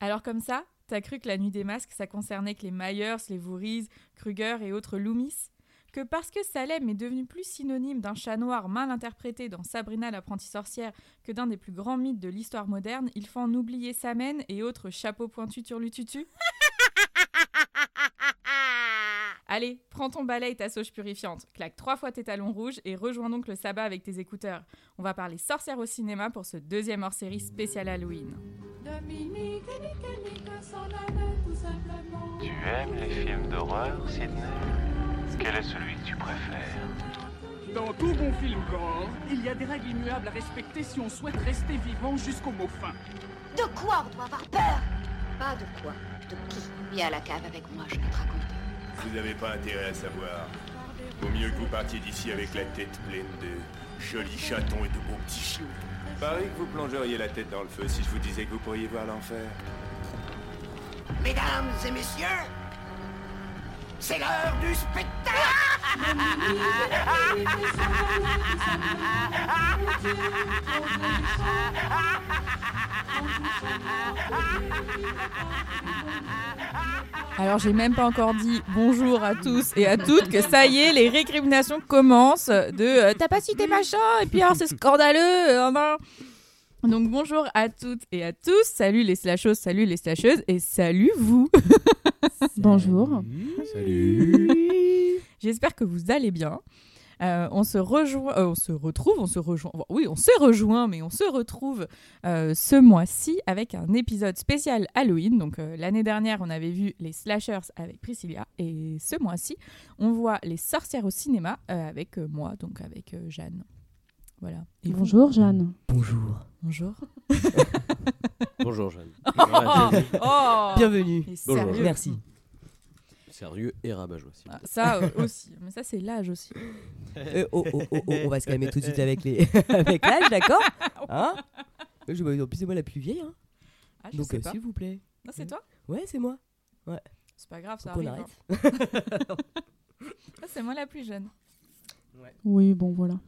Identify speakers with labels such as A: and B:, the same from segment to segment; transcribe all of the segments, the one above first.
A: Alors comme ça, t'as cru que la nuit des masques, ça concernait que les Myers, les Voorhees, Kruger et autres Loomis? Que parce que Salem est devenu plus synonyme d'un chat noir mal interprété dans Sabrina l'apprentie sorcière que d'un des plus grands mythes de l'histoire moderne, il faut en oublier Samen et autres chapeaux pointus turlututu? Allez, prends ton balai et ta sauge purifiante, claque trois fois tes talons rouges et rejoins donc le sabbat avec tes écouteurs. On va parler sorcière au cinéma pour ce deuxième hors-série spécial Halloween.
B: Tu aimes les films d'horreur, Sidney? Quel est celui que tu préfères?
C: Dans tout bon film gore, il y a des règles immuables à respecter si on souhaite rester vivant jusqu'au mot fin.
D: De quoi on doit avoir peur? Pas de quoi, de qui? Viens à la cave avec moi, je vais te raconter.
E: Vous n'avez pas intérêt à savoir. Vaut mieux que vous partiez d'ici avec la tête pleine de jolis chatons et de beaux petits chiots. Pareil que vous plongeriez la tête dans le feu si je vous disais que vous pourriez voir l'enfer.
D: Mesdames et messieurs, c'est l'heure du spectacle
A: Alors j'ai même pas encore dit bonjour à tous et à toutes que ça y est, les récriminations commencent de euh, t'as pas cité machin et puis alors c'est scandaleux. euh, ben. Donc bonjour à toutes et à tous, salut les slashos, salut les slasheuses et salut vous.
F: Bonjour.
G: Salut.
A: J'espère que vous allez bien. Euh, on se rejoint, euh, on se retrouve, on se rejoint. bon, oui, on se rejoint, mais on se retrouve euh, ce mois-ci avec un épisode spécial Halloween. Donc euh, l'année dernière, on avait vu les slashers avec Priscilla, et ce mois-ci, on voit les sorcières au cinéma euh, avec euh, moi, donc avec euh, Jeanne. Voilà. Et vous
F: Bonjour Jeanne.
G: Bonjour.
A: Bonjour.
G: Bonjour Jeanne.
A: Oh, oh
G: Bienvenue. Bonjour. Merci. Sérieux et rabat aussi.
A: Ah, ça euh, aussi, mais ça c'est l'âge aussi.
H: Euh, oh, oh, oh, oh, on va se calmer tout de suite avec les avec l'âge, d'accord Hein Je En plus, c'est moi la plus vieille, hein
A: Ah, je
H: Donc, euh, s'il vous plaît.
A: Non, c'est toi
H: Ouais, c'est moi.
A: C'est pas grave, ça arrive.
H: arrête.
A: hein. Ah, c'est moi la plus jeune.
F: Oui, bon voilà.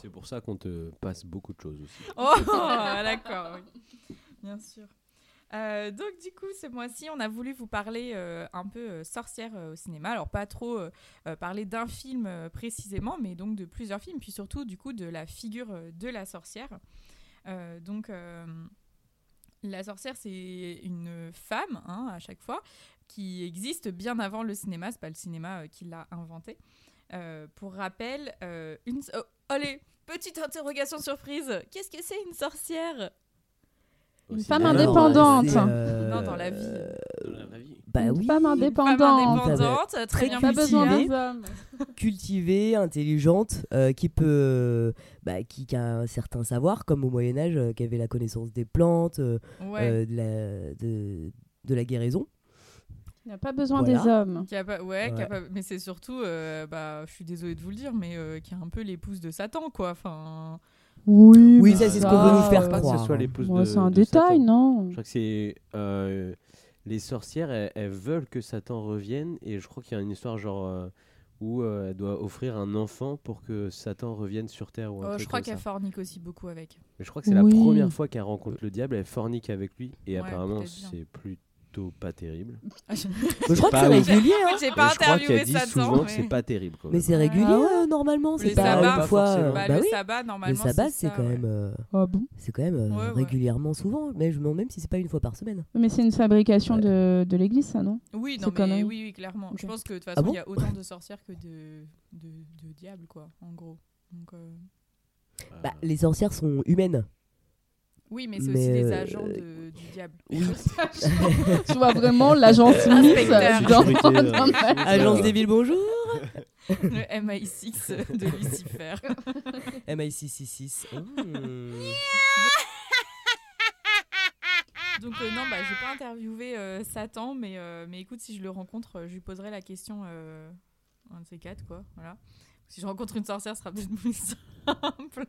G: C'est pour ça qu'on te passe beaucoup de choses aussi.
A: Oh, d'accord, oui. Bien sûr. Euh, donc du coup, ce mois-ci, on a voulu vous parler euh, un peu euh, sorcière au cinéma. Alors pas trop parler d'un film précisément, mais donc de plusieurs films, puis surtout du coup de la figure de la sorcière. Donc la sorcière, c'est une femme hein, à chaque fois qui existe bien avant le cinéma. C'est pas le cinéma qui l'a inventé. Euh, pour rappel, une... allez, petite interrogation surprise. Qu'est-ce que c'est une sorcière?
F: Une femme indépendante.
H: euh,
A: Non, dans la vie.
G: Dans la vie.
H: Bah
F: Une
H: oui.
F: femme
A: Une femme
F: indépendante.
A: indépendante, très
H: Très
A: bien
H: cultivée.
F: hommes.
H: cultivée, intelligente, euh, qui peut, euh, bah, qui, qui a un certain savoir, comme au Moyen Âge, euh, qui avait la connaissance des plantes, euh,
A: Ouais.
H: euh, de, la, de, de la guérison.
F: Il n'y a pas besoin
H: Voilà.
F: des hommes.
A: Qui a pas, ouais, qui a
H: Ouais.
A: pas- mais c'est surtout, euh, bah, je suis désolée de vous le dire, mais euh, qui est un peu l'épouse de Satan, quoi. Enfin,
F: Oui,
H: Oui, ça, c'est ce qu'on veut nous faire croire.
G: que ce soit
H: hein.
G: l'épouse
F: Moi,
G: de-
F: c'est un
G: de
F: détail,
G: Satan.
F: non
G: Je crois que c'est euh, les sorcières, elles, elles veulent que Satan revienne et je crois qu'il y a une histoire genre euh, où euh, elle doit offrir un enfant pour que Satan revienne sur Terre ou un
A: oh,
G: truc
A: je crois qu'elle fornique aussi beaucoup avec.
G: Mais je crois que c'est
F: Oui.
G: la première fois qu'elle rencontre le diable, elle fornique avec lui et
A: Ouais,
G: apparemment
A: peut-être bien.
G: Plutôt pas terrible.
A: Ah, je-
H: Mais je crois que c'est régulier, hein.
A: J'ai
G: Mais
A: pas
G: je crois
A: interviewé
G: souvent que
A: mais-
G: c'est pas terrible. Quand
H: Mais
G: même.
H: c'est régulier
F: Ah ouais
H: euh, normalement, c'est pas
A: sabbats,
H: une fois. euh,
A: Bah,
H: bah
A: le
H: oui,
A: sabbat,
H: le
A: normalement,
H: sabbat
A: c'est ça,
H: quand
A: ouais.
H: même, euh,
F: Ah bon
H: c'est quand même euh,
A: Ouais, ouais.
H: régulièrement souvent. Mais je me demande même si c'est pas une fois par semaine.
F: Mais c'est une fabrication
H: Ouais.
F: de, de l'église, ça, non?
A: Oui, non, mais
F: connerie.
A: oui, oui, clairement. Je
F: Ok.
A: pense que de toute
H: Ah
A: façon, il
H: bon
A: y a autant de sorcières que de, de, de diables, quoi, en gros. Donc, euh,
H: Bah, les sorcières sont humaines.
A: Oui, mais c'est
H: Mais,
A: aussi des
H: euh,
A: agents de- du diable.
H: Oui.
F: Tu vois vraiment l'agent Smith dans,
G: euh,
H: Agence des villes, bonjour.
A: Le MI6 de Lucifer.
H: MI666. Mmh.
A: Donc euh, non, bah, j'ai pas interviewé euh, Satan, mais, euh, mais écoute, si je le rencontre, euh, je lui poserai la question, euh, un de ces quatre, quoi. Voilà. Si je rencontre une sorcière, ce sera peut-être plus simple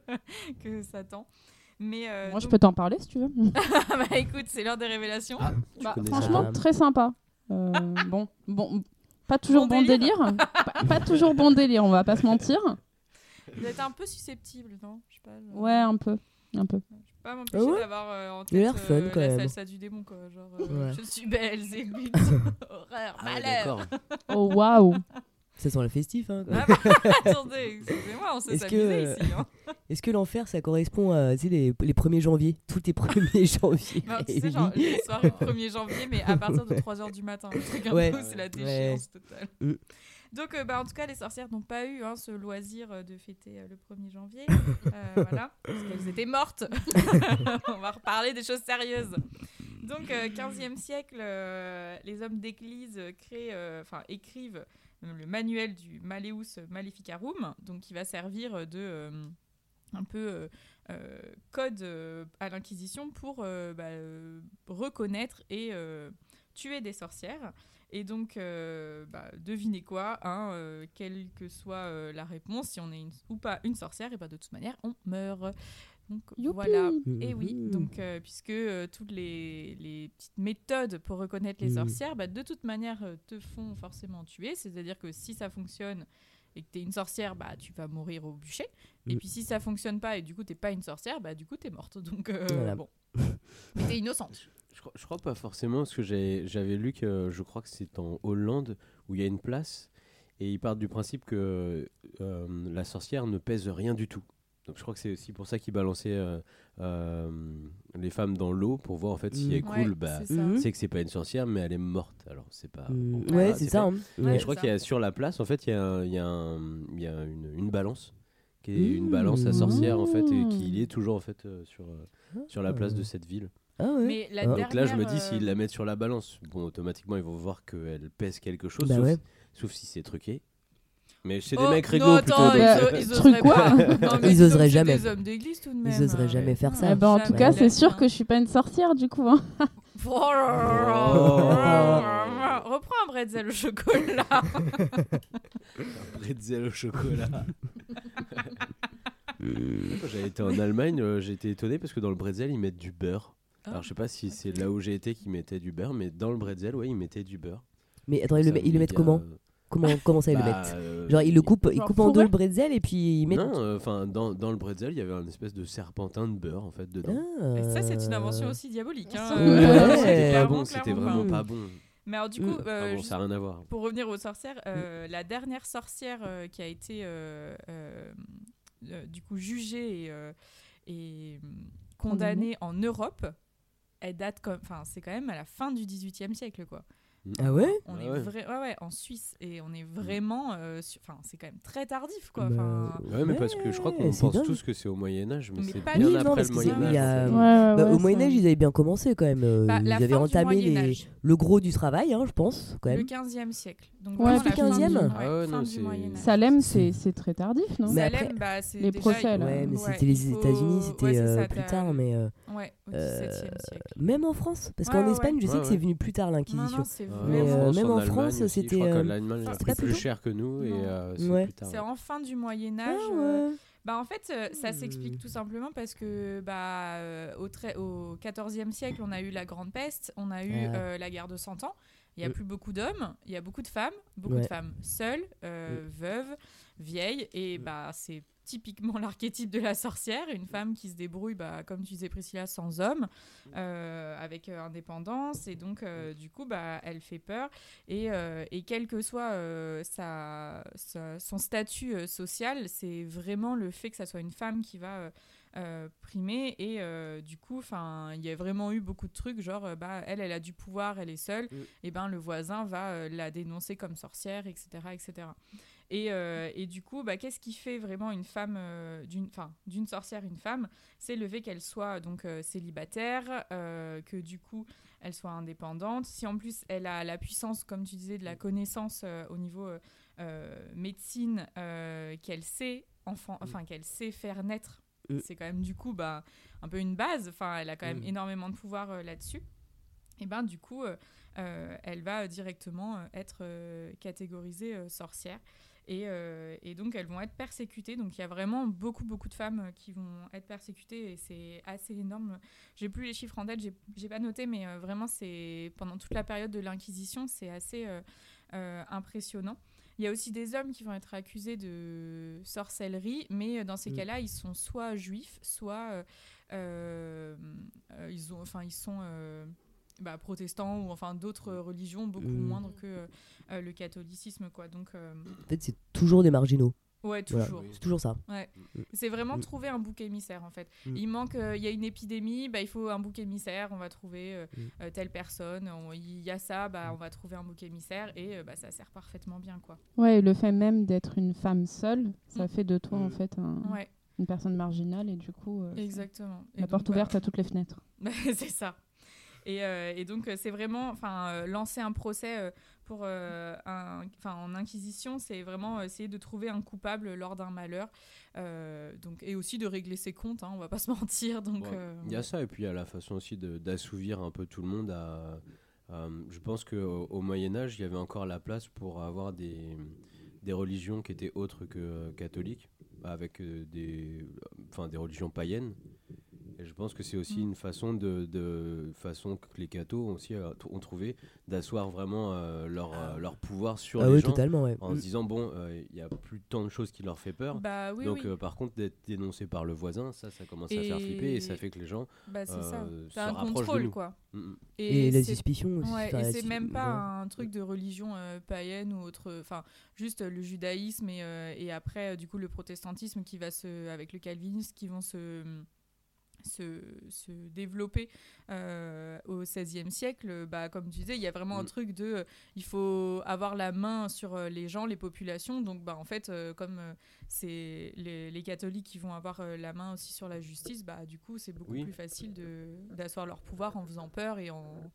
A: que Satan. Mais euh,
F: Moi, je
A: donc-
F: peux t'en parler si tu veux.
A: bah écoute, c'est l'heure des révélations.
G: Ah,
F: Bah, franchement,
H: ça.
F: très sympa. Euh, bon, bon, pas toujours
A: Bon
F: bon,
A: délire.
F: délire. pas, pas toujours bon délire, on va pas se mentir.
A: Vous êtes un peu susceptible, non? Je sais pas. genre-
F: Ouais, un peu, un peu.
A: Je sais Pas m'empêcher
H: Ah ouais?
A: d'avoir euh, en tête
H: fun,
A: euh,
H: quand
A: la
H: même.
A: salsa du démon, quoi. Genre, euh,
H: Ouais.
A: je suis belle, c'est lui. Horreur,
G: Ah
A: malheur.
F: Oh waouh
H: Ça sent le festif. Hein.
A: Ah bah, attendez, excusez-moi, on sait
H: Est-ce que, euh,
A: ici. Hein.
H: Est-ce que l'enfer, ça correspond à tu sais, les, les 1er janvier Tous les 1er janvier.
A: Non, tu
H: Et
A: sais, genre, les soirées 1er janvier, mais à partir de 3h du matin. Le
H: Ouais.
A: peu, c'est la déchéance totale.
H: Mm.
A: Donc, euh, bah, en tout cas, les sorcières n'ont pas eu hein, ce loisir euh, de fêter euh, le 1er janvier. Euh, voilà, parce qu'elles étaient mortes. On va reparler des choses sérieuses. Donc, euh, 15e siècle, euh, les hommes d'église euh, créent, euh, écrivent euh, le manuel du Maleus Maleficarum, donc qui va servir de euh, un peu euh, euh, code à l'Inquisition pour bah, reconnaître et tuer des sorcières. Et donc, bah, devinez quoi, hein, quelle que soit la réponse, si on est ou pas une sorcière, et bah, de toute manière, on meurt. Donc
F: Youpi
A: voilà. Et oui,
H: Mhm.
A: donc euh, puisque euh, toutes les, les petites méthodes pour reconnaître les
H: Mhm.
A: sorcières, bah, de toute manière, euh, te font forcément tuer. C'est-à-dire que si ça fonctionne et que tu es une sorcière, bah, tu vas mourir au bûcher. Et
H: Mhm.
A: puis si ça fonctionne pas et du coup t'es pas une sorcière, bah du coup t'es morte. Donc euh,
H: Voilà.
A: bon. Mais t'es innocente.
G: Je crois, je crois pas forcément, parce que j'ai- j'avais lu que je crois que c'est en Hollande où il y a une place et ils partent du principe que euh, la sorcière ne pèse rien du tout. Donc je crois que c'est aussi pour ça qu'ils balançaient euh, euh, les femmes dans l'eau pour voir en fait si
H: Mm.
G: elle
A: Ouais,
G: coule, bah,
A: c'est ça.
G: C'est que c'est pas une sorcière mais elle est morte. Alors c'est pas.
H: Mm,
G: bon,
H: ouais, c'est ça. hein.
A: Ouais,
H: Ouais.
G: Je crois qu'il y a sur la place, en fait, il y a, un- il y a, un- il y a une, une balance qui est une
H: Mmh.
G: balance à sorcière en fait et qui est toujours en fait euh, sur euh, sur la place de cette ville.
H: Ah ouais.
A: Mais la
H: Ah.
G: Donc là, je me dis, s'ils la mettent sur la balance, bon, automatiquement, ils vont voir qu'elle pèse quelque chose,
H: Bah
G: sauf,
H: ouais.
G: sauf si c'est truqué. Mais c'est
A: Oh,
G: des mecs
A: non,
G: rigolos
A: attends,
G: plutôt.
F: Bah,
A: ils,
G: donc,
A: o- ils
F: truc
A: oseraient
F: quoi
A: pas. Non, mais
H: Ils oseraient
A: c'est
H: jamais.
A: des hommes d'église tout de même.
H: Ils oseraient
A: euh,
H: jamais faire ça.
F: Eh ben, en tout cas, c'est sûr que je suis pas une sorcière du coup. hein.
A: hein. Reprends un bretzel au chocolat.
G: Bretzel au chocolat. Quand j'avais été en Allemagne, euh, j'ai été étonné parce que dans le bretzel, ils mettent du beurre.
A: Ah,
G: Alors, je sais pas si c'est là où j'ai été qu'ils mettaient du beurre, mais dans le bretzel, ouais, ils mettaient du beurre.
H: Mais attends, ils le,
G: Ça
H: met- ils le mettent comment?
G: euh,
H: comment, comment ça, ils le
G: bah,
H: mettent
G: euh,
H: Genre, ils le coupent, ils
F: Genre
H: coupent en deux
F: fourré
H: le bretzel et puis ils mettent.
G: Non, euh, enfin, dans, dans le bretzel, il y avait un espèce de serpentin de beurre en fait dedans.
H: Ah.
A: Et ça, c'est une invention aussi diabolique. Hein.
F: Ouais,
A: Euh, c'était
G: pas
A: clairement,
G: bon, c'était
A: clairement
G: vraiment
H: pas.
G: bon.
A: Mais alors, du
H: Mm.
A: coup,
G: Enfin,
A: euh,
G: bon,
A: juste
G: ça n'a rien à voir.
A: pour revenir aux sorcières, euh, la dernière sorcière euh, qui a été euh, euh, euh, du coup jugée et, euh, et condamnée en Europe, elle date comme, enfin, c'est quand même à la fin du XVIIIe siècle, quoi.
H: Ah ouais
A: On
G: Ah
A: est
G: ouais.
A: vrai, ouais, ouais, en Suisse et on est vraiment, euh, enfin, c'est quand même très tardif, quoi.
H: Bah,
G: Ouais, mais parce que je crois qu'on pense
H: dingue.
G: tous que c'est au Moyen-Âge, mais,
A: Mais
G: c'est
A: pas
G: bien après
H: parce
G: le Moyen-Âge.
H: a- Bah,
F: ouais,
H: au Moyen-Âge, ils avaient bien commencé quand même. euh,
A: bah,
H: ils avaient entamé les- le gros du travail, hein, je pense, quand
A: le
H: même.
A: 15e siècle. Donc
F: Ouais,
H: 15e.
A: ouais,
G: Ah ouais,
A: fin
G: non,
A: du
G: c'est-
A: Moyen-Âge.
F: Salem, c'est c'est très tardif, non?
A: Salem, bah, c'est
F: les procès, là.
H: Ouais, mais c'était les États-Unis, c'était euh, plus tard, mais euh,
A: Ouais, au
H: euh,
A: 17e siècle.
H: même en France, parce
A: Ouais,
H: qu'en
A: ouais,
H: Espagne, je sais que
G: Ouais,
H: c'est
G: ouais.
H: venu plus tard
G: Ah
H: l'Inquisition.
A: non, c'est
H: Mais, euh, même en France, c'était,
G: Je crois
H: euh,
G: l'Allemagne a pris plus cher que nous et
A: Non.
G: euh, c'est
H: Ouais.
G: plus tard.
A: C'est
G: ouais.
A: en fin du Moyen Âge.
H: Ah
A: euh. Bah en fait, ça s'explique
H: Hmm.
A: tout simplement parce que bah au, au 14e siècle, on a eu la Grande Peste, on a eu
H: Ah.
A: euh, la guerre de 100 ans. Il y a plus beaucoup d'hommes, il y a beaucoup de femmes, beaucoup
H: Ouais.
A: de femmes seules, euh, veuves, vieilles et
H: Mm.
A: bah c'est typiquement l'archétype de la sorcière, une femme qui se débrouille, bah, comme tu disais Priscilla, sans homme, euh, avec euh, indépendance, et donc euh, du coup, bah, elle fait peur, et, et quel que soit sa, sa- son statut social, c'est vraiment le fait que ça soit une femme qui va... euh, primer et euh, du coup enfin il y a vraiment eu beaucoup de trucs genre euh, bah elle elle a du pouvoir elle est seule
H: Mm.
A: et ben le voisin va la dénoncer comme sorcière etc etc et, euh, et du coup, bah, qu'est-ce qui fait vraiment une femme, euh, d'une, enfin, d'une sorcière une femme? C'est le fait qu'elle soit donc euh, célibataire, que du coup elle soit indépendante. Si en plus elle a la puissance, comme tu disais, de la connaissance au niveau médecine, qu'elle sait enfant, enfin qu'elle sait faire naître, c'est quand même du coup bah, un peu une base. Enfin, elle a quand même
H: Mm.
A: énormément de pouvoir euh, là-dessus. Et ben du coup, euh, euh, elle va directement être catégorisée sorcière. Et, euh, et donc elles vont être persécutées. Donc il y a vraiment beaucoup beaucoup de femmes euh, qui vont être persécutées et c'est assez énorme. J'ai plus les chiffres en tête, j'ai- pas noté, mais euh, vraiment c'est pendant toute la période de l'Inquisition, c'est assez euh, impressionnant. Il y a aussi des hommes qui vont être accusés de sorcellerie, mais dans ces
H: Mm.
A: cas-là, ils sont soit juifs, soit ils ont, enfin, ils sont bah, protestants ou enfin d'autres religions beaucoup
H: Mm.
A: moindres que euh, le catholicisme, quoi. Donc, euh,
H: En fait, c'est toujours des marginaux.
A: ouais,
H: Voilà.
A: toujours.
H: C'est toujours ça.
A: Ouais.
H: Mm.
A: C'est vraiment
H: Mm.
A: trouver un bouc émissaire en fait.
H: Mm.
A: Il manque, euh, il y a une épidémie, bah, il faut un bouc émissaire, on va trouver euh,
H: Mm.
A: telle personne. On- Il y a ça, bah,
H: Mm.
A: on va trouver un bouc émissaire et euh, bah, ça sert parfaitement bien quoi.
F: Ouais, le fait même d'être une femme seule, ça
A: Mm.
F: fait de toi en
H: Mm.
F: fait un-
A: Ouais,
F: une personne marginale et du coup, euh,
A: exactement. Et
F: la
A: donc,
F: porte
A: bah,
F: ouverte à toutes les fenêtres.
A: c'est ça. Et, euh, et donc euh, c'est vraiment, enfin, euh, lancer un procès pour, un, en inquisition, c'est vraiment essayer de trouver un coupable lors d'un malheur, donc et aussi de régler ses comptes. Hein, on va pas se mentir. Donc
G: Ouais. Il y a ça, et puis il y a la façon aussi d'assouvir un peu tout le monde. À, je pense qu'au au Moyen-Âge, il y avait encore la place pour avoir des, des religions qui étaient autres que euh, catholiques, avec euh, des, enfin, des religions païennes. Et je pense que c'est aussi
A: Mm.
G: une façon de, de façon que les cathos ont aussi euh, ont trouvé d'asseoir vraiment euh, leur, euh, leur pouvoir sur
H: Ah
G: les
H: oui,
G: gens
H: totalement, ouais.
G: en
H: Mm.
G: se disant bon euh, il y a plus tant de choses qui leur fait peur
A: bah oui,
G: donc
A: oui.
G: euh, par contre d'être dénoncé par le voisin ça ça commence à faire
A: Et-
G: flipper et ça fait que les gens
A: Bah, c'est ça.
G: se
A: un
G: rapprochent de
A: contrôle,
G: nous.
A: quoi.
G: Mm, mm.
H: Et, la suspicion aussi.
A: Ouais, et c'est même pas un truc de religion euh, païenne ou autre. Enfin, juste le judaïsme et, euh, et après, euh, du coup, le protestantisme qui va se. avec le calvinisme qui vont se. Se, se développer euh, au XVIe siècle, bah, comme tu disais, il y a vraiment un
G: Mm.
A: truc de euh, il faut avoir la main sur euh, les gens, les populations. Donc, bah, en fait, comme c'est les, les catholiques qui vont avoir la main aussi sur la justice, bah, du coup, c'est beaucoup
G: Oui.
A: plus facile de- d'asseoir leur pouvoir en faisant peur et en,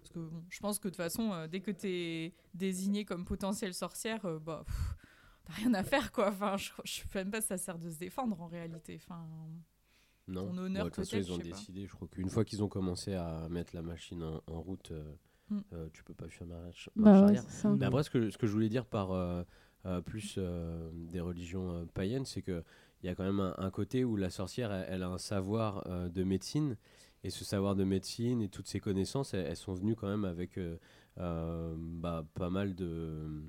A: parce que bon, je pense que de toute façon, dès que tu es désignée comme potentielle sorcière, bah, pff, t'as rien à faire quoi. Enfin, je, je sais même pas si ça sert de se défendre en réalité. Enfin,
G: non
A: Ton honneur,
G: toute façon
A: peut-être,
G: ils ont
A: je sais pas.
G: décidé je crois qu'une fois qu'ils ont commencé à mettre la machine en, en route euh,
A: Mm.
G: euh, tu peux pas faire marche, marche
F: Bah ouais.
G: Mais après, ce que, ce que je voulais dire par euh, euh, plus euh, des religions euh, païennes, c'est qu'il y a quand même un, un côté où la sorcière, elle, elle a un savoir euh, de médecine. Et ce savoir de médecine et toutes ces connaissances, elles, elles sont venues quand même avec euh, euh, bah, pas mal de.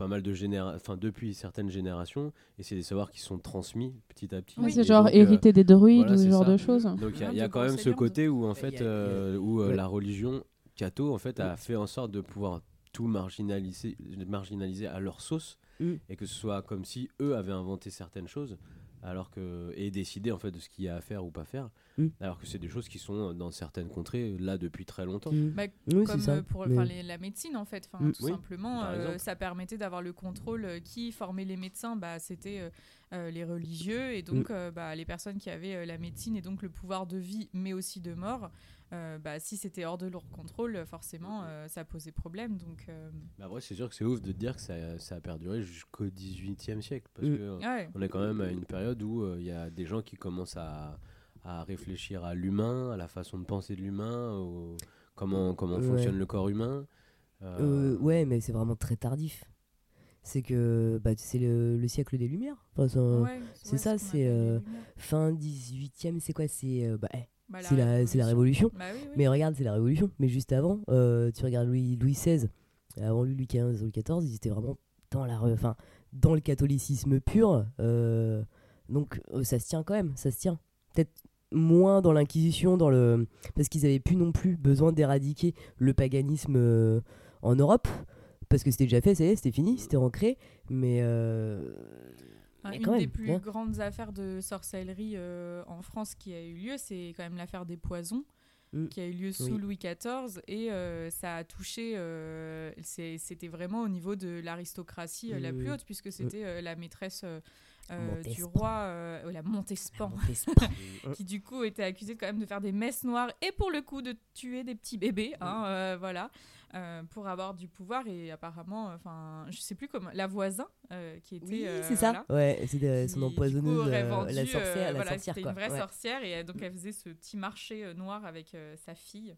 G: Pas mal de générations, enfin depuis certaines générations, et c'est des savoirs qui sont transmis petit à petit.
A: Oui.
F: c'est genre
G: donc, euh,
F: hérité des druides
G: voilà,
F: ou ce genre
G: ça.
F: de choses.
G: donc il y a- y, quand même ce côté où en fait euh, où euh,
H: ouais.
G: la religion catho en fait a fait en sorte de pouvoir tout marginaliser, marginaliser à leur sauce
H: Mm.
G: et que ce soit comme si eux avaient inventé certaines choses alors que et décidé en fait de ce qu'il y a à faire ou pas faire
H: Mm.
G: alors que c'est des choses qui sont dans certaines contrées là depuis très longtemps.
H: Mm.
A: bah,
H: Oui,
A: comme
H: ça.
A: euh, pour
H: mais-
A: les- la médecine en fait. Enfin,
H: Mm.
A: tout
G: Oui,
A: simplement, euh, ça permettait d'avoir le contrôle. euh, qui formait les médecins bah, C'était euh, euh, les religieux et donc bah, les personnes qui avaient euh, la médecine et donc le pouvoir de vie, mais aussi de mort. Euh, bah, si c'était hors de leur contrôle, forcément, euh, ça posait problème. Donc, euh,
G: Mais après c'est sûr que c'est ouf de te dire que ça, ça a perduré jusqu'au 18e siècle parce
H: Mm.
G: que euh,
A: ouais.
G: on est quand même à une période où euh, il y a des gens qui commencent à, à réfléchir à l'humain, à la façon de penser de l'humain, au- comment, comment
H: Ouais.
G: fonctionne le corps humain.
H: Euh,
G: Euh,
H: ouais, mais c'est vraiment très tardif. C'est que bah, c'est le, le siècle des Lumières. Enfin, c'est
A: Ouais, ouais,
H: ça,
A: ce qu'on
H: c'est, euh. Fin 18e, c'est quoi? C'est euh, bah, eh,
A: Bah,
H: c'est la, la Révolution.
A: Bah oui, oui.
H: Mais regarde, c'est la Révolution. Mais juste avant, euh, tu regardes Louis, Louis XVI, avant lui, Louis XV, Louis XIV, ils étaient vraiment dans, la, enfin, dans le catholicisme pur. euh, donc euh, ça se tient quand même, ça se tient. Peut-être moins dans l'Inquisition, dans le parce qu'ils avaient plus non plus besoin d'éradiquer le paganisme euh, en Europe. Parce que c'était déjà fait, ça y est, c'était fini, c'était ancré. Mais euh,
A: Une des plus grandes affaires de sorcellerie euh, en France qui a eu lieu, c'est quand même l'affaire des poisons,
H: Mm.
A: qui a eu lieu sous
H: Oui.
A: Louis XIV, et euh, ça a touché, euh, c'était vraiment au niveau de l'aristocratie la plus
H: Mm.
A: haute, puisque c'était euh, la maîtresse du
H: Montespan.
A: roi, euh, la Montespan,
H: Montespan.
A: qui du coup était accusée quand même de faire des messes noires, et pour le coup de tuer des petits bébés, hein, voilà. Euh, pour avoir du pouvoir et apparemment enfin je sais plus comment la voisin euh, qui était
H: oui,
A: euh,
H: c'est ça.
A: voilà,
H: Ouais,
A: qui,
H: son empoisonneuse, euh,
A: vendu,
H: la sorcière,
A: euh,
H: la
A: voilà,
H: sorcière
A: c'était
H: quoi.
A: une vraie
H: Ouais.
A: sorcière et donc elle faisait ce petit marché euh, noir avec euh, sa fille.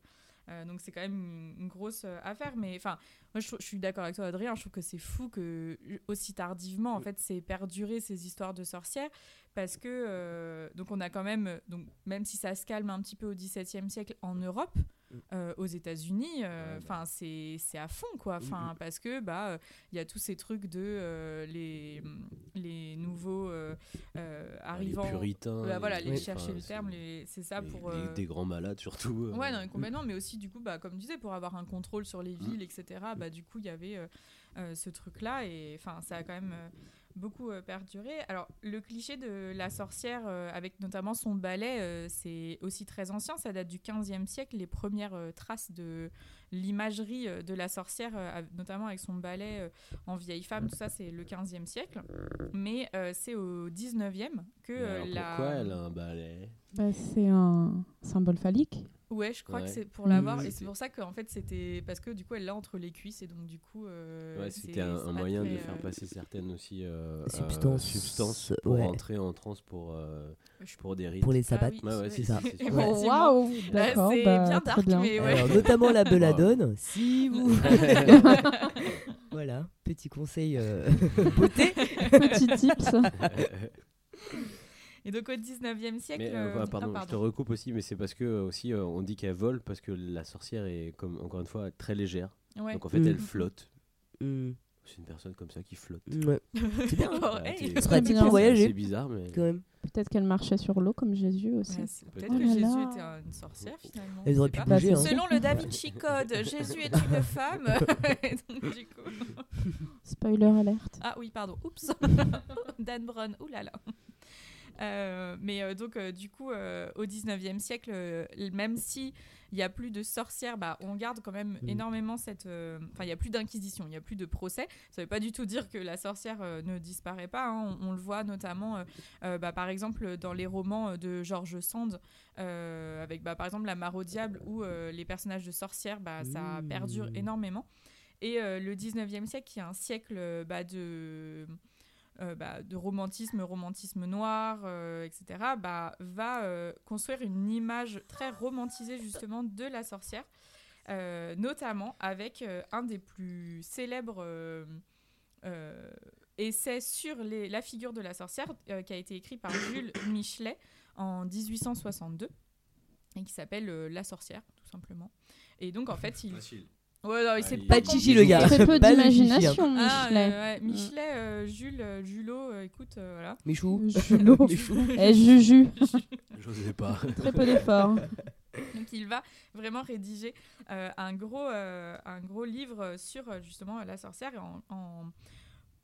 A: Euh, donc c'est quand même une, une grosse euh, affaire. Mais enfin, moi je, suis d'accord avec toi Adrien. Je trouve que c'est fou que aussi tardivement en fait c'est perduré ces histoires de sorcières parce que euh, donc on a quand même donc même si ça se calme un petit peu au XVIIe siècle en Europe. Euh, aux États-Unis. euh,
G: Ouais,
A: Enfin, c'est c'est à fond, quoi. Enfin, parce que bah il y a tous ces trucs de euh, les les nouveaux euh, euh, arrivants.
G: Les puritains.
A: Bah, voilà,
G: les-
A: chercher le terme, c'est ça
G: les-
A: pour.
G: les-
A: euh,
G: Des grands malades surtout. euh.
A: Ouais, non, complètement, mais aussi du coup, bah, comme tu disais, pour avoir un contrôle sur les
G: Mm.
A: villes, etc. Bah, du coup, il y avait euh, euh, ce truc-là et enfin, ça a quand même euh, beaucoup euh, perduré. Alors, le cliché de la sorcière, euh, avec notamment son balai, euh, c'est aussi très ancien. Ça date du 15e siècle. Les premières euh, traces de l'imagerie euh, de la sorcière, euh, notamment avec son balai euh, en vieille femme, tout ça, c'est le 15e siècle. Mais euh, c'est au 19e que euh,
G: alors
A: la.
G: Pourquoi elle a un balai?
F: Bah, c'est un symbole phallique.
A: Ouais, je crois
G: Ouais.
A: que c'est pour l'avoir.
F: Mm.
A: Et c'est pour ça qu'en fait, c'était. Parce que du coup, elle l'a entre les cuisses. Et donc, du coup. euh,
G: Ouais, c'était un, moyen de faire
A: euh,
G: passer certaines aussi euh,
H: Substances,
G: euh, substances pour
H: ouais.
G: entrer en transe pour, euh,
A: je-
G: pour des rites.
H: Pour les
A: Ah
H: sabbats.
A: oui,
G: Ouais, ouais, c'est
H: ça.
A: Effectivement.
F: Waouh D'accord,
A: c'est
F: bah,
A: bien dark,
F: bien.
A: mais ouais.
H: Alors, notamment la belladone, si vous. voilà, petit conseil euh, beauté.
F: Petit tips.
A: Et donc, au 19e siècle.
G: Mais euh,
A: euh,
G: pardon,
A: ah,
G: je te recoupe aussi, mais c'est parce que aussi euh, on dit qu'elle vole parce que la sorcière est comme encore une fois très légère.
A: Ouais.
G: Donc en fait
H: Mm.
G: elle flotte.
H: Hmm,
G: C'est une personne comme ça qui flotte.
H: ouais, c'est bien. hein,
A: Oh,
G: Ouais,
A: hey.
H: voyager,
G: C'est bizarre, mais
H: quand même.
F: Peut-être qu'elle marchait sur l'eau comme Jésus aussi.
A: Ouais, Peut-être
G: Oh
A: que Jésus
F: là.
A: était un- une sorcière finalement.
H: Elles
A: je
H: auraient
A: sais
H: pu
A: pas.
H: bouger. Hein.
A: Selon le Da Vinci Code, Jésus est une femme. Et donc, du coup...
F: Spoiler alerte.
A: Ah oui, pardon. Oups. Dan Brown. Ouh là là. Euh, mais euh, donc, euh, du coup, au 19e siècle, même si il n'y a plus de sorcières, bah, on garde quand même
H: Mm.
A: énormément cette. Enfin, il n'y a plus d'inquisition, il n'y a plus de procès. Ça ne veut pas du tout dire que la sorcière ne disparaît pas. hein. On, on le voit notamment, bah, par exemple, dans les romans de George Sand, avec bah, par exemple La Mare au Diable, où les personnages de sorcières, bah, ça
H: Mm.
A: perdure énormément. Et euh, le 19e siècle, qui est un siècle bah, de, euh, bah, de romantisme, romantisme noir, euh, etc., bah, va euh, construire une image très romantisée justement de la sorcière, euh, notamment avec euh, un des plus célèbres euh, euh, essais sur les- la figure de la sorcière, euh, qui a été écrit par Jules Michelet en 1862, et qui s'appelle euh, La sorcière, tout simplement. Et donc, en fait, il...
G: Facile.
A: Ouais, non, il s'est pas
H: de chichi, le gars.
F: Très peu
H: hein.
F: d'imagination,
A: Ah,
F: Michelet.
A: euh, ouais, Michelet, euh, Jules, euh, Julot, euh, écoute, euh, voilà.
H: Michou.
F: Julot.
H: Michou.
F: Eh, Juju.
G: J'osais pas.
F: Très peu d'efforts.
A: Donc il va vraiment rédiger euh, un, gros, euh, un gros livre sur justement la sorcière en, en-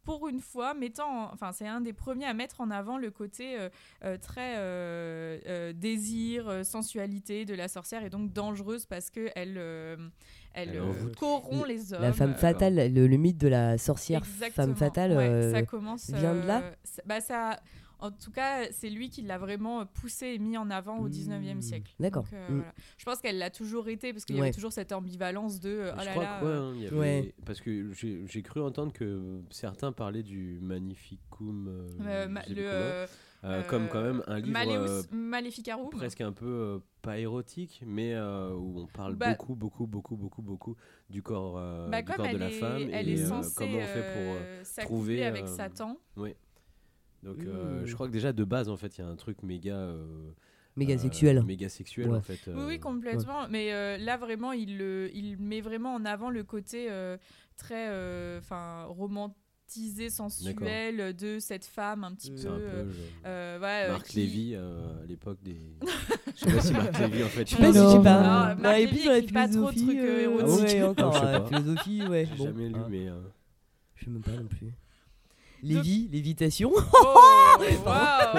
A: pour une fois mettant, en- enfin c'est un des premiers à mettre en avant le côté euh, euh, très euh, euh, désir, sensualité de la sorcière et donc dangereuse parce que elle, euh, elle euh, corrompt les hommes.
H: La femme fatale, le, le mythe de la sorcière
A: Exactement.
H: femme fatale
A: Ouais,
H: euh,
A: ça commence
H: vient de là
A: euh, ça- bah, ça, en tout cas, c'est lui qui l'a vraiment poussé et mis en avant au 19e
H: Mmh.
A: siècle.
H: D'accord.
A: Euh,
H: Mmh.
A: voilà. Je pense qu'elle l'a toujours été parce qu'il y
H: Ouais.
A: avait toujours cette ambivalence de oh
G: je
A: là
G: crois
A: là.
G: que, ouais, hein, il y avait-
H: Ouais.
G: Parce que j'ai cru entendre que certains parlaient du Magnificum. euh,
A: euh, ma- le euh,
G: euh, comme quand même un livre
A: Maleus
G: euh,
A: Maleficarum.
G: presque un peu euh, pas érotique, mais euh, où on parle
A: Bah-
G: beaucoup, beaucoup, beaucoup, beaucoup, beaucoup du corps, euh,
A: Bah,
G: du corps de la
A: est,
G: femme
A: elle
G: et
A: est
G: euh,
A: censée
G: comment on fait pour. trouver,
A: avec
G: euh,
A: Satan.
G: donc euh,
H: Mmh.
G: je crois que déjà de base en fait il y a un truc méga. euh,
H: méga
G: euh,
H: sexuelle.
G: méga sexuel
H: Ouais.
G: en fait.
A: Oui,
G: euh,
A: oui, complètement. Mais euh, là, vraiment, il, le- il met vraiment en avant le côté euh, très euh, enfin romantisé, sensuel de cette femme un petit peu.
G: Un peu.
A: euh, euh, ouais, euh,
G: Marc
A: qui-
G: Lévy euh, à l'époque des. je sais pas si Marc Lévy en fait.
H: Je sais pas si j'ai
F: euh,
H: pas.
A: Marc
H: et
A: Lévy écrit pas trop de
H: philosophie.
A: trucs, érotiques.
H: ouais, encore.
G: Je sais pas.
H: philosophie, ouais.
G: J'ai
H: bon,
G: jamais lu
H: hein,
G: mais. euh,
H: Je sais même pas non plus. Lévi, lévitation.
A: Oh, waouh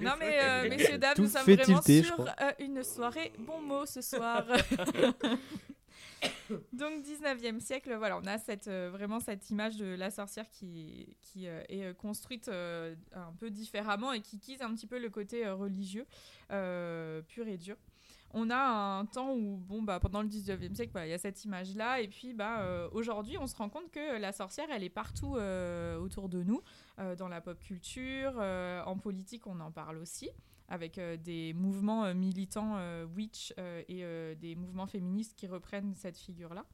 A: Non mais euh, messieurs dames,
G: Tout
A: nous sommes vraiment
G: tilter, je
A: sur euh, une soirée bon mot ce soir. Donc 19e siècle, voilà, on a cette, euh, vraiment cette image de la sorcière qui, qui euh, est euh, construite un peu différemment et qui quitte un petit peu le côté religieux pur et dur. On a un temps où, bon, bah, pendant le 19e siècle, voilà, il y a cette image-là. Et puis, bah, aujourd'hui, on se rend compte que la sorcière, elle est partout autour de nous, dans la pop culture, en politique, on en parle aussi, avec euh, des mouvements euh, militants euh, witch et des mouvements féministes qui reprennent cette figure-là.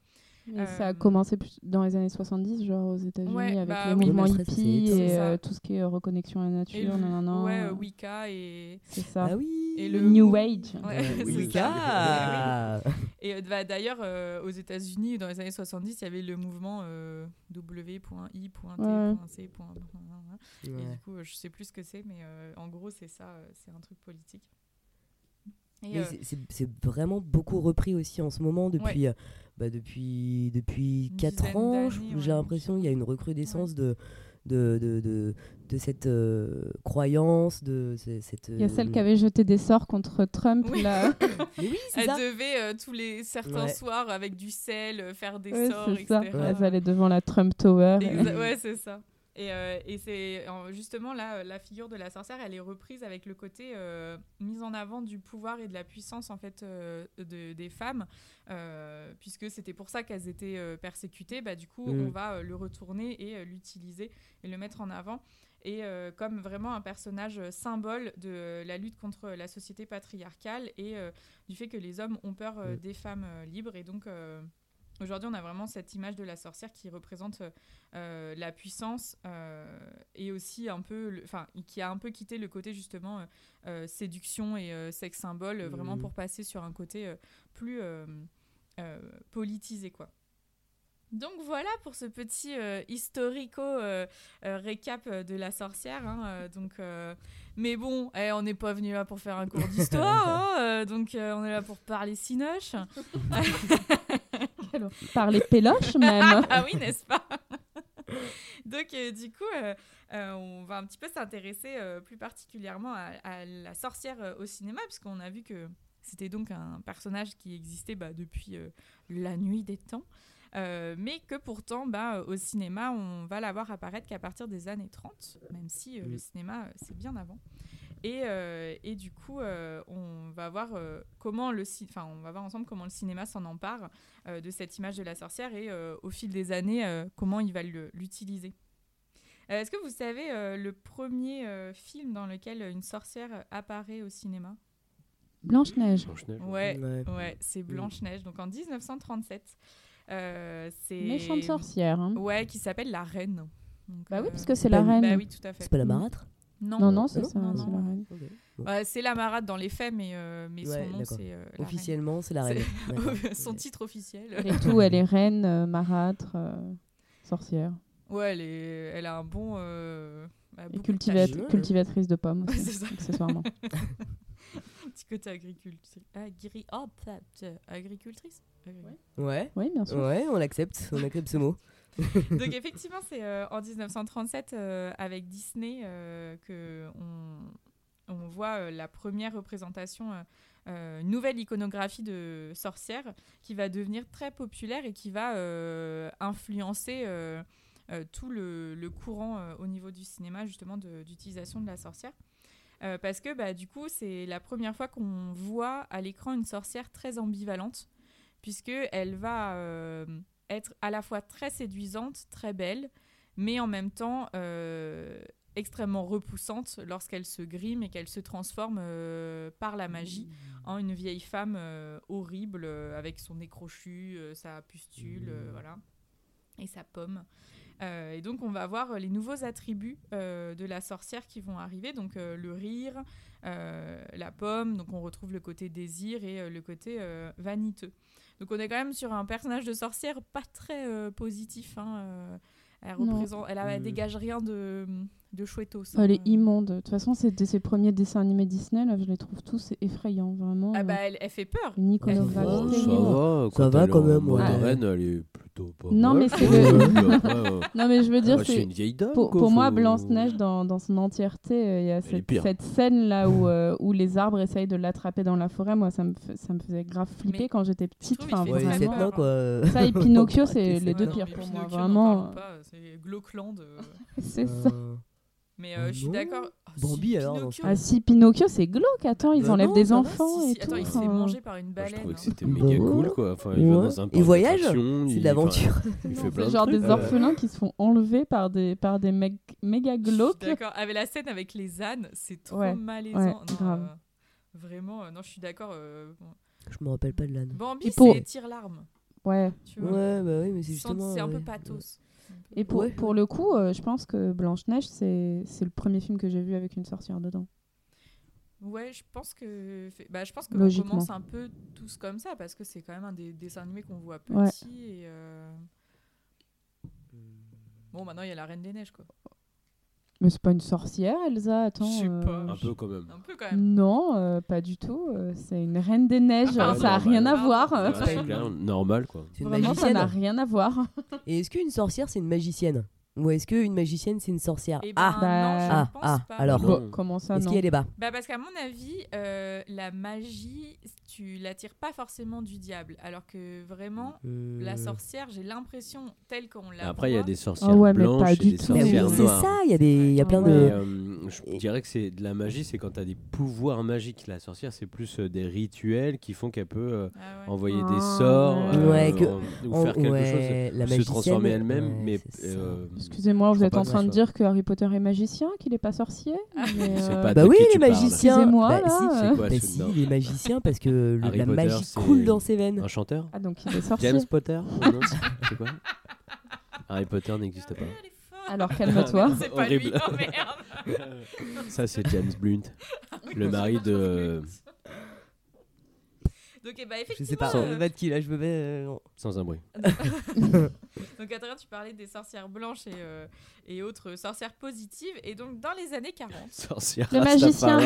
F: Mais ça a
A: Euh,
F: commencé plus dans les années 70, genre aux États-Unis,
A: Ouais,
F: avec
A: bah
F: le
A: oui.
F: mouvement hippie et euh, tout ce qui est euh, reconnexion à la
A: Et
F: nature.
A: le- ouais,
F: euh,
A: euh, Wicca et,
F: C'est ça.
H: Ah oui
A: et
F: le
A: le
F: New Age.
A: Ouais,
H: Euh, Wicca.
A: Et euh, bah, d'ailleurs, euh, aux États-Unis, dans les années 70, il y avait le mouvement euh, W.I.T.C. Et
H: Ouais.
A: du coup, euh, je sais plus ce que c'est, mais euh, en gros, c'est ça, euh, c'est un truc politique. Et,
H: Mais
A: euh,
H: c'est- vraiment beaucoup repris aussi en ce moment depuis, euh, bah, depuis, depuis
A: Une
H: 4
A: dizaine
H: ans. J'ai l'impression qu'il y a une recrudescence de, de, de, de, de cette euh, croyance. De ce- cette,
F: Il y a celle
H: euh,
F: qui avait jeté des sorts contre Trump.
A: Oui.
F: Là.
H: Mais oui, c'est
A: elle
H: ça.
A: devait euh, tous les certains
H: Ouais.
A: soirs avec du sel faire des
F: Ouais,
A: sorts,
F: c'est ça.
A: etc.
F: Elles allaient devant la Trump Tower.
A: Exa- ouais, c'est ça. Et, euh, et c'est en- justement là, la figure de la sorcière, elle est reprise avec le côté euh, mise en avant du pouvoir et de la puissance en fait euh, de- des femmes, euh, puisque c'était pour ça qu'elles étaient persécutées. Bah, du coup,
H: Mm.
A: on va le retourner et l'utiliser et le mettre en avant. Et comme vraiment un personnage symbole de la lutte contre la société patriarcale et du fait que les hommes ont peur
H: Mm.
A: des femmes libres. Et donc, aujourd'hui, on a vraiment cette image de la sorcière qui représente euh, la puissance euh, et aussi un peu, enfin, qui a un peu quitté le côté justement euh, euh, séduction et euh, sexe symbole, euh, vraiment
H: Mhm.
A: pour passer sur un côté euh, plus euh, euh, politisé, quoi. Donc voilà pour ce petit euh, historico euh, euh, récap euh, de la sorcière. hein, euh, donc, euh, mais bon, eh, on n'est pas venu là pour faire un cours d'histoire, hein, euh, donc euh, on est là pour parler
F: Par les péloches même.
A: ah oui, n'est-ce pas? Donc, euh, du coup, euh, euh, on va un petit peu s'intéresser euh, plus particulièrement à, à la sorcière euh, au cinéma, puisqu'on a vu que c'était donc un personnage qui existait bah, depuis euh, la nuit des temps. Euh, mais que pourtant, bah, au cinéma, on va la voir apparaître qu'à partir des années 30, même si euh, le cinéma, euh, c'est bien avant. Et, euh, et du coup, euh, on va voir euh, comment le, enfin, on va voir ensemble comment le cinéma s'en empare euh, de cette image de la sorcière et euh, au fil des années euh, comment il va l'utiliser. Euh, Est-ce que vous savez euh, le premier euh, film dans lequel une sorcière apparaît au cinéma?
F: Blanche-Neige.
G: Blanche-Neige.
A: Ouais,
H: Ouais.
A: ouais, c'est Blanche Neige. Donc en 1937, euh, c'est
F: Méchante sorcière. hein.
A: Ouais, qui s'appelle la Reine. Donc,
F: Bah oui, parce que c'est la reine.
A: Bah oui, tout à fait.
H: C'est pas la marâtre?
A: Non,
F: Non, non, c'est
H: non,
F: ça,
A: non,
F: c'est
A: non.
F: la reine.
A: Ouais, c'est la marade dans les faits, mais, euh, mais
H: Ouais,
A: son nom c'est euh, la Reine.
H: Officiellement, c'est la reine.
A: Son titre officiel.
F: Et tout, elle est reine, euh, marâtre, euh, sorcière.
A: Ouais, elle, est, elle a un bon. euh, bah,
F: Et
A: de.
H: Ouais.
F: cultivatrice de pommes
A: Ouais,
F: aussi,
A: c'est ça.
F: accessoirement.
A: Petit côté agricultrice. Agri... Oh, agricultrice? Agri-
H: Ouais.
F: Oui, bien sûr.
H: Ouais, on accepte, on accepte ce mot.
A: Donc effectivement, c'est euh, en 1937 euh, avec Disney euh, que on, voit la première représentation, nouvelle iconographie de sorcière qui va devenir très populaire et qui va influencer tout le, courant au niveau du cinéma justement d'utilisation de, la sorcière. Parce que bah, du coup, c'est la première fois qu'on voit à l'écran une sorcière très ambivalente, puisque elle va être à la fois très séduisante, très belle, mais en même temps euh, extrêmement repoussante lorsqu'elle se grime et qu'elle se transforme euh, par la magie en une vieille femme euh, horrible avec son nez crochu, sa pustule, euh, voilà, et sa pomme. Et donc on va voir les nouveaux attributs de la sorcière qui vont arriver, donc le rire, la pomme, donc on retrouve le côté désir et le côté vaniteux. Donc on est quand même sur un personnage de sorcière pas très euh, positif. hein, euh, elle, représente, elle,
H: Mm.
A: dégage rien de, de chouettos.
F: Elle
A: hein.
F: est immonde. De toute façon, c'est de ses premiers dessins animés Disney. Là, je les trouve tous effrayants, vraiment.
A: Ah
F: euh,
A: bah elle, elle fait peur.
F: Une
G: Ça
F: iconographie
G: va,
A: Oh,
G: ça va.
H: Ça quand même,
G: mode
F: ouais.
G: reine, elle est plutôt pas
F: Non,
G: mal,
F: mais c'est
G: quoi.
F: le-
G: Puis après, euh,
F: Non, mais je veux dire, c'est.
G: une vieille dame.
F: Pour,
G: quoi,
F: pour moi,
G: faut-
F: Blanche-Neige, dans, dans son entièreté, euh, il y a cette,
G: pire.
F: cette scène là où, euh, où les arbres essayent de l'attraper dans la forêt. Moi, ça me, f- ça me faisait grave flipper
A: Mais
F: quand j'étais petite. Enfin,
H: Ouais,
F: vraiment,
A: hein.
H: quoi.
F: Ça et Pinocchio, c'est
H: Ouais,
F: les deux pires pour moi. Vraiment,
A: C'est Glaucland. euh.
F: c'est ça.
H: Euh,
A: Mais euh,
H: Ah
A: je suis d'accord. Ah,
H: Bambi,
A: si,
H: alors, dans
A: Pinocchio.
F: Ah si, Pinocchio, c'est glauque. Attends, ils
H: Bah
F: enlèvent
H: non,
F: des
H: ça va,
F: enfants
A: Si,
F: et
A: si,
F: tout.
A: Attends, il se fait
F: enfin,
A: manger par une
G: Moi, je
A: baleine.
G: trouvais que
A: hein.
G: c'était
H: Bah
G: méga
H: ouais.
G: cool quoi. Enfin, il va
H: Ouais.
G: dans un
H: Il
G: parc
H: voyage,
G: d'attractions,
H: C'est
G: il-
H: de l'aventure.
G: enfin, Il fait plein
F: c'est
G: de
F: genre
G: trucs.
F: des
G: Euh,
F: orphelins qui se font enlever par des, par des mecs méga
A: Je suis
F: glauques.
A: D'accord. Avec la scène avec les ânes, c'est trop
F: Ouais,
A: malaisant.
F: ouais,
A: Non,
F: grave.
A: euh, vraiment, euh, non, je suis d'accord. euh, bon.
H: Je me rappelle pas de l'âne.
A: Bambi,
F: Et pour-
A: c'est tire-larme.
F: Ouais.
A: Tu vois.
H: Ouais, bah oui, mais c'est
A: Sans-
H: justement.
A: C'est un peu pathos.
F: Et pour,
H: Ouais.
F: pour le coup, euh, je pense que Blanche-Neige, c'est c'est le premier film que j'ai vu avec une sorcière dedans.
A: Ouais, je pense que, fait- bah, je pense que on commence un peu tous comme ça parce que c'est quand même un des dessins animés qu'on voit petit
F: Ouais.
A: et. euh, Bon, maintenant il y a la Reine des Neiges quoi.
F: Mais c'est pas une sorcière, Elsa, attends.
A: Je sais
F: euh,
A: pas.
G: Un peu quand même.
A: Un peu quand même.
F: Non, euh, pas du tout. euh, c'est une reine des neiges.
A: Ah,
F: ça a rien à voir. Euh,
G: Ouais, c'est clair, normal quoi.
H: C'est une
F: Vraiment, ça n'a rien à voir.
H: Et est-ce qu'une sorcière, c'est une magicienne? Ou est-ce qu'une magicienne, c'est une sorcière
A: Eh ben,
H: Ah
A: non, je
H: ah,
A: pense
H: ah,
A: pas.
H: alors.
F: Bon, comment ça,
H: Est-ce
F: non
H: qu'il y a débat
A: Bah parce qu'à mon avis, euh, la magie, tu l'attires pas forcément du diable, alors que vraiment la
H: Hmm.
A: sorcière, j'ai l'impression telle qu'on la
G: Après, il y a
A: voit-
G: des sorcières
F: Ah ouais, mais
G: blanches
F: pas
G: et
F: du
G: des
F: tout.
H: Mais oui,
G: sorcières
H: c'est
G: noires.
H: ça, il y a, des, il y a plein.
G: Mais,
H: de.
G: euh, je dirais que c'est de la magie, c'est quand tu as des pouvoirs magiques. La sorcière, c'est plus euh, des rituels qui font qu'elle peut euh,
A: Ah ouais.
G: envoyer des
F: Ah,
G: sorts
H: ouais.
G: euh,
H: que-
G: en- ou faire quelque
H: ouais,
G: chose,
H: la
G: se
H: magicienne,
G: transformer elle-même.
H: ouais,
G: mais
H: c'est ça.
G: euh,
F: Excusez-moi, vous êtes en train de dire que Harry Potter est magicien, qu'il est pas sorcier mais,
G: C'est
F: euh,
G: pas
H: Bah oui,
G: tu parles.
H: magiciens.
F: Excusez-moi,
H: bah,
F: là,
H: si,
G: quoi,
H: bah si, il est magicien parce que le- la
G: Potter,
H: magie coule dans ses veines.
G: un chanteur
F: Ah, donc il est sorcier.
G: James Potter C'est quoi Harry Potter n'existe pas.
A: Est.
F: Alors calme-toi.
A: C'est pas lui,
G: Horrible.
A: oh merde.
G: Ça, c'est James Blunt, le mari de.
A: Donc, eh ben,
H: Je
A: effectivement.
H: sais pas,
A: euh,
H: qui là, je me mets. euh, non.
G: Sans un bruit.
A: Donc, Adrien, tu parlais des sorcières blanches et, euh, et autres sorcières positives. Et donc, dans les années 40,
G: Sorcière.
F: Le magicien.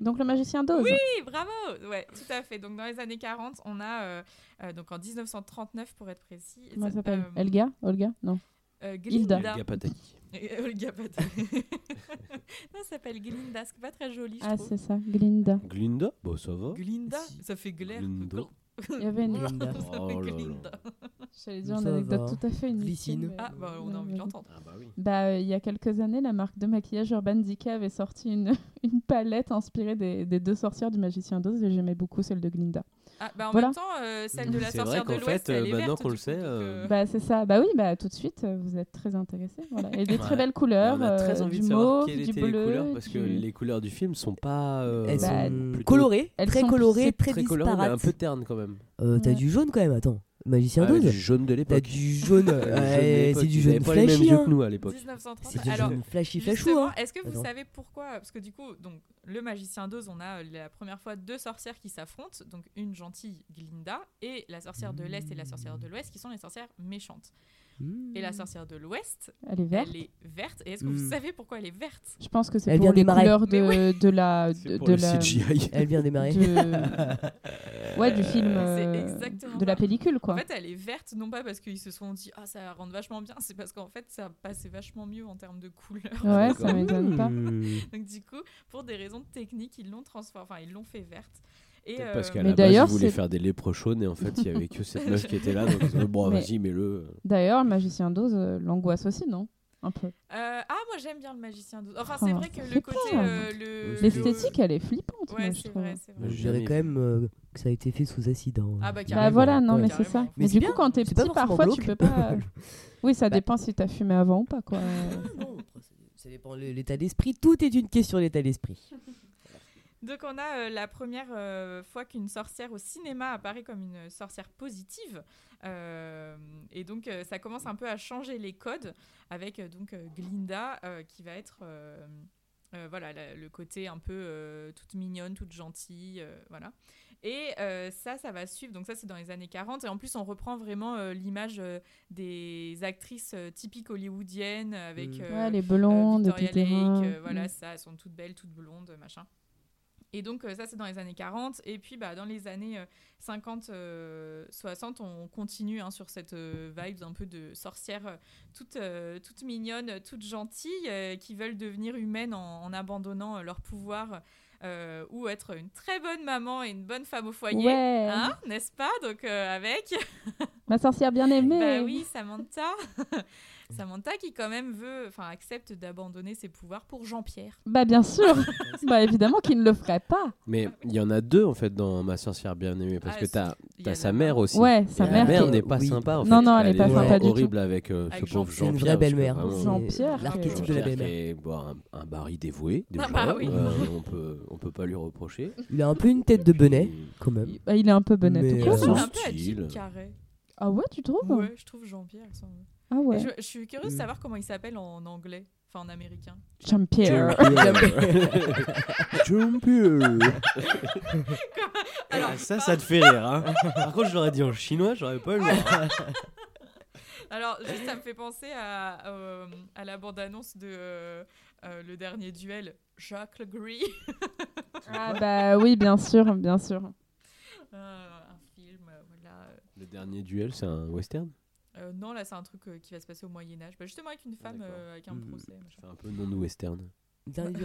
F: Donc le magicien d'Oz.
A: Oui, bravo Ouais, tout à fait. Donc dans les années 40, on a, euh, euh, donc en 1939 pour être précis...
F: Comment elle
A: ça-
F: s'appelle?
A: Euh,
F: Elga? Olga? Non.
A: euh.
G: Olga Pataki.
A: Olga Pataki. non, ça s'appelle Glinda, c'est pas très joli, je
F: Ah,
A: trouve.
F: c'est ça, Glinda.
G: Glinda Bon, ça va.
A: Glinda,
H: Si.
A: ça fait glaire.
G: Glinda.
F: Il y avait une.
H: Glinda.
A: Ça fait
G: Oh là là.
A: Glinda.
F: J'allais dire une
H: Ça
F: anecdote
H: va.
F: tout à fait inutile.
H: Glycine.
F: mais
A: Ah, bah on a envie de l'entendre.
G: Ah bah oui.
F: Bah, euh, il y a quelques années, la marque de maquillage Urban Decay avait sorti une, une palette inspirée des, des deux sorcières du magicien d'Oz et j'aimais beaucoup celle de Glinda.
A: Ah, bah en
F: Voilà.
A: même temps, euh, celle de la
G: C'est vrai
A: sorcière de
G: qu'en
A: l'Ouest,
G: fait,
A: elle
G: euh, maintenant
A: verte,
G: qu'on le sait, euh,
A: euh,
F: Bah, c'est ça. Bah oui, bah tout de suite, euh, vous êtes très intéressés. Voilà. Et des très
G: Ouais.
F: belles couleurs.
G: on a très envie
F: du
G: de savoir
F: mauve,
G: quelles étaient
F: bleu,
G: les couleurs parce que
F: du-
G: les couleurs du film sont pas euh,
H: Elles
F: Bah,
H: sont
G: plutôt
H: colorées,
F: elles
H: très
F: sont-
H: colorées, très,
G: très colorées mais
H: disparates.
G: un peu ternes quand même.
H: Euh, T'as
F: Ouais.
H: du jaune quand même, attends. Magicien
G: Ah,
H: d'Oz
G: du jaune de
H: T'as
G: l'époque.
H: du jaune.
G: De
H: ouais,
G: l'époque,
H: c'est du jaune
G: pas les mêmes
H: flashy. hein.
G: que nous à l'époque.
A: 1930.
H: C'est du
A: Alors,
H: jaune flashy flashou.
A: Justement,
H: hein.
A: est-ce que vous
H: Attends.
A: savez pourquoi? Parce que du coup, donc, le magicien d'Oz, on a euh, la première fois deux sorcières qui s'affrontent, donc une gentille Glinda et la sorcière de l'Est et la sorcière de l'Ouest qui sont les sorcières méchantes. Et la sorcière de l'Ouest,
F: Elle est verte.
A: elle est verte. Et est-ce que vous
H: Mm.
A: savez pourquoi elle est verte?
F: Je pense que c'est pour
H: vient
F: les couleurs de, de la.
G: C'est
F: De,
G: pour
F: de
G: le
F: la
G: CGI.
H: Elle vient démarrer.
F: de- Ouais, du film.
A: C'est
F: euh,
A: exactement
F: de la pellicule, quoi.
A: En fait, elle est verte, non pas parce qu'ils se sont dit ah ça rend vachement bien, c'est parce qu'en fait ça passait vachement mieux en termes de couleur.
F: Ouais, ça m'étonne pas.
H: Hmm.
A: Donc du coup, pour des raisons techniques, ils l'ont transformé, enfin ils l'ont fait verte. Et euh,
G: parce qu'à la base, ils voulaient faire des léprochaunes et en fait, il y avait que cette meuf qui était là. Donc, ils ont dit, bon,
F: Mais-
G: vas-y, mets-le.
F: D'ailleurs, le magicien d'Oz euh, l'angoisse aussi, non? Un peu.
A: euh, ah moi j'aime bien le magicien d'Oz. Enfin c'est
F: Oh,
A: vrai que le côté euh, le
F: L'esthétique, elle est flippante,
A: Ouais,
F: moi, je
A: c'est
F: trouve.
A: vrai.
H: Je dirais quand même euh, que ça a été fait sous acide. hein.
A: Ah bah
F: Bah voilà, non,
H: Ouais.
F: mais c'est ça. Mais,
H: Mais
F: du coup, quand t'es petit, parfois, tu peux pas. Oui, ça
H: Bah.
F: dépend si t'as fumé avant ou pas, quoi.
H: Ça- ça dépend de l'état d'esprit. Tout est une question d'état d'esprit.
A: Donc on a euh, la première euh, fois qu'une sorcière au cinéma apparaît comme une sorcière positive. Euh, et donc euh, ça commence un peu à changer les codes avec euh, donc euh, Glinda euh, qui va être euh, euh, voilà la- le côté un peu euh, toute mignonne, toute gentille, euh, voilà. Et euh, ça, ça va suivre. Donc ça, c'est dans les années 40. Et en plus, on reprend vraiment euh, l'image euh, des actrices euh, typiques hollywoodiennes avec
H: Mm.
A: euh,
F: ouais, les
A: euh,
F: blondes,
A: Victoria. Lake, euh, voilà,
F: Mm.
A: ça, elles sont toutes belles, toutes blondes, machin. Et donc, euh, ça, c'est dans les années 40. Et puis, bah, dans les années euh, 50, euh, 60, on continue hein, sur cette euh, vibe un peu de sorcières euh, toutes, euh, toutes mignonnes, toutes gentilles, euh, qui veulent devenir humaines en, en abandonnant euh, leur pouvoir euh, ou être une très bonne maman et une bonne femme au foyer.
F: Ouais.
A: Hein, n'est-ce pas? Donc, euh, avec
F: Ma sorcière bien aimée.
A: bah oui, Samantha. Samantha qui quand même veut, enfin accepte d'abandonner ses pouvoirs pour Jean-Pierre.
F: Bah bien sûr. bah évidemment qu'il ne le ferait pas.
G: Mais il y en a deux en fait dans Ma sorcière bien aimée parce
A: Ah,
G: que t'as
A: il y a
G: T'as sa mère aussi.
F: Ouais, sa
G: La
F: mère.
G: mère n'est pas
H: oui.
G: sympa. En
F: Non,
G: fait.
F: non, elle est pas sympa du
G: horrible avec euh,
A: Avec
G: ce pauvre
A: Jean-Pierre.
H: C'est une
G: Jean-Pierre.
H: vraie belle-mère. C'est
F: Jean-Pierre,
H: L'archétype
F: euh,
H: de la belle-mère.
G: qui est, bon, un, un mari dévoué. Déjà,
A: Ah bah oui.
G: euh, on peut on peut pas lui reprocher.
H: Il a un peu une tête de bonnet,
G: Puis,
H: quand même.
F: Il, bah, il est un peu bonnet
H: Mais,
F: tout
A: Il
F: court. hein. Ah ouais, tu trouves
A: Ouais, je trouve Jean-Pierre.
F: Ah ouais.
A: Je, je suis curieuse de savoir comment il s'appelle en anglais, enfin en américain.
F: Jean-Pierre.
G: Jean-Pierre.
A: Alors,
G: ça, ça te fait rire. Hein. Par contre, je l'aurais dit en chinois, j'aurais pas eu le.
A: Alors, juste, ça me fait penser à, euh, à la bande-annonce de euh, euh, Le Dernier Duel, Jacques Le Gris.
F: Ah bah oui, bien sûr, bien sûr.
A: Euh, un film, euh, voilà.
G: Le dernier duel, c'est un western?
A: Euh, non, là, c'est un truc euh, qui va se passer au Moyen-Âge. Bah, justement, avec une femme, euh, avec un
H: Mm.
A: procès.
G: C'est un peu non-western.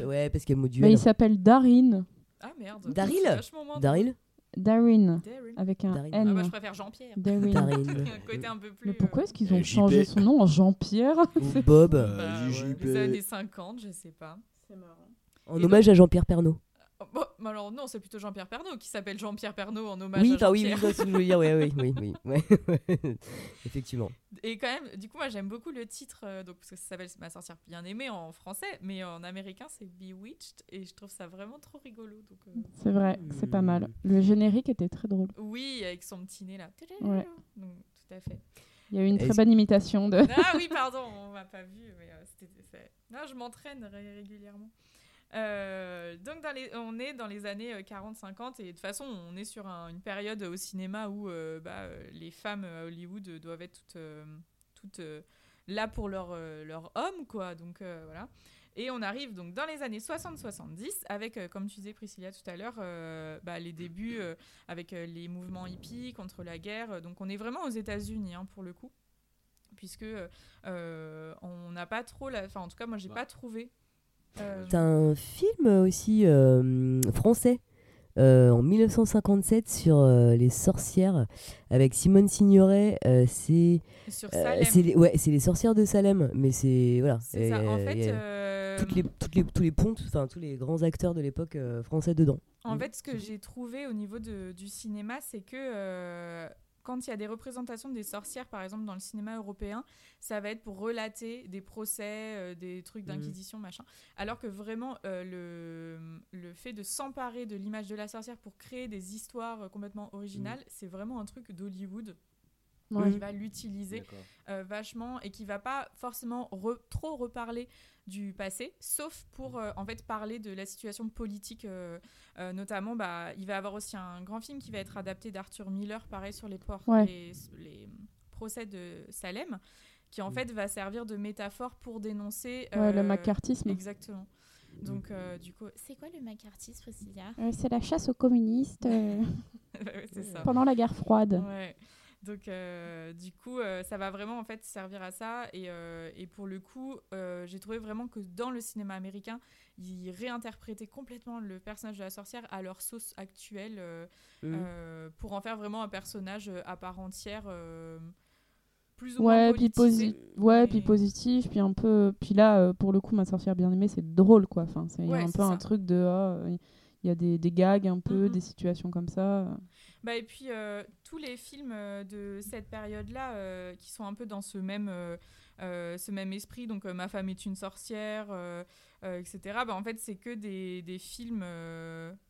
H: Ouais, parce qu'il y a le mot
F: Bah,
H: duel.
F: il s'appelle Darin.
A: Ah merde.
H: Daryl Daryl
F: Darin. Avec un
H: Darin.
A: Ah bah,
F: N.
A: je préfère Jean-Pierre.
F: Darin.
H: Daryl.
A: un côté un peu plus.
F: Mais pourquoi est-ce qu'ils ont changé son nom en Jean-Pierre
H: Ou Bob.
A: bah, ouais, les années 50, je sais pas.
F: C'est marrant.
H: En
A: Et
H: hommage à Jean-Pierre Pernaut.
A: Oh, bon, mais alors non, c'est plutôt Jean-Pierre Pernaut qui s'appelle Jean-Pierre Pernaut en hommage
H: Oui,
A: à
H: enfin oui, oui,
A: Jean-Pierre.
H: dire, ouais, oui, oui, oui, ouais. Effectivement.
A: Et quand même, du coup, moi j'aime beaucoup le titre, euh, donc, parce que ça s'appelle Ma sorcière bien aimée en français, mais en américain c'est Bewitched, et je trouve ça vraiment trop rigolo. Donc, euh,
F: C'est vrai, c'est pas mal. Le générique était très drôle.
A: oui, avec son petit nez là.
F: Ouais.
A: Donc, tout à fait.
F: Il y a eu une très bonne imitation de.
A: Ah oui, pardon, on m'a pas vu, mais euh, c'était. Non, je m'entraîne ré- régulièrement. Euh, donc dans les, on est dans les années euh, 40-50 et de toute façon on est sur un- une période au cinéma où euh, bah, euh, les femmes à Hollywood euh, doivent être toutes, euh, toutes euh, là pour leur, euh, leur homme quoi. Donc euh, voilà. Et on arrive donc dans les années 60-70 avec euh, comme tu disais Priscilla tout à l'heure euh, bah, les débuts euh, avec euh, les mouvements hippies contre la guerre. Donc on est vraiment aux États-Unis hein, pour le coup puisque euh, on n'a pas trop la enfin en tout cas moi j'ai
G: Ouais.
A: pas trouvé euh,
H: T'as un film aussi euh, français euh, en 1957 sur euh, les sorcières avec Simone Signoret. euh, c'est euh, c'est les, ouais, c'est les sorcières de Salem, mais c'est voilà.
A: c'est ça en
H: euh,
A: fait euh,
H: toutes les, toutes les, tous les ponts, enfin tous les grands acteurs de l'époque euh, français dedans.
A: En
H: Mm.
A: fait, ce que j'ai trouvé au niveau de- du cinéma, c'est que euh, quand il y a des représentations des sorcières, par exemple dans le cinéma européen, ça va être pour relater des procès, euh, des trucs
H: Mhm.
A: d'inquisition, machin. Alors que vraiment, euh, le, le fait de s'emparer de l'image de la sorcière pour créer des histoires euh, complètement originales, c'est vraiment un truc d'Hollywood
F: Ouais.
A: qui va l'utiliser euh, vachement et qui va pas forcément re- trop reparler du passé, sauf pour euh, en fait parler de la situation politique, euh, euh, notamment. Bah, il va y avoir aussi un grand film qui va être adapté d'Arthur Miller, pareil sur les, ports,
F: Ouais.
A: les, les procès de Salem, qui en
H: Mm.
A: fait va servir de métaphore pour dénoncer
F: Ouais, le macartisme.
A: Exactement. Donc euh, du coup, c'est quoi le macartisme, Priscilla
F: Euh, c'est la chasse aux communistes euh,
A: Ouais, C'est ça.
F: pendant la guerre froide.
A: Ouais. Donc, euh, du coup, euh, ça va vraiment en fait servir à ça. Et, euh, et pour le coup, euh, j'ai trouvé vraiment que dans le cinéma américain, ils réinterprétaient complètement le personnage de la sorcière à leur sauce actuelle euh,
H: Mm.
A: euh, pour en faire vraiment un personnage à part entière, euh, plus ou moins
F: Ouais, puis,
A: politisé.
F: posi- ouais,
A: mais-
F: puis positif, puis un peu. Puis là, euh, pour le coup, ma sorcière bien aimée, c'est drôle, quoi. Enfin, c'est il y a
A: Ouais,
F: un peu un truc de. ah, il y a des, des gags un peu,
A: Mhm.
F: des situations comme ça.
A: Bah, et puis euh, tous les films euh, de cette période-là euh, qui sont un peu dans ce même, ce même esprit, donc Ma femme est une sorcière, etc. Bah, en fait, c'est que des, des films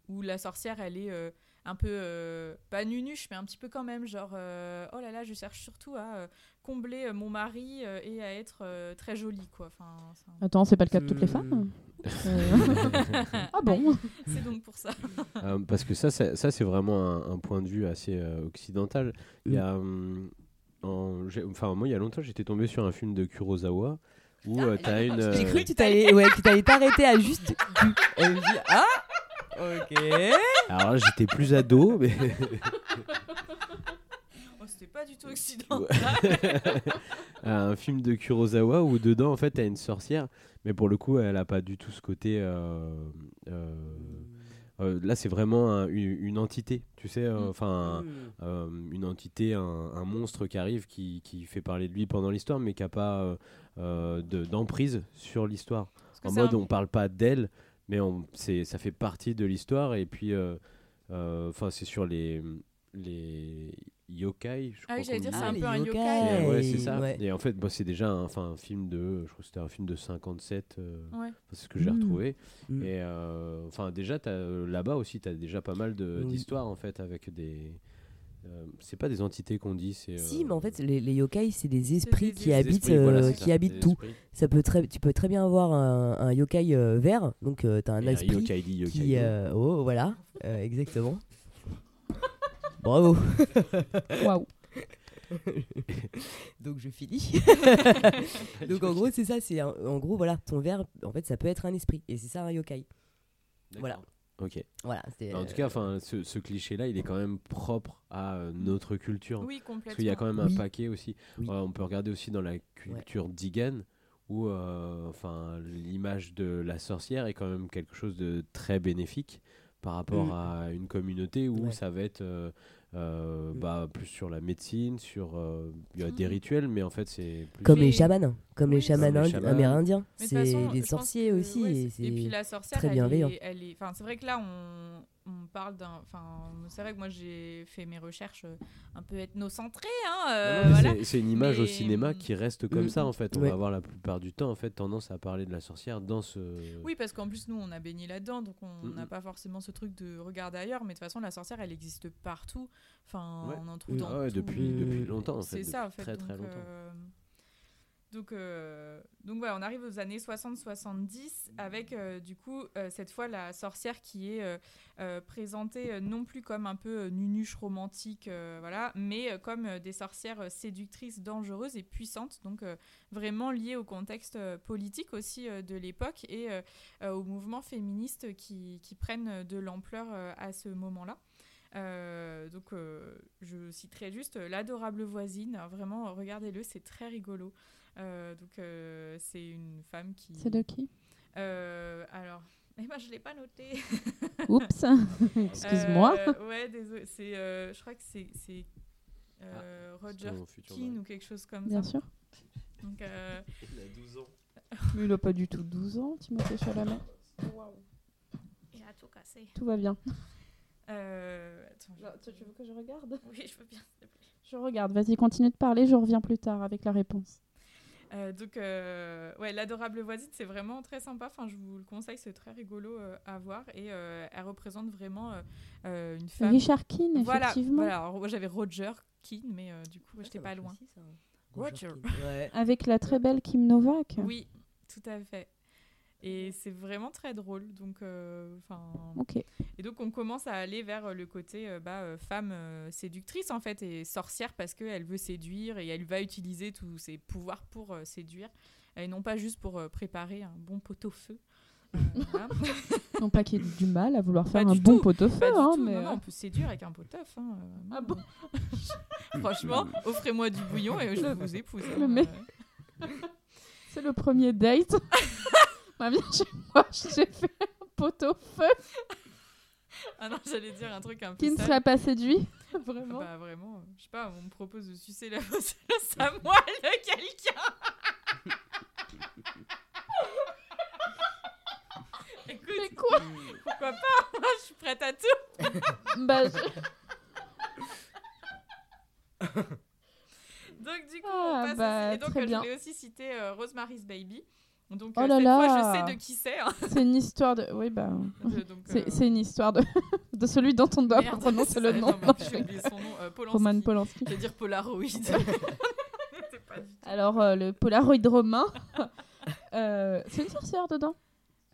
A: où la sorcière, elle est un peu, euh, pas nunuche, mais un petit peu quand même, genre, euh, oh là là, je cherche surtout à euh, combler euh, mon mari euh, et à être euh, très jolie, quoi. Enfin, un-
F: Attends, c'est pas le cas de toutes les
H: Hmm.
F: femmes Euh, Ah bon
A: c'est donc pour ça.
G: Euh, parce que ça, ça, c'est vraiment un, un point de vue assez euh, occidental. Il y a, hum, en- j'ai- enfin, moi, il y a longtemps, j'étais tombé sur un film de Kurosawa où euh, t'as une.
H: J'ai
G: euh,
H: cru que tu t'allais ouais, t'arrêter à juste. du- Et je me dis, ah Ok.
G: Alors là, j'étais plus ado, mais
A: Oh, C'était pas du tout occidental.
G: un film de Kurosawa où dedans, en fait, t'as une sorcière, mais pour le coup, elle a pas du tout ce côté. euh, euh, euh, là, c'est vraiment un- une, une entité, tu sais, euh,
A: Mm.
G: enfin, euh, une entité, un, un monstre qui arrive, qui, qui fait parler de lui pendant l'histoire, mais qui a pas euh, euh, de- d'emprise sur l'histoire.
A: Parce que
G: En
A: c'est
G: mode,
A: un-
G: on parle pas d'elle, mais on, c'est, ça fait partie de l'histoire. Et puis, euh, euh, enfin, c'est sur les, les yokai. Je
A: Ah oui, j'allais dire,
G: dit.
A: c'est
H: Ah,
A: un
H: les
A: peu un
H: yokai.
A: yokai.
G: Ouais, c'est ça.
H: ouais.
G: Et en fait, bah, c'est déjà un, enfin, un film de, je crois que c'était un film de 57, euh,
A: Ouais.
G: c'est ce que j'ai
H: Mm.
G: retrouvé.
H: Mm.
G: Et euh, enfin, déjà, t'as, euh, là-bas aussi, tu as déjà pas mal
H: Oui.
G: d'histoires en fait avec des. Euh, c'est pas des entités qu'on dit, c'est.
H: Si,
G: euh,
H: mais en fait, les, les yokai, c'est des esprits qui habitent,
G: esprits, voilà,
H: euh, qui
G: ça,
H: habitent tout.
G: esprits.
H: Ça peut très, tu peux très bien avoir un, un yokai euh, vert, donc tu as un
G: Et un
H: esprit
G: yokai dit yokai
H: qui. euh, oh, voilà, euh, exactement. Bravo.
F: Waouh.
H: Donc je finis. donc en gros, c'est ça. C'est en gros, voilà, ton vert, en fait, ça peut être un esprit, et c'est ça un yokai. Voilà.
G: Ok.
H: Voilà. c'est,
G: En tout
H: euh,
G: cas, enfin, ce, ce cliché-là, il est quand même propre à euh, notre culture.
A: Oui, complètement.
G: Parce qu'il y a quand même un paquet aussi.
H: Oui.
G: Euh, on peut regarder aussi dans la culture d'Igan, où euh, enfin, l'image de la sorcière est quand même quelque chose de très bénéfique par rapport
H: Mm.
G: à une communauté où
H: Ouais.
G: ça va être euh,
H: Mm.
G: bah, plus sur la médecine, sur euh, il y a des
A: Mm.
G: rituels, mais en fait c'est
H: Comme les chamans, comme les
A: Oui,
H: chamans
G: les
H: amérindiens. C'est les sorciers
A: que,
H: aussi.
A: ouais,
H: et
A: puis la sorcière,
H: très
A: elle
H: bienveillant.
A: est- elle est- Enfin, c'est vrai que là, on, on parle d'un. Enfin, c'est vrai que moi, j'ai fait mes recherches euh, un peu ethnocentrées. Hein, euh, voilà.
G: c'est- une image au cinéma qui reste comme
H: Mm.
G: ça en fait. On
H: Ouais.
G: va avoir la plupart du temps en fait tendance à parler de la sorcière dans ce.
A: Oui, parce qu'en plus, nous, on a baigné là-dedans, donc on
G: Mm,
A: n'a
G: mm.
A: pas forcément ce truc de regarder ailleurs. Mais de toute façon, la sorcière, elle existe partout. Enfin,
G: Ouais.
A: on en trouve
H: Mm.
A: dans
G: Ah ouais,
A: tout-
G: depuis,
H: Mm.
G: depuis longtemps en fait.
A: C'est ça, en fait.
G: Très
A: donc,
G: très longtemps.
A: euh, Donc, euh, donc voilà, on arrive aux années 60-70 avec euh, du coup euh, cette fois la sorcière qui est présentée non plus comme un peu nunuche romantique, voilà, mais comme des sorcières séductrices, dangereuses et puissantes, donc vraiment liées au contexte politique aussi de l'époque et aux mouvements féministes qui, qui prennent de l'ampleur à ce moment-là. Donc, je citerai juste l'adorable voisine. Vraiment, regardez-le, c'est très rigolo. Euh, donc, euh, c'est une femme qui.
F: C'est de qui?
A: Euh, alors, eh ben, je l'ai pas noté.
F: Oups. Excuse-moi.
A: Euh, ouais, désolé. C'est, euh, je crois que c'est, c'est euh, Roger Keane ou quelque chose comme
F: Bien
A: ça.
F: sûr.
A: Donc, euh,
G: Il a 12 ans.
F: Mais il a pas du tout 12 ans, Timothée Chalamet.
A: il a tout cassé.
F: Tout va bien.
A: Euh, attends, je-
F: tu veux que je regarde?
A: Oui, je veux bien. s'il te plaît.
F: Je regarde. Vas-y, continue de parler. Je reviens plus tard avec la réponse.
A: Euh, donc, euh, ouais, l'adorable voisine, c'est vraiment très sympa. Enfin, je vous le conseille, c'est très rigolo euh, à voir et euh, elle représente vraiment une femme.
F: Richard Keane,
A: voilà,
F: effectivement.
A: voilà. Alors, moi, j'avais Roger Keane, mais euh, du coup,
H: Ah,
A: j'étais pas loin.
H: aussi, ça.
A: Roger.
H: Ouais.
F: Avec la très belle Kim Novak.
A: Oui, tout à fait. Et c'est vraiment très drôle. Donc, euh. Et donc on commence à aller vers euh, le côté euh, bah, euh, femme séductrice en fait et sorcière parce qu'elle veut séduire et elle va utiliser tous ses pouvoirs pour séduire et non pas juste pour préparer un bon pot-au-feu. Voilà.
F: Non pas qu'il y ait du mal à vouloir faire
A: Pas
F: un bon
A: tout.
F: pot-au-feu,
A: Pas du
F: hein, mais
A: non, non, on peut séduire avec un pot-au-feu. hein, euh,
F: Ah
A: non. Franchement, offrez-moi du bouillon et je vous épouse. Hein,
F: c'est le premier date. bah viens chez moi, j'ai fait un pot-au-feu.
A: Ah non, j'allais dire un truc un peu
F: Qui ne
A: sale.
F: serait pas séduit Vraiment.
A: Bah vraiment, euh, je sais pas, on me propose de sucer la fosse à moelle de quelqu'un. Écoute,
F: Mais quoi
A: pourquoi pas Moi, je suis prête à tout.
F: Bah, je-
A: Donc du coup,
F: Ah,
A: on passe
F: bah,
A: Et donc, je voulais aussi citer euh, Rosemary's Baby. Donc
F: Oh
A: euh,
F: là
A: cette
F: là.
A: fois, je sais de qui c'est. hein.
F: c'est une histoire de. Oui, bah. C'est
A: euh,
F: une histoire de, de celui dont on doit
A: merde,
F: prononcer le nom.
A: non,
F: Non, je-
A: son nom. euh, Polanski.
F: Roman Polanski.
A: Je dire Polaroid.
F: Alors, euh, le Polaroid romain. euh, c'est une sorcière dedans.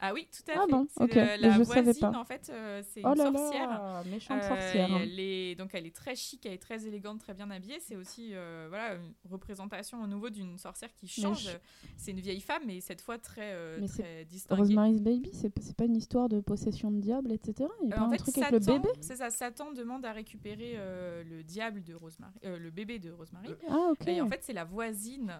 A: Ah oui, tout à
F: Ah
A: fait.
F: bon,
A: le- la
F: je
A: voisine,
F: savais pas.
A: en fait, euh, c'est
F: Oh
A: une
F: là
A: sorcière.
F: là, méchante
A: Euh,
F: sorcière.
A: elle est, donc elle est très chic, elle est très élégante, très bien habillée. C'est aussi euh, voilà, une représentation à nouveau d'une sorcière qui change.
F: je-
A: C'est une vieille femme, mais cette fois très, très distinguée.
F: Rosemary's Baby, c'est pas une histoire de possession de diable, etc. Il y a pas
A: en
F: un
A: fait,
F: truc avec le bébé?
A: c'est ça, Satan demande à récupérer le diable de Rosemary, le bébé de Rosemary.
F: Ah, ok.
A: Et en fait, c'est la voisine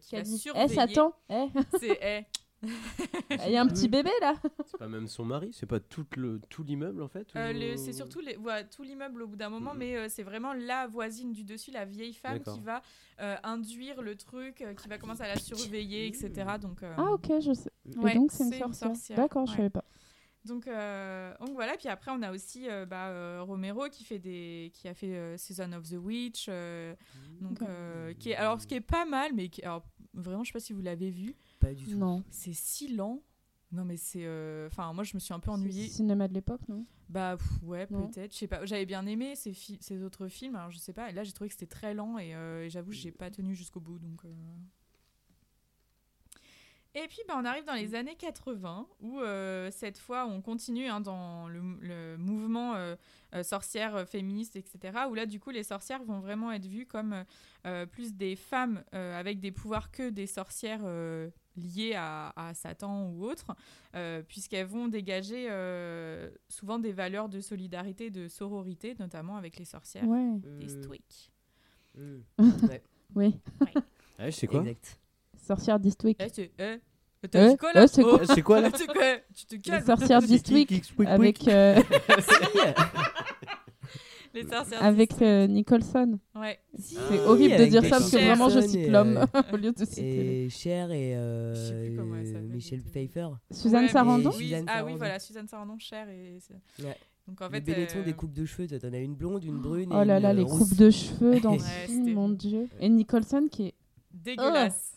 A: qui
F: a dit
A: surveiller.
F: Eh, Satan Eh,
A: C'est eh,
F: Il y a un petit bébé là
G: C'est pas même son mari, c'est pas tout le tout l'immeuble en fait.
A: Euh, le- c'est surtout les, tout l'immeuble au bout d'un moment, mais euh, c'est vraiment la voisine du dessus, la vieille femme
G: D'accord.
A: qui va euh, induire le truc, euh, qui va commencer à la surveiller, etc. Donc, euh,
F: Ah, ok, je sais.
A: Ouais,
F: Et donc, c'est une
A: c'est une
F: sorcière.
A: sorcière,
F: D'accord, je
A: ouais.
F: savais pas.
A: Donc, euh, donc voilà, puis après on a aussi euh, bah, euh, Romero qui fait des, qui a fait euh, Season of the Witch, euh, donc euh, qui est, alors ce qui est pas mal, mais qui, alors, vraiment je sais pas si vous l'avez vu,
H: Pas du tout.
F: Non.
A: c'est si lent. Non mais c'est, euh, enfin moi je me suis un peu ennuyée.
F: C'est Cinéma de l'époque, non?
A: Bah pff, ouais peut-être, je sais pas. J'avais bien aimé ces, ces autres films, alors je sais pas. Et là j'ai trouvé que c'était très lent et, euh, et j'avoue que j'ai pas tenu jusqu'au bout donc. euh. Et puis bah, on arrive dans les années 80 où euh, cette fois on continue hein, dans le, le mouvement sorcières féministes etc. Où là du coup les sorcières vont vraiment être vues comme plus des femmes avec des pouvoirs que des sorcières liées à, à Satan ou autre euh, puisqu'elles vont dégager euh, souvent des valeurs de solidarité, de sororité, notamment avec les sorcières
F: Ouais.
A: des
H: Euh, mm.
F: Oui.
G: Ah, c'est quoi
H: Exact.
F: Sorcière d'Eastwick.
A: Eh, c'est eh,
F: Eh,
A: t'as dit quoi là
F: eh, c'est quoi
A: Oh,
G: là
A: Tu te- tu te
F: Les
A: calmes
F: sorcières d'Eastwick avec, euh,
A: Les sorcières
F: avec euh, Nicholson.
A: Ouais.
F: C'est
H: Ah
F: horrible
H: oui,
F: de dire ça parce que vraiment je cite
H: et,
F: l'homme
H: euh,
F: au lieu de citer.
H: Et Cher et euh,
A: Je sais plus comment elle s'appelle
H: Michel. Pfeiffer.
F: Suzanne
A: Ouais,
F: Sarandon
A: mais- oui,
H: Suzanne
A: Ah oui, voilà, Suzanne Sarandon, cher et. Donc en
H: le
A: fait.
H: Benetton
A: euh,
H: des coupes de cheveux, t'en as une blonde, une brune et
F: Oh là là,
H: euh,
F: les
H: rousse.
F: coupes de cheveux dans ce
A: Ouais,
F: film, mon dieu. Et Nicholson qui est,
A: Dégueulasse.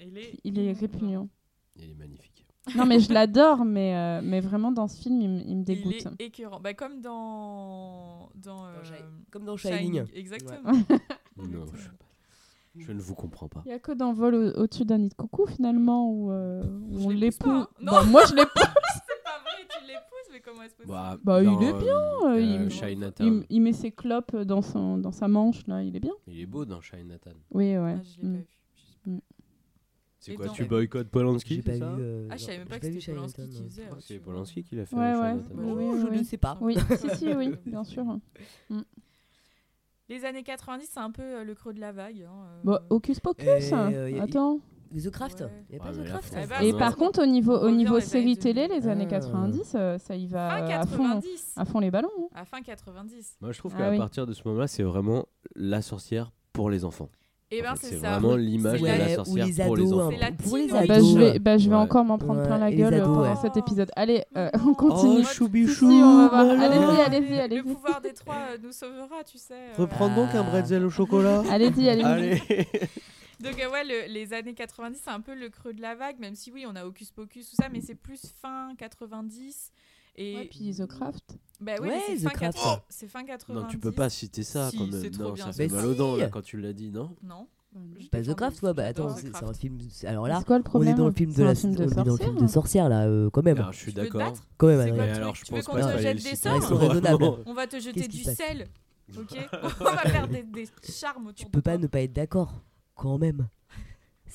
A: Il est,
F: il est répugnant.
G: Il est magnifique.
F: Non mais je l'adore, mais, euh, mais vraiment dans ce film, il, me- il me
A: Il
F: dégoûte.
A: est écœurant. Bah, comme dans. Dans. euh,
H: Shi- Comme dans Shining.
A: Exactement.
G: Non, je, je ne vous comprends pas.
F: Il y a que dans Vol au- au-dessus d'un nid de coucou finalement où, euh, où
A: Je
F: on
A: l'épouse hein. Non.
F: Bah, moi je l'épouse.
A: C'est pas vrai, tu l'épouses, mais comment est-ce possible
G: Bah,
F: Bah, il est bien,
G: euh,
F: il-
G: euh,
F: il,
G: Chinatown.
F: il met ses clopes dans, son, dans sa manche là, il est bien.
G: Il est beau dans Chinatown.
F: Oui, ouais.
A: Ah, je l'ai
F: Mm.
A: pas vu.
G: C'est quoi Tu boycottes Polanski
H: J'ai pas vu. euh,
A: Ah, je savais même pas que c'était Polanski qui faisait.
G: Que c'est Polanski qui l'a fait.
F: Ouais, ouais. Oui, oui,
H: je ne sais pas.
F: Oui, si, si, oui, bien sûr.
A: Les années 90, c'est un peu euh, le creux de la vague. hein, euh.
F: Bon, Hocus Pocus,
H: euh,
F: attends.
H: The Craft
A: Ouais.
H: Il y a pas
G: mais
H: The Craft
A: ben,
F: Et
A: non.
F: par contre, au niveau,
A: On
F: au niveau série télé,
A: 2000.
F: les années
H: Ah.
F: 90, euh, ça y va
A: Fin
F: à fond,
A: 90.
F: à fond les ballons. hein.
A: À fin 90.
G: Moi, je trouve
F: Ah
G: qu'à
F: oui.
G: partir de ce moment-là, c'est vraiment la sorcière pour les enfants.
A: Et
G: En
A: ben, c'est ça.
G: vraiment l'image de
A: la-
H: ou
G: sorcière
H: les
G: pour les enfants.
A: C'est la
H: pour les
A: teen
H: ados.
F: Bah, je vais, bah, je vais
G: Ouais.
F: encore m'en prendre
H: Ouais,
F: plein la gueule
H: ados,
F: pendant
H: ouais.
F: cet épisode. Allez, euh, on continue.
A: Oh,
F: Si,
G: choubichou,
F: si, on va voir. Allez-y, allez-y,
A: Le
F: allez-y.
A: pouvoir des trois euh, nous sauvera, tu sais. euh.
G: Reprends donc un
H: Ah.
G: bretzel au chocolat.
F: Allez-y, allez-y.
G: Allez.
A: Donc ouais, le- les années 90, c'est un peu le creux de la vague, même si oui, on a Hocus Pocus, tout ça, mais c'est plus fin 90. Et
F: Ouais, puis The Craft.
A: Bah oui,
H: Ouais,
A: c'est
H: The
A: fin,
H: Craft.
A: 80 c'est fin 90.
G: Non, tu peux pas citer ça
A: Si,
G: quand même.
A: c'est trop
G: Non,
A: bien,
G: ça fait mal aux dents là quand tu l'as dit, non
A: Non. Je
H: Pas
A: défends
H: The Craft, toi, bah attends,
A: The
H: c'est un film. Alors là,
F: quoi le
H: on est
F: problème
H: dans le film de la,
F: film de
H: on est dans le film
F: sorcière.
H: de sorcière là, euh, quand même.
G: Alors, je suis
A: veux
G: d'accord.
H: Quand même,
A: quoi
G: alors, je
A: Tu veux
G: pense
A: qu'on
G: pas
A: te jette des sorts. On va te jeter du sel. Ok On va faire des, des charmes autour
H: Tu
A: de
H: peux pas
A: toi.
H: ne pas être d'accord, quand même.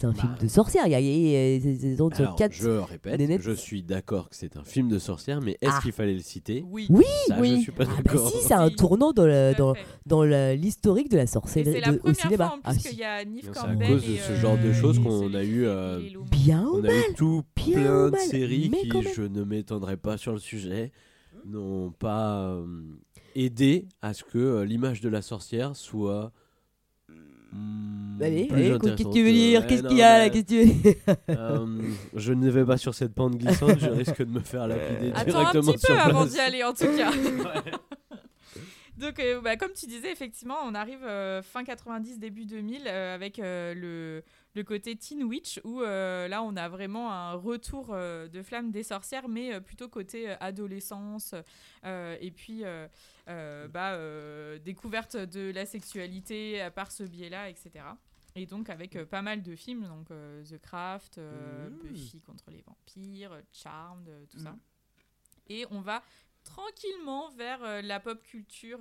H: C'est un
G: Bah.
H: film de sorcière. Il y a, il y a-
G: Alors,
H: quatre.
G: je répète,
H: nénettes.
G: je suis d'accord que c'est un film de sorcière, mais est-ce
H: Ah.
G: qu'il fallait le citer?
A: Oui.
H: Oui,
G: Ça,
F: Oui.
G: je suis pas
H: Ah bah si, c'est un tournant dans le- dans, dans la- l'historique de la sorcellerie
A: c'est la
H: de- au
A: première
H: cinéma.
A: fois en
H: Ah,
A: plus
H: si.
A: qu'il y a Neve
G: c'est à
A: Campbell.
G: cause de ce
A: euh,
G: genre de choses qu'on a eu, euh.
H: Bien ou
G: On a eu tout
H: bien
G: plein de séries
H: mais
G: qui, je ne m'étendrai pas sur le sujet, n'ont pas euh, aidé à ce que euh, l'image de la sorcière soit. Hmm,
H: Allez, allez, qu'est-ce que tu veux dire? Qu'est-ce qu'il y a là? Qu'est-ce que tu veux dire?
G: euh, Je ne vais pas sur cette pente glissante, je risque de me faire lapider
A: Attends un petit
G: sur
A: peu avant d'y aller en tout cas. Donc, euh, bah, comme tu disais, effectivement, on arrive euh, fin 90, début 2000 euh, avec euh, le, le côté Teen Witch où euh, là, on a vraiment un retour euh, de flamme des sorcières, mais euh, plutôt côté adolescence et puis bah, découverte de la sexualité par ce biais-là, etc. Et donc avec pas mal de films, donc The Craft,
H: Mmh.
A: Buffy contre les vampires, Charmed, tout ça. Et on va tranquillement vers la pop culture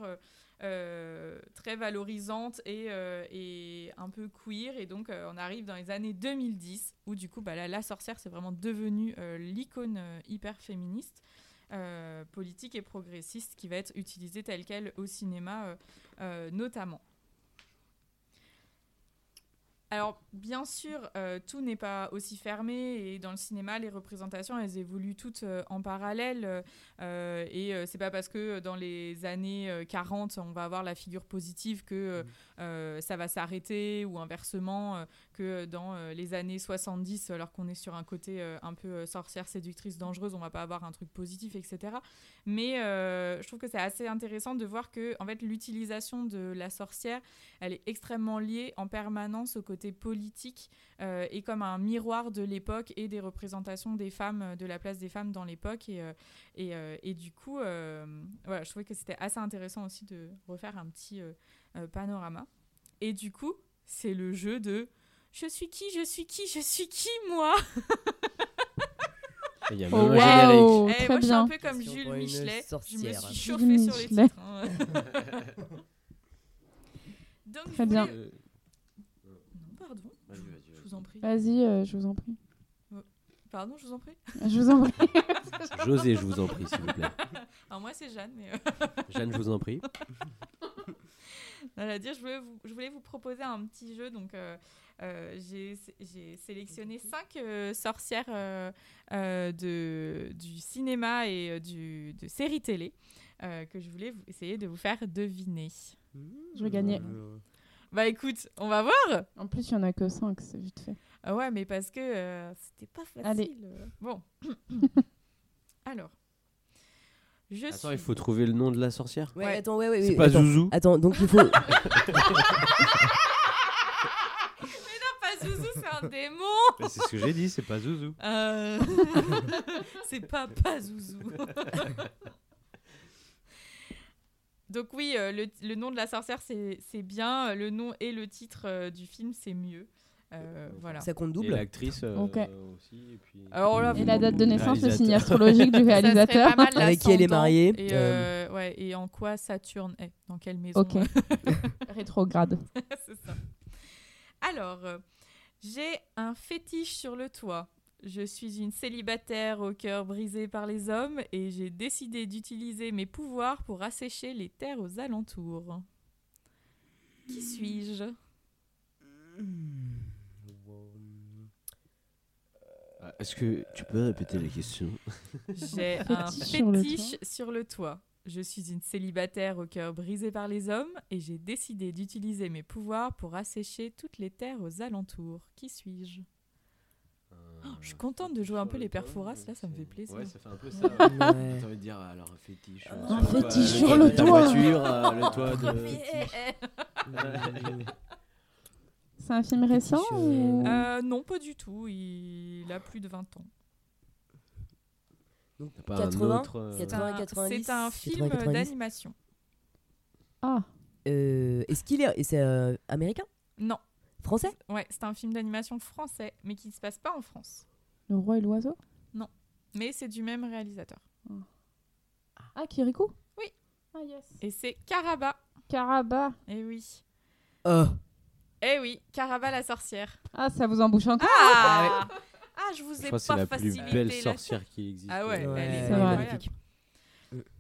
A: très valorisante et, euh, et un peu queer. Et donc, euh, on arrive dans les années 2010, où du coup, bah, la sorcière, c'est vraiment devenu euh, l'icône euh, hyper féministe, euh, politique et progressiste, qui va être utilisée telle qu'elle au cinéma, euh, euh, notamment. Alors, bien sûr, euh, tout n'est pas aussi fermé et dans le cinéma, les représentations, elles évoluent toutes euh, en parallèle. euh, et euh, c'est pas parce que dans les années euh, 40, on va avoir la figure positive que euh, ça va s'arrêter ou inversement que dans les années 70, alors qu'on est sur un côté un peu sorcière, séductrice, dangereuse, on va pas avoir un truc positif, etc. Mais euh, je trouve que c'est assez intéressant de voir que en fait, l'utilisation de la sorcière, elle est extrêmement liée en permanence au côté politique euh, et comme un miroir de l'époque et des représentations des femmes, de la place des femmes dans l'époque. Et, euh, et, et du coup, voilà, je trouvais que c'était assez intéressant aussi de refaire un petit panorama. Et du coup, c'est le jeu de je suis qui, je suis qui, je suis qui, moi?
G: Il y a
F: Oh,
G: même
F: waouh,
A: Eh,
F: très
A: Moi, je suis
F: bien.
A: un peu comme Jules Michelet. Je me suis
F: Jules
A: chauffée sur les
F: Michelet.
A: titres. hein. Donc,
F: Très bien.
A: voulais-
G: Euh,
A: Non, pardon.
G: vas-y, vas-y,
A: Je vous en prie.
F: Vas-y, euh, je vous en prie.
A: Pardon, je vous en prie.
F: Je vous en prie.
G: José, je vous en prie, s'il vous plaît.
A: Alors moi, c'est Jeanne, mais... euh,
G: Jeanne, je vous en prie.
A: à dire, je voulais, vous, je voulais vous proposer un petit jeu. Donc, euh, euh, j'ai sélectionné cinq euh, sorcières euh, euh, de, du cinéma et euh, du, de séries télé euh, que je voulais vous, essayer de vous faire deviner.
F: Je vais gagner.
A: Bah écoute, on va voir
F: En plus, il y en a que 5, c'est vite fait.
A: Ah ouais, mais parce que euh, c'était pas facile.
F: Allez.
A: Bon. Alors. Je
G: Attends,
A: suis...
G: il faut trouver le nom de la sorcière.
H: Ouais,
A: Ouais.
H: attends, ouais, ouais.
G: C'est pas
H: attends.
G: Zouzou
H: Attends, donc il faut.
A: Non, pas Zouzou, c'est un démon
G: Bah, C'est ce que j'ai dit, c'est pas Zouzou.
A: Euh, c'est pas pas Zouzou. Donc oui, euh, le, le nom de la sorcière, c'est c'est bien. Le nom et le titre euh, du film, c'est mieux. Euh, voilà.
H: Ça compte double.
G: l'actrice euh, aussi. Et, puis...
A: Alors là,
F: Et
A: vous-
F: la date de naissance, le signe astrologique du réalisateur.
A: pas mal
H: Avec qui elle est mariée.
A: Et, euh, ouais, et en quoi Saturne est Dans quelle maison
F: Ok. Rétrograde.
A: C'est ça. Alors, euh, j'ai un fétiche sur le toit. Je suis une célibataire au cœur brisé par les hommes et j'ai décidé d'utiliser mes pouvoirs pour assécher les terres aux alentours. Qui suis-je?
G: Ah, Est-ce que tu peux répéter la question?
A: J'ai un
F: Fétiche sur le
A: sur toit. Je suis une célibataire au cœur brisé par les hommes et j'ai décidé d'utiliser mes pouvoirs pour assécher toutes les terres aux alentours. Qui suis-je? Oh, Je suis contente de jouer un peu les perforas, là, ça me fait plaisir.
G: Ouais, ça fait un peu ça. ouais. T'as envie de dire alors un fétiche. euh,
H: Un
G: sur
F: fétiche
G: le
F: sur
G: toit
F: le toit.
G: voiture, euh, le toit de.
F: C'est un film récent ou...
A: Euh, non, pas du tout. Il a plus de 20 ans.
H: Donc,
G: T'as pas
H: 80,
G: un autre. euh,
A: C'est
H: 80,
A: un-
H: 90,
A: C'est un film
H: 80, 90.
A: d'animation.
F: Ah,
H: Euh, Est-ce qu'il est. euh, américain?
A: Non,
H: Français?
A: Ouais, c'est un film d'animation français, mais qui ne se passe pas en France.
F: Le Roi et l'Oiseau?
A: Mais c'est du même réalisateur.
F: Ah, Kirikou
A: Oui.
F: Ah, yes.
A: Et c'est Caraba.
F: Caraba.
A: Eh oui.
H: Oh
A: Eh oui, Caraba la sorcière.
F: Ah, ça vous embouche encore
A: Ah Ah, je vous
G: Je
A: ai
G: crois que c'est
A: pas
G: la plus belle
A: la-
G: sorcière qui existe.
A: Ah ouais,
H: Ouais,
A: elle est
F: C'est vrai.
A: incroyable.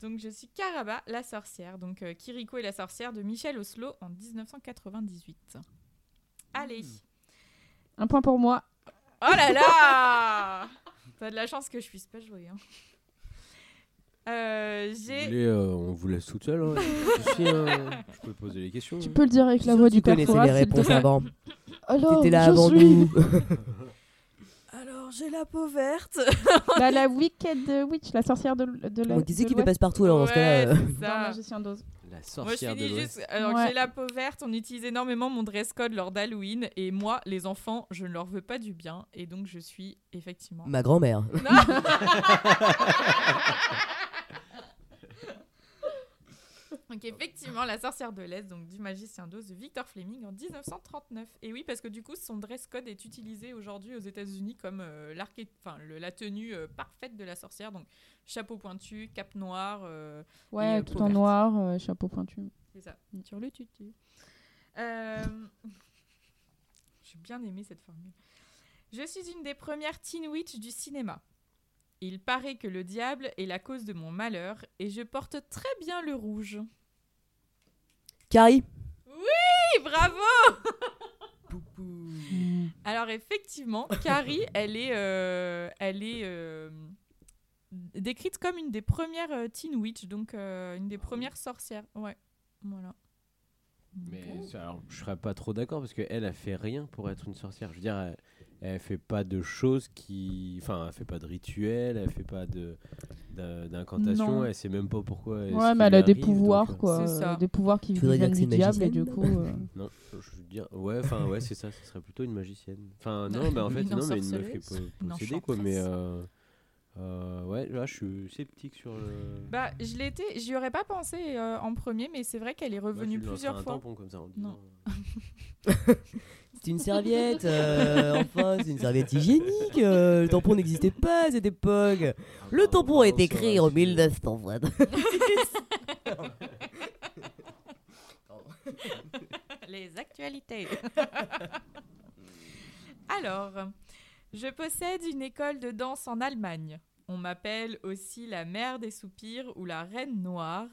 A: Donc je suis Caraba la sorcière, donc euh, Kiriko et la sorcière de Michel Oslo en 1998. Allez.
F: Un point pour moi.
A: Oh là là T'as de la chance que je puisse pas jouer. hein. Euh,
G: Vous
A: J'ai
G: voulez, euh, on vous laisse toute seule. Hein. Pas de souci, hein. Je peux poser les questions.
F: Tu
G: hein.
F: peux le dire avec la voix du
H: Tu connaissais les
F: s'il te
H: réponses
F: plaît.
H: avant.
F: Alors,
H: T'étais là
F: je
H: avant
F: suis
H: nous.
A: Alors j'ai la peau verte.
F: bah, la Wicked Witch, la sorcière de, de la.
H: Donc, qui c'est
F: de
H: qui peut
F: l'Ouest.
H: passe partout alors dans ce cas-là
A: Ouais,
H: euh,
A: c'est
F: Dans
A: ça.
F: Magicien d'Oz.
G: La
A: Moi je
G: sorcière de
A: juste. Alors
F: Ouais.
A: j'ai la peau verte, on utilise énormément mon dress code lors d'Halloween et moi les enfants je ne leur veux pas du bien et donc je suis effectivement.
H: Ma grand-mère.
A: Donc effectivement, la sorcière de l'Est, donc du magicien d'Oz de Victor Fleming en 1939. Et oui, parce que du coup, son dress code est utilisé aujourd'hui aux États-Unis comme euh, le- la tenue euh, parfaite de la sorcière. Donc chapeau pointu, cape noire, euh, Et,
F: Ouais,
A: euh,
F: tout en
A: verte.
F: noir, euh, chapeau pointu.
A: c'est ça, sur le tutu. Euh, J'ai bien aimé cette formule. Je suis une des premières teen witch du cinéma. Il paraît que le diable est la cause de mon malheur et je porte très bien le rouge.
H: Carrie
A: Oui, bravo. Alors effectivement, Carrie, elle est, euh, elle est euh, décrite comme une des premières euh, teen witch, donc euh, une des premières sorcières. Ouais, voilà.
G: Mais alors, je serais pas trop d'accord parce qu'elle, elle fait rien pour être une sorcière. Je veux dire, elle, elle fait pas de choses qui. Enfin, elle fait pas de rituels, elle fait pas de d'in- d'incantations,
A: Non.
G: elle sait même pas pourquoi.
F: Ouais, mais elle a des pouvoirs,
G: donc, euh,
F: quoi.
A: Ça.
F: Des pouvoirs qui viennent du diable, et du coup. euh,
G: Non, je veux dire, ouais, enfin, ouais, c'est ça, ce serait plutôt une magicienne. Enfin, non, mais en fait, non, mais une meuf qui est possédée, quoi, mais. euh, euh, ouais, là, je suis sceptique sur le.
A: Bah, je l'étais, j'y aurais pas pensé euh, en premier, mais c'est vrai qu'elle est
G: Moi,
A: revenue
G: tu lui lancerais
A: plusieurs
G: un
A: fois.
G: tampon comme ça en
A: Non.
G: disant,
H: C'est une serviette, euh, enfin, c'est une serviette hygiénique. euh, le tampon n'existait pas à cette époque.
G: euh,
H: Le tampon a été créé en 1920.
A: Les actualités. Alors, je possède une école de danse en Allemagne. On m'appelle aussi la mère des soupirs ou la reine noire.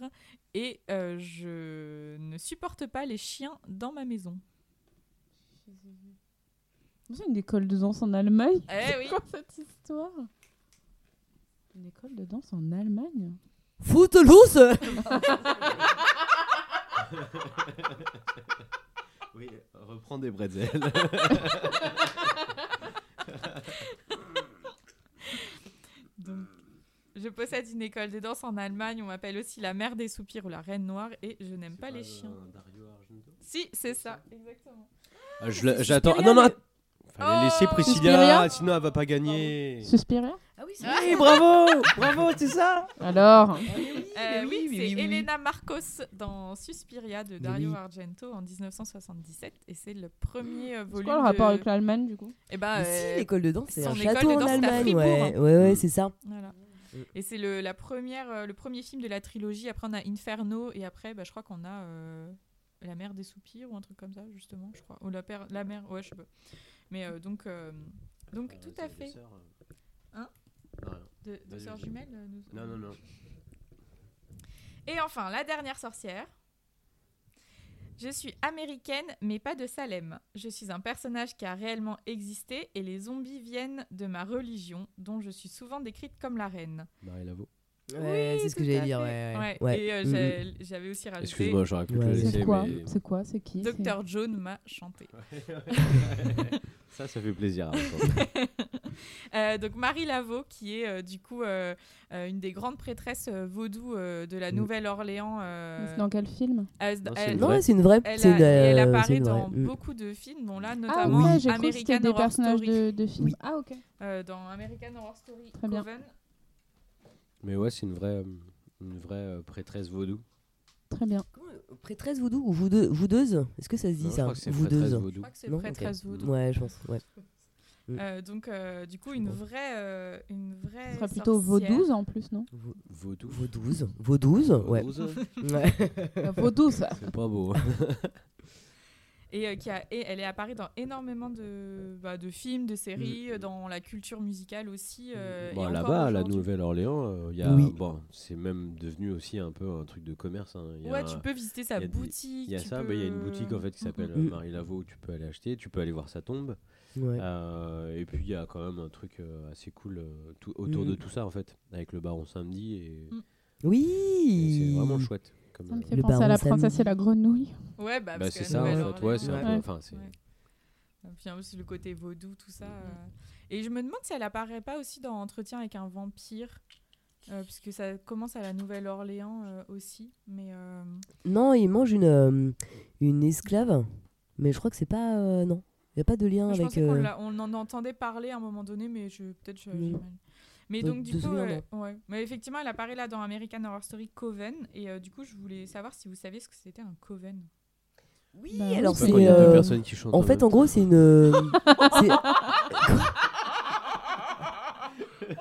A: Et euh, je ne supporte pas les chiens dans ma maison.
F: C'est une école de danse en Allemagne.
A: Eh
F: C'est
A: oui.
F: quoi cette histoire Une école de danse en Allemagne
H: Footloose
G: Oui, reprends des bretzels.
A: Donc, je possède une école de danse en Allemagne. On m'appelle aussi la mère des soupirs ou la reine noire. Et je n'aime pas les chiens. Si, c'est ça. Exactement.
G: Ah, J'attends. Ah, non, non, Fallait laisser
A: Oh
G: Priscilla,
F: Suspiria
G: sinon elle va pas gagner.
F: Suspiria
H: Ah oui,
G: Oui, bravo, bravo, c'est ça.
F: Alors
A: Euh,
H: mais
A: oui,
H: oui, mais
A: c'est
H: oui, oui.
A: Elena Marcos dans Suspiria de Dario
H: oui.
A: Argento en 1977 et c'est le premier euh,
F: C'est
A: volume.
F: quoi le rapport
A: de...
F: avec l'Allemagne du coup?
A: Eh ben,
H: Mais si,
A: euh,
H: l'école de danse, c'est
A: son
H: un
A: école
H: château
A: de
H: en
A: danse, c'est à
H: Allemagne.
A: Fribourg,
H: Ouais,
A: hein.
H: ouais, ouais, c'est ça.
A: voilà.
H: Mm.
A: Et c'est le la première euh, le premier film de la trilogie. Après on a Inferno et après bah, je crois qu'on a euh, la mère des soupirs ou un truc comme ça justement je crois ou la père la mère ouais je sais pas. Mais euh, donc euh, donc tout à fait. Hein? De, de
G: Vas-y,
A: sœurs jumelles. euh, nous-
G: non, non, non.
A: Et enfin, la dernière sorcière. Je suis américaine, mais pas de Salem. Je suis un personnage qui a réellement existé et les zombies viennent de ma religion, dont je suis souvent décrite comme la reine.
G: Marie Lavo.
H: Ouais,
A: Oui,
H: c'est ce que j'allais dire. Ouais, ouais.
A: Ouais,
H: ouais.
A: Et euh,
H: Mm,
A: j'ai- j'avais aussi rajouté
G: Excuse-moi, j'aurais pu le
H: c'est
F: quoi
G: mais.
F: C'est quoi C'est qui
A: Dr. Jones m'a chanté.
G: ça, ça fait plaisir à.
A: Euh, donc Marie Laveau, qui est euh, du coup euh, euh, une des grandes prêtresses euh, vaudou euh, de la
H: Mm.
A: Nouvelle-Orléans. euh,
F: C'est dans quel film?
A: elle-
G: Non, c'est
A: elle-
H: Non, c'est une vraie.
A: Elle,
H: c'est
A: a-
H: une,
A: elle apparaît
H: c'est une vraie.
A: dans beaucoup de films, dont là
F: Ah
A: notamment
F: cru que
A: American
F: des
A: Horror
F: personnages
A: Story.
F: de, de films.
H: Oui.
F: Ah ok.
A: Euh, dans American Horror Story
F: Très bien.
A: Coven.
G: Mais ouais, c'est une vraie, une vraie euh, prêtresse vaudou.
F: Très bien.
H: Comment, Prêtresse voodoo ou voudeu- voudeuse? Est-ce que ça se dit
G: Non, je
H: ça
G: crois que c'est prêtresse
H: Voudeuse.
A: Je crois que c'est
H: Non
A: prêtresse vaudou.
H: Ouais, je pense. Ouais.
A: Euh, donc euh, du coup une vraie, euh, une vraie.
F: Ce serait plutôt
A: sorcière.
F: vaudouse en plus, non
H: Vau-
G: Vaudou.
H: Vaudouze. Vaudouze, ouais.
G: Vaudouze,
H: Ouais.
F: Euh, Vaudouse.
G: C'est pas beau.
A: Et, euh, qui a, et elle est apparue dans énormément de, bah, de films, de séries,
H: Mm.
A: euh, dans la culture musicale aussi. euh,
G: Bon,
A: encore
G: là-bas, à la. Nouvelle-Orléans, euh, il y a.
H: Oui.
G: Bon, c'est même devenu aussi un peu un truc de commerce. hein. Il y a
A: Ouais,
G: un-
A: tu peux visiter sa
G: il y a
A: boutique.
G: Il y a ça,
A: peux-
G: bah, il y a une boutique en fait qui s'appelle
H: Mm.
G: euh, Marie Laveau où tu peux aller acheter, tu peux aller voir sa tombe.
H: Ouais.
G: Euh, et puis il y a quand même un truc euh, assez cool euh, tout, autour de
H: Mm.
G: tout ça en fait, avec le baron samedi et,
A: Mm.
H: Oui.
G: c'est vraiment chouette. Comme,
F: Ça me fait
H: Le
F: penser à
H: baron
F: la princesse
H: samedi.
F: et la grenouille.
A: Ouais, bah,
G: bah, c'est ça en fait, ouais, c'est
H: Ouais.
G: Enfin, c'est.
A: Puis aussi le côté vaudou, tout ça. euh. Et je me demande si elle apparaît pas aussi dans Entretien avec un vampire. euh, puisque ça commence à la Nouvelle-Orléans euh, aussi. Mais euh,
H: Non, il mange une, euh, une esclave. Mais je crois que c'est pas. euh, non. Il n'y a pas de lien
A: je
H: avec. euh,
A: on en entendait parler à un moment donné, mais je peut-être je- mal. Mais donc du coup,
H: souvenir,
A: ouais, ouais. Mais effectivement, elle apparaît là dans American Horror Story Coven. Et euh, du coup, je voulais savoir si vous saviez ce que c'était un coven.
H: Oui,
F: Bah
H: alors
G: C'est
H: euh. En fait, en gros, c'est une. euh, c'est-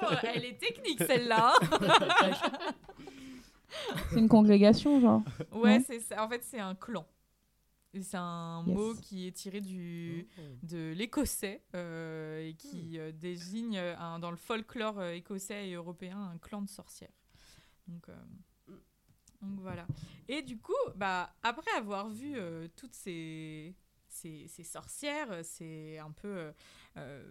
A: Oh, elle est technique celle-là. hein.
F: C'est une congrégation, genre.
A: ouais,
F: Non
A: c'est ça. En fait, c'est un clan. C'est un
F: Yes.
A: mot qui est tiré du, de l'écossais euh, et qui euh, désigne euh, un- dans le folklore euh, écossais et européen un clan de sorcières. Donc, euh, donc voilà. Et du coup, bah, après avoir vu euh, toutes ces, ces, ces sorcières, ces un peu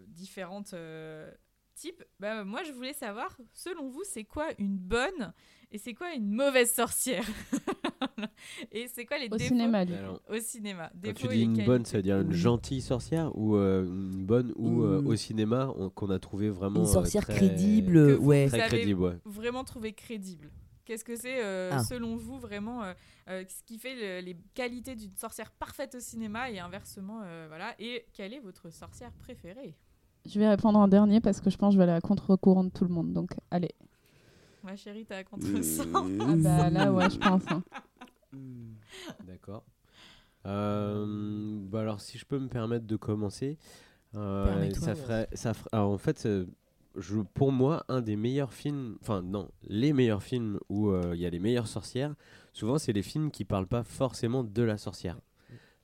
A: différentes euh, types. Bah, moi, je voulais savoir, selon vous, c'est quoi une bonne et c'est quoi une mauvaise sorcière Et c'est quoi les
F: Au
A: défauts
F: cinéma, du.
G: Alors,
A: au cinéma
G: quand
A: Défauts
G: tu dis une bonne, ça veut dire une gentille sorcière ou euh, une bonne ou euh,
H: Une-
G: au cinéma on- qu'on a trouvé vraiment
H: Une
G: euh,
H: sorcière
G: très-
H: crédible,
A: Que vous-
H: ouais.
G: très
A: avez-
G: crédible, ouais.
A: vraiment trouvé crédible Qu'est-ce que c'est, euh,
H: Ah.
A: selon vous, vraiment, euh, euh, ce qui fait le- les qualités d'une sorcière parfaite au cinéma et inversement, euh, voilà. Et quelle est votre sorcière préférée?
F: Je vais répondre en dernier parce que je pense que je vais aller à contre-courant de tout le monde. Donc, allez.
A: Ma chérie, t'as contre sang.
F: Ah bah là, ouais, je pense. hein.
G: D'accord. Euh, bah alors, si je peux me permettre de commencer, euh, ça
H: ouais.
G: ferait, ça ferait- alors, en fait, euh, je, pour moi, un des meilleurs films, enfin non, les meilleurs films où euh, il y a les meilleures sorcières, souvent c'est les films qui parlent pas forcément de la sorcière.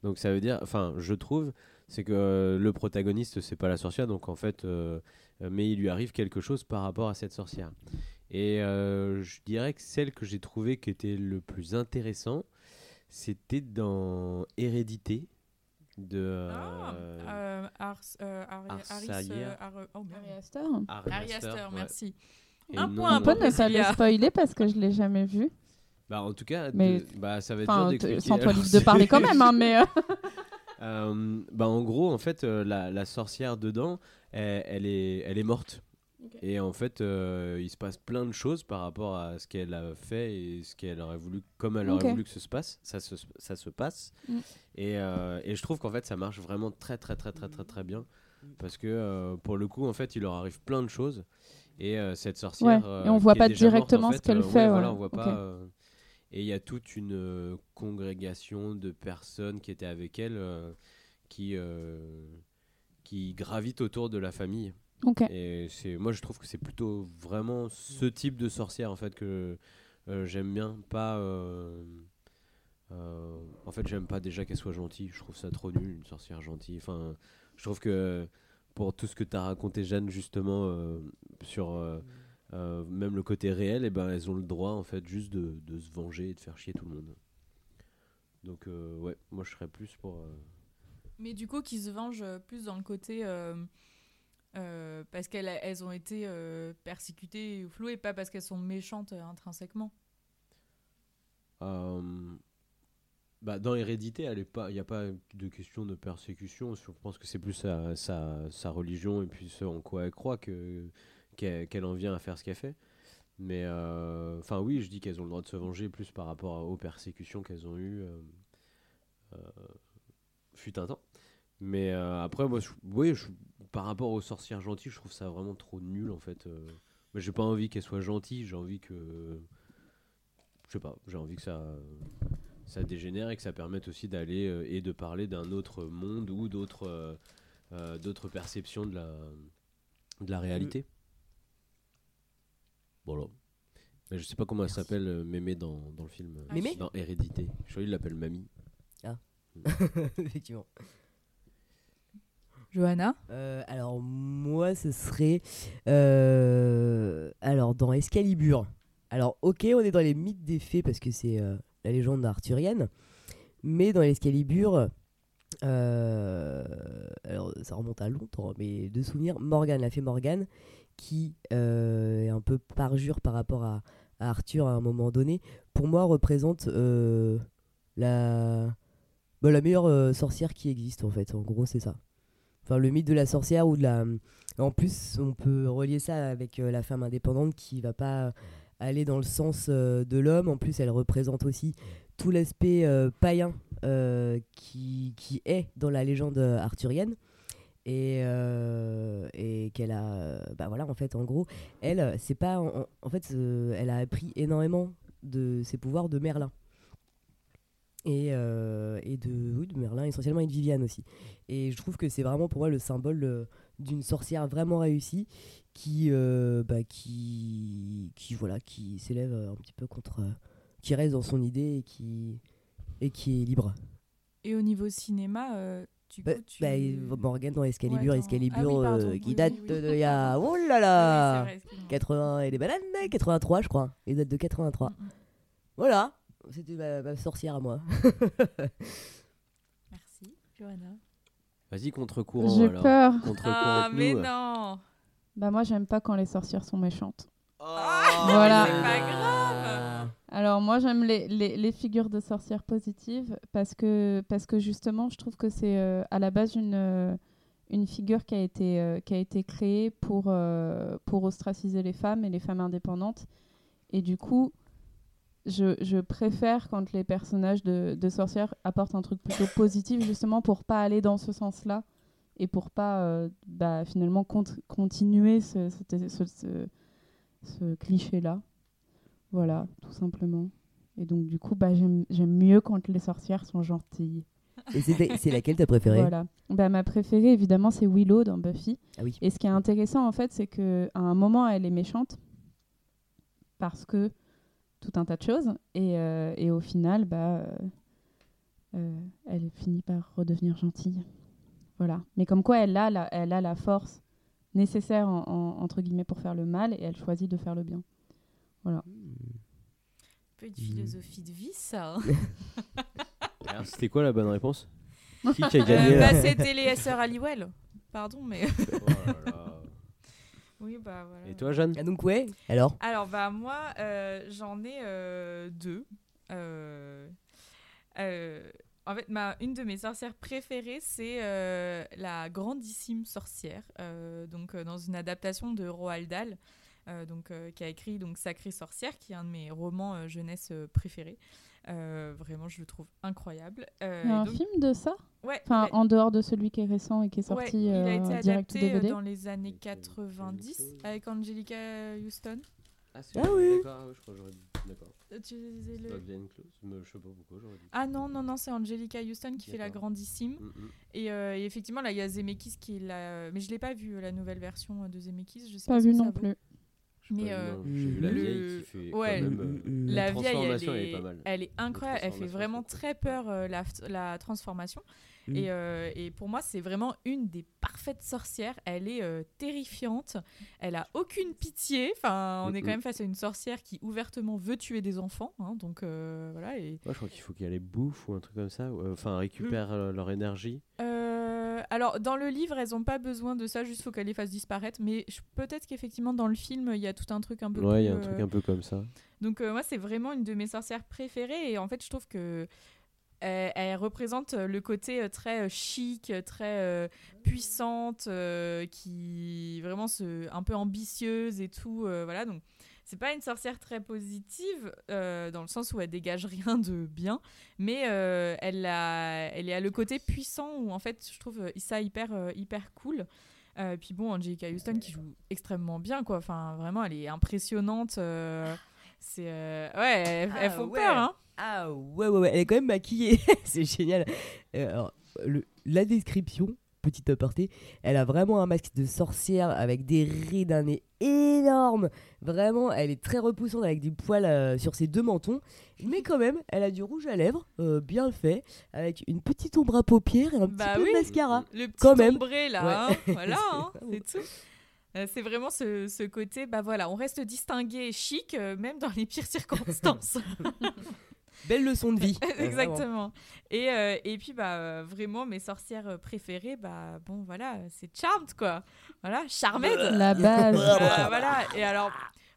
G: Donc ça veut dire, enfin, je trouve, c'est que euh, le protagoniste c'est pas la sorcière, donc en fait, mais il lui arrive quelque chose par rapport à cette sorcière. Et euh, je dirais que celle que j'ai trouvée qui était le plus intéressant, c'était dans Hérédité de
A: Ah,
G: euh,
A: Ars, euh,
G: Ars
A: euh, Ar- oh.
F: Ari Aster.
G: Ari
A: Ari
G: Aster,
A: Aster,
G: ouais.
A: merci.
G: Et
A: Un
G: non,
A: point
F: peut
A: pour
F: ne pas le spoiler parce que je l'ai jamais vu.
G: Bah, en tout cas,
F: Mais-
G: de- bah, ça va être dur
F: sans toi libre de parler quand même, hein, mais. euh,
G: Euh, bah, en gros, en fait, euh, la, la sorcière dedans, elle, elle est, elle est morte. Et en fait, euh, il se passe plein de choses par rapport à ce qu'elle a fait et ce qu'elle aurait voulu, comme elle aurait voulu que ça se passe. Ça se, ça se passe.
F: Mm.
G: Et, euh, et je trouve qu'en fait, ça marche vraiment très, très, très, très, très, très bien. Parce que euh, pour le coup, en fait, il leur arrive plein de choses. Et cette sorcière.
F: Ouais, et on voit pas
G: déjà morte, en
F: directement ce qu'elle fait,
G: voilà,
F: ouais.
G: on voit
F: Ok.
G: pas. et il y a toute une congrégation de personnes qui étaient avec elle qui, qui gravitent autour de la famille. Et c'est, moi, je trouve que c'est plutôt vraiment ce type de sorcière en fait que euh, j'aime bien. Pas. euh, euh, en fait, j'aime pas déjà qu'elle soit gentille. Je trouve ça trop nul, une sorcière gentille. Enfin, je trouve que pour tout ce que tu as raconté, Jeanne, justement, euh, sur euh, euh, même le côté réel, et ben, elles ont le droit en fait juste de, de se venger et de faire chier tout le monde. Donc, euh, ouais, moi je serais plus pour. euh,
A: Mais du coup, qui se vengent plus dans le côté. Euh, parce qu'elles elles ont été euh, persécutées ou flouées, pas parce qu'elles sont méchantes euh, intrinsèquement.
G: Bah, dans Hérédité, il n'y a pas de question de persécution. Je pense que c'est plus sa, sa, sa religion et puis ce en quoi elle croit que, qu'elle, en vient à faire ce qu'elle fait. Mais enfin, oui, je dis qu'elles ont le droit de se venger plus par rapport aux persécutions qu'elles ont eues. fut un temps. Mais après, moi, oui, je- par rapport aux sorcières gentilles, je trouve ça vraiment trop nul en fait. Euh, mais j'ai pas envie qu'elles soient gentilles, j'ai envie que. Je sais pas, j'ai envie que ça, ça dégénère et que ça permette aussi d'aller euh, et de parler d'un autre monde ou d'autres euh, euh, d'autres perceptions de la, de la réalité. Voilà. Mais je sais pas comment elle s'appelle euh, Mémé dans, dans le film.
H: Mémé?
G: Dans Hérédité. Je crois qu'il l'appelle Mamie.
H: Effectivement.
A: Johanna
H: Euh, alors moi ce serait euh, alors dans Excalibur. Alors ok on est dans les mythes des fées parce que c'est euh, la légende arthurienne, mais dans l'Excalibur, euh, alors ça remonte à longtemps, mais de souvenir Morgane, la fée Morgane, qui est un peu parjure par rapport à, Arthur à un moment donné, pour moi représente la bah, la meilleure sorcière qui existe en fait. En gros c'est ça. Enfin, le mythe de la sorcière ou de la. En plus, on peut relier ça avec euh, la femme indépendante qui va pas aller dans le sens euh, de l'homme. En plus, elle représente aussi tout l'aspect euh, païen qui, qui est dans la légende arthurienne. Et, et qu'elle a. bah voilà, en fait, en gros, elle, c'est pas. En, fait, elle a appris énormément de ses pouvoirs de Merlin. Et, euh, et de, oui, de Merlin essentiellement et de Viviane aussi. Et je trouve que c'est vraiment pour moi le symbole euh, d'une sorcière vraiment réussie qui, euh, bah, qui, qui, voilà, qui s'élève un petit peu contre. qui reste dans son idée et qui, et qui est libre.
A: Et au niveau cinéma, euh, du
H: Bah,
A: coup, tu...
H: bah, Morgane dans Excalibur,
A: Ouais,
H: Excalibur
A: Ah oui,
H: qui
A: oui,
H: date de il y a. Oh là là
A: vrai, excuse-moi.
H: 80 et des bananes 83, je crois. Il date de 83.
A: Mm, mm.
H: Voilà, c'était ma, ma sorcière à moi.
A: Merci. Johanna
G: Vas-y, contre-courant.
F: J'ai peur.
A: Ah, mais
G: nous.
A: non
F: Bah moi j'aime pas quand les sorcières sont méchantes.
A: Ah,
F: Voilà.
A: mais C'est pas grave
F: Alors moi j'aime les, les, les figures de sorcières positives parce que, parce que justement je trouve que c'est euh, à la base une, euh, une figure qui a été, euh, qui a été créée pour, euh, pour ostraciser les femmes et les femmes indépendantes. Et du coup, je, je préfère quand les personnages de, de sorcières apportent un truc plutôt positif justement pour pas aller dans ce sens-là et pour pas euh, bah, finalement cont- continuer ce, ce- ce- ce- ce cliché-là. Voilà, tout simplement. Et donc, du coup, bah, j'aime mieux quand les sorcières sont gentilles.
H: Et c'est laquelle t'as préférée?
F: Voilà. Bah, ma préférée, évidemment, c'est Willow dans Buffy.
H: Ah oui.
F: Et ce qui est intéressant, en fait, c'est qu'à un moment, elle est méchante parce que tout un tas de choses. Et, euh, et au final, bah, euh, euh, elle finit par redevenir gentille. Voilà. Mais comme quoi, elle a la, elle a la force nécessaire, en- en- entre guillemets, pour faire le mal et elle choisit de faire le bien. Voilà.
A: Un peu de philosophie de vie, ça. hein.
G: Alors, C'était quoi la bonne réponse? Qui qui a
A: Euh,
G: gagné
A: bah, C'était les sœurs Halliwell. Pardon, mais.
G: Oh là là.
A: Oui, bah voilà.
G: Et toi, Jeanne?
H: Ah donc ouais, alors?
A: Alors, bah, moi, euh, j'en ai euh, deux. Euh, euh, en fait, ma, une de mes sorcières préférées, c'est euh, la grandissime sorcière, euh, donc euh, dans une adaptation de Roald Dahl, euh, donc, euh, qui a écrit donc Sacrée sorcière, qui est un de mes romans euh, jeunesse euh, préférés. Euh, vraiment, je le trouve incroyable. Euh,
F: Il y a un
A: donc-
F: film de ça?
A: Ouais,
F: Enfin,
A: a-
F: en dehors de celui qui est récent et qui est
A: ouais,
F: sorti
A: il a
F: euh, direct
A: adapté euh,
F: DVD.
A: dans les années
G: Avec, euh,
A: 90
G: Jenny Close.
A: avec Angelica Houston.
G: Ah,
H: Ah oui.
G: D'accord, ouais, je crois que j'aurais dit. D'accord.
A: Euh, Tu disais
G: C'est
A: le-
G: pas Glenn Close, mais je sais pas pourquoi j'aurais dit.
A: Ah non, non, non, c'est Angelica Houston qui fait la grandissime.
G: Mm, mm.
A: Et, euh, et effectivement, là, il y a Zemeckis qui est la... Mais je l'ai pas vu, la nouvelle version euh, de Zemeckis. Je sais
F: Pas
A: ce
F: vu non
A: vaut.
F: plus.
G: J'ai
A: Mais, euh,
G: vu la
A: le-
G: vieille qui fait.
A: ouais,
G: quand même, euh,
H: le-
A: La
G: la
A: vieille, elle
G: transformation,
A: est,
G: elle est pas mal.
A: elle est incroyable. Elle fait vraiment très peur, euh, la, la transformation.
H: Mm.
A: Et, euh, et pour moi, c'est vraiment une des parfaites sorcières. Elle est euh, terrifiante. Elle a aucune pitié. Enfin, on est
G: Mm,
A: quand
G: mm.
A: même face à une sorcière qui ouvertement veut tuer des enfants. hein, donc euh, voilà. Et,
G: Moi, je crois qu'il faut qu'elle les bouffe ou un truc comme ça. euh, Enfin, récupère euh, leur énergie.
A: Euh, alors, dans le livre, elles n'ont pas besoin de ça, juste faut qu'elles les fassent disparaître. Mais je- peut-être qu'effectivement, dans le film, il y a tout un truc un peu
G: Ouais, il y a un truc
A: euh,
G: un peu comme ça.
A: Donc, euh, moi, c'est vraiment une de mes sorcières préférées. Et en fait, je trouve que. Elle, elle représente le côté très chic, très euh, puissante, euh, qui vraiment se, un peu ambitieuse et tout. euh, voilà, donc c'est pas une sorcière très positive euh, dans le sens où elle dégage rien de bien, mais euh, elle, a, elle est à le côté puissant où en fait je trouve ça hyper, euh, hyper cool. Euh, puis bon, Angelica Houston qui joue extrêmement bien, quoi. Enfin, vraiment, elle est impressionnante. c'est ouais, elles, elles
H: Ah
A: font
H: ouais.
A: peur, hein.
H: Ah ouais, ouais, ouais, elle est quand même maquillée, c'est génial. Alors, le- la description, petite aparté, elle a vraiment un masque de sorcière avec des rides, un nez énorme. Vraiment, elle est très repoussante avec des poils euh, sur ses deux mentons. Mais quand même, elle a du rouge à lèvres, euh, bien fait, avec une petite ombre à paupières et un
A: Bah
H: petit peu
A: oui.
H: de mascara.
A: Le petit
H: Quand même.
A: ombré là,
H: Ouais.
A: hein, voilà, hein,
H: C'est
A: c'est tout. Euh, C'est vraiment ce, ce côté, bah voilà, on reste distingué et chic, même dans les pires circonstances.
H: Belle leçon de vie.
A: Exactement. Et, euh, et puis, bah, euh, vraiment, mes sorcières euh, préférées, bah, bon, voilà, c'est Charmed, quoi. Voilà, Charmed.
F: La base.
A: Euh, voilà, et alors,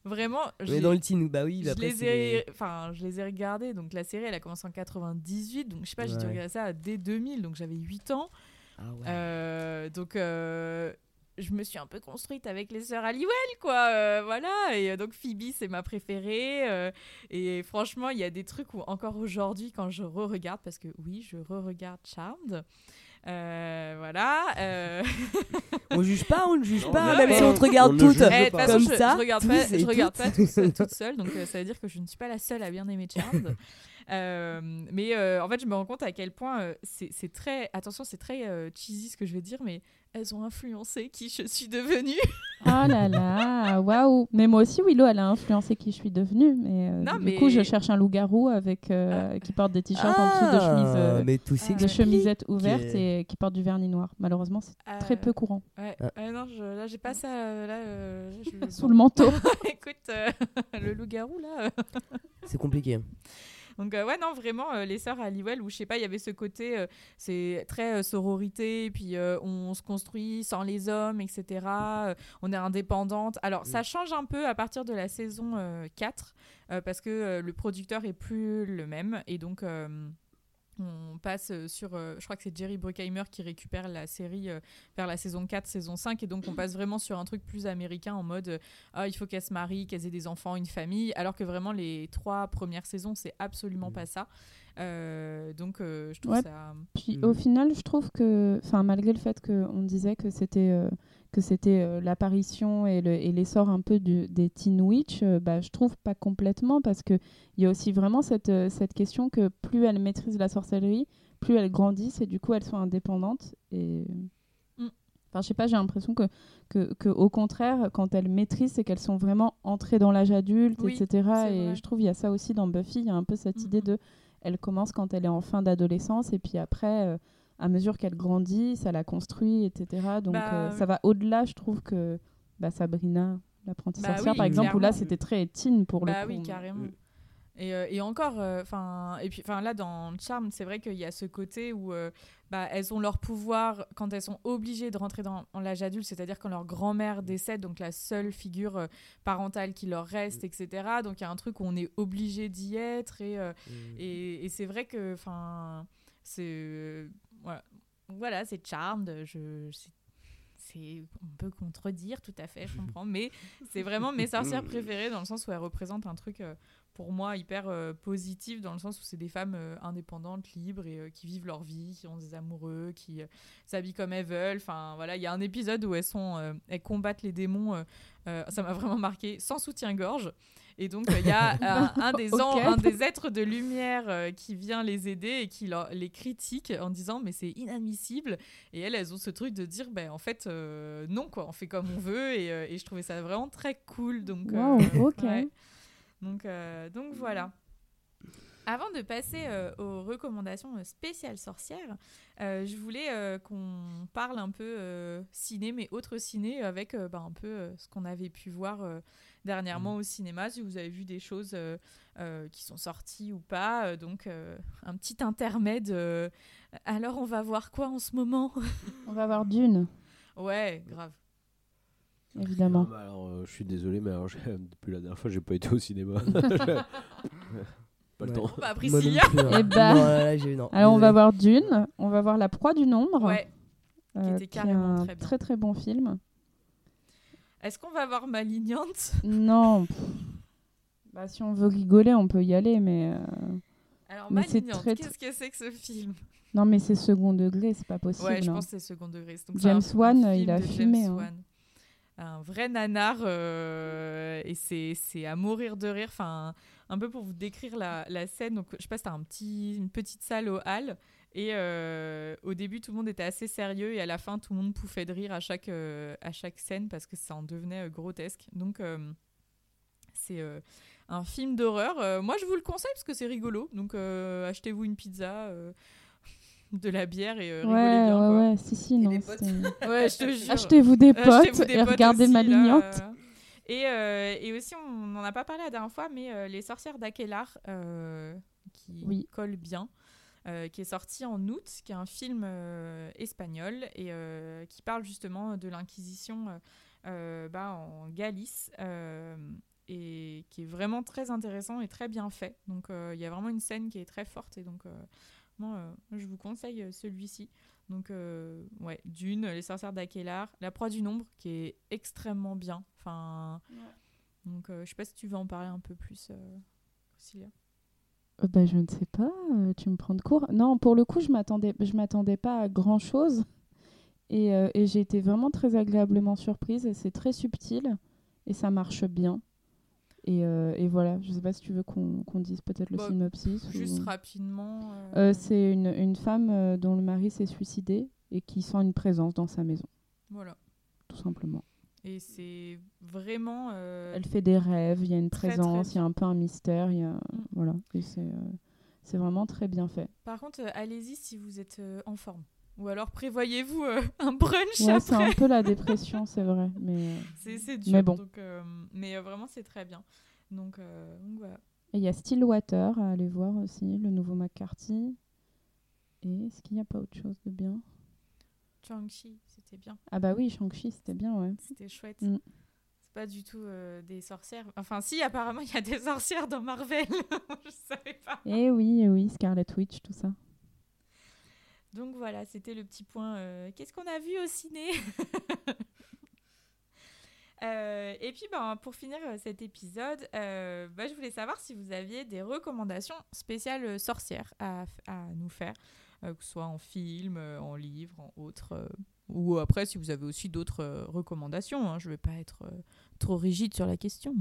A: vraiment,
H: Mais dans le teen, bah oui,
A: je
H: après,
A: les ai, enfin, je les ai regardés. Donc la série, elle a commencé en 98. Donc je sais pas, j'ai dû
H: Ouais.
A: regarder ça dès 2000. Donc j'avais 8 ans.
H: Ah ouais.
A: Euh, donc euh, je me suis un peu construite avec les sœurs Halliwell, quoi. euh, voilà. Et euh, donc Phoebe, c'est ma préférée. euh, et franchement, il y a des trucs où encore aujourd'hui, quand je re-regarde, parce que oui, je re-regarde Charmed. euh, voilà. euh,
H: On juge pas, on ne juge
G: Non,
H: pas,
A: non,
H: même si on te regarde
G: on
H: toutes
A: Eh, de toute façon,
H: comme
A: je,
H: ça.
A: je regarde pas, je regarde
H: toutes.
A: pas toute seule, toute seule, donc euh, ça veut dire que je ne suis pas la seule à bien aimer Charmed. Euh, mais euh, en fait, je me rends compte à quel point euh, c'est très. Attention, c'est très euh, cheesy ce que je vais dire, mais elles ont influencé qui je suis devenue.
F: Oh là là, waouh. Mais moi aussi, Willow, elle a influencé qui je suis devenue. Mais, euh,
A: Non,
F: du
A: mais-
F: coup, je cherche un loup-garou avec euh, qui porte des t-shirts en dessous de euh,
H: Ah, mais tout
A: de
F: de
H: s'explique.
F: chemisettes ouvertes
H: Ok.
F: et qui porte du vernis noir. Malheureusement, c'est très peu courant.
A: Ouais.
H: Ah.
A: Non, je- là, j'ai pas ça. euh, Là, je-
F: Sous le manteau.
A: Écoute, euh, le loup-garou, là.
H: C'est compliqué.
A: Donc euh, ouais non vraiment euh, les sœurs Halliwell où je sais pas il y avait ce côté euh, c'est très sororité puis on se construit sans les hommes etc. on est indépendante. Alors ça change un peu à partir de la saison euh, 4 euh, parce que le producteur est plus le même et donc on passe euh, sur, euh, je crois que c'est Jerry Bruckheimer qui récupère la série euh, vers la saison 4, saison 5, et donc on passe vraiment sur un truc plus américain en mode euh, ah, il faut qu'elles se marient, qu'elles aient des enfants, une famille, alors que vraiment les trois premières saisons, c'est absolument pas ça. Euh, donc euh, je trouve
F: Ouais.
A: ça.
F: Puis
H: Mhm.
F: au final, je trouve que, enfin, malgré le fait qu'on disait que c'était euh, que c'était euh, l'apparition et le- et l'essor un peu du- des Teen Witch, euh, bah, je trouve pas complètement parce que il y a aussi vraiment cette, euh, cette question que plus elles maîtrisent la sorcellerie, plus elles grandissent et du coup elles sont indépendantes et
A: Mm.
F: Enfin, je sais pas, j'ai l'impression que, que, que, au contraire, quand elles maîtrisent, c'est qu'elles sont vraiment entrées dans l'âge adulte,
A: Oui,
F: etc. Et je trouve il y a ça aussi dans Buffy, il y a un peu cette
A: Mm,
F: idée
A: mm.
F: de elle commence quand elle est en fin d'adolescence et puis après, à mesure qu'elle grandit, ça la construit, etc. Donc
A: Bah,
F: euh,
A: oui.
F: ça va au-delà, je trouve, que bah, Sabrina, l'apprentie
A: Bah
F: sorcière,
A: oui,
F: par exemple, où là c'était très teen pour
A: bah
F: le coup.
A: oui, carrément.
G: Mm.
A: Et, euh, et encore, enfin, et puis, enfin là dans Charm, c'est vrai qu'il y a ce côté où euh, bah, elles ont leur pouvoir quand elles sont obligées de rentrer dans, dans l'âge adulte, c'est-à-dire quand leur grand-mère décède, donc la seule figure euh, parentale qui leur reste, etc. Donc il y a un truc où on est obligé d'y être et, euh, et, et c'est vrai que, enfin, c'est euh, voilà, c'est Charmed. Je, c'est- on peut contredire tout à fait, je comprends, mais c'est vraiment mes sorcières préférées dans le sens où elles représentent un truc euh, pour moi hyper euh, positif dans le sens où c'est des femmes euh, indépendantes, libres et qui vivent leur vie, qui ont des amoureux, qui s'habillent comme elles veulent. Enfin voilà, il y a un épisode où elles sont, elles combattent les démons. ça m'a vraiment marqué, sans soutien-gorge. Et donc euh, il y a euh, un, des un êtres de lumière euh, qui vient les aider et qui leur- les critique en disant mais c'est inadmissible. Et elles, elles ont ce truc de dire ben en fait euh, non quoi, on fait comme on veut et, et je trouvais ça vraiment très cool. Donc euh, ouais. Donc voilà. Avant de passer euh, aux recommandations euh, spéciales sorcières, euh, je voulais euh, qu'on parle un peu euh, ciné, mais autre ciné, avec euh, bah, un peu euh, ce qu'on avait pu voir euh, dernièrement au cinéma, si vous avez vu des choses euh, euh, qui sont sorties ou pas. Euh, donc euh, un petit intermède. euh, alors on va voir quoi en ce moment?
F: On va voir Dune,
A: Ouais, grave.
F: évidemment.
G: Ah bah alors, euh, je suis désolé, mais alors, depuis la dernière fois, j'ai pas été au cinéma. pas le
H: Ouais.
G: temps.
A: Bah,
H: Moi non
A: Priscilla
H: plus, hein.
F: Eh bah.
H: Non, là, là, j'ai- non,
F: Alors on va voir Dune, on va voir La Proie du Nombre,
A: Ouais.
F: euh,
A: était
F: est
A: carrément
F: un
A: très bien.
F: très très bon film.
A: Est-ce qu'on va voir Malignante?
F: Non. Bah, si on veut rigoler, on peut y aller, mais euh,
A: Alors
F: Mais
A: Malignante,
F: très,
A: qu'est-ce que c'est que ce film?
F: Non, mais c'est second degré, c'est pas possible.
A: Ouais, je
F: hein.
A: pense que c'est second degré. Donc,
F: James Wan, il a filmé,
A: James
F: hein.
A: Wan. Un vrai nanar euh, et c'est c'est à mourir de rire. Enfin, un peu pour vous décrire la, la scène. Donc, je sais pas, c'était un petit, une petite salle au hall et euh, au début tout le monde était assez sérieux et à la fin tout le monde pouffait de rire à chaque euh, à chaque scène parce que ça en devenait euh, grotesque. Donc euh, c'est euh, un film d'horreur. Euh, moi, je vous le conseille parce que c'est rigolo. Donc, euh, achetez-vous une pizza, euh, de la bière et euh, rigolez
F: Ouais,
A: bien.
F: ouais,
A: quoi.
F: ouais, si, si, non.
A: Ouais, je te jure.
F: Achetez-vous des potes
A: Achetez-vous des
F: et
A: potes
F: regardez
A: aussi, là,
F: Malignante.
A: euh. Et, euh, et aussi, on n'en a pas parlé la dernière fois, mais euh, Les Sorcières d'Akelar, euh, qui
F: Oui.
A: colle bien, qui est sorti en août, qui est un film espagnol et qui parle justement de l'Inquisition bah, en Galice. et qui est vraiment très intéressant et très bien fait. Donc il y a vraiment une scène qui est très forte et donc moi je vous conseille celui-ci. Donc euh, ouais, Dune, Les Sorcières d'Akelar, La Proie du Nombre qui est extrêmement bien. Enfin, donc euh, je sais pas si tu veux en parler un peu plus, euh, Cécilia.
F: Euh, bah, je ne sais pas, euh, tu me prends de court. Non, pour le coup, je m'attendais, je m'attendais pas à grand chose. Et, euh, et j'ai été vraiment très agréablement surprise. Et c'est très subtil et ça marche bien. Et, euh, et voilà, je sais pas si tu veux qu'on dise peut-être le
A: Bah,
F: synopsis.
A: Juste
F: ou-
A: rapidement. euh,
F: Euh, c'est une, une femme dont le mari s'est suicidé et qui sent une présence dans sa maison,
A: Voilà.
F: tout simplement.
A: Et c'est vraiment.
F: Elle fait des rêves, il y a une
A: Très,
F: présence, il y a un peu un mystère, il y a
A: Mm.
F: voilà, et c'est vraiment très bien fait.
A: Par contre, allez-y si vous êtes en forme. Ou alors prévoyez-vous euh, un brunch
F: Ouais, c'est un peu la dépression, c'est vrai, mais euh,
A: C'est dur.
F: Mais bon.
A: donc, euh, mais vraiment, c'est très bien. Donc, euh, donc voilà.
F: Et il y a Stillwater à aller voir aussi, le nouveau McCarthy. Et est-ce qu'il n'y a pas autre chose de bien?
A: Shang-Chi, c'était bien.
F: Ah bah oui, Shang-Chi, c'était bien, ouais.
A: C'était chouette.
F: Mm.
A: C'est pas du tout des sorcières. Enfin, si, apparemment, il y a des sorcières dans Marvel. Je savais pas.
F: Et oui, eh oui, Scarlet Witch, tout ça.
A: Donc voilà, c'était le petit point. euh, Qu'est-ce qu'on a vu au ciné? Euh, et puis, ben, pour finir euh, cet épisode, bah, je voulais savoir si vous aviez des recommandations spéciales sorcières à, nous faire, que ce soit en film, en livre, en autre. ou après, si vous avez aussi d'autres recommandations. hein, je ne vais pas être trop rigide sur la question.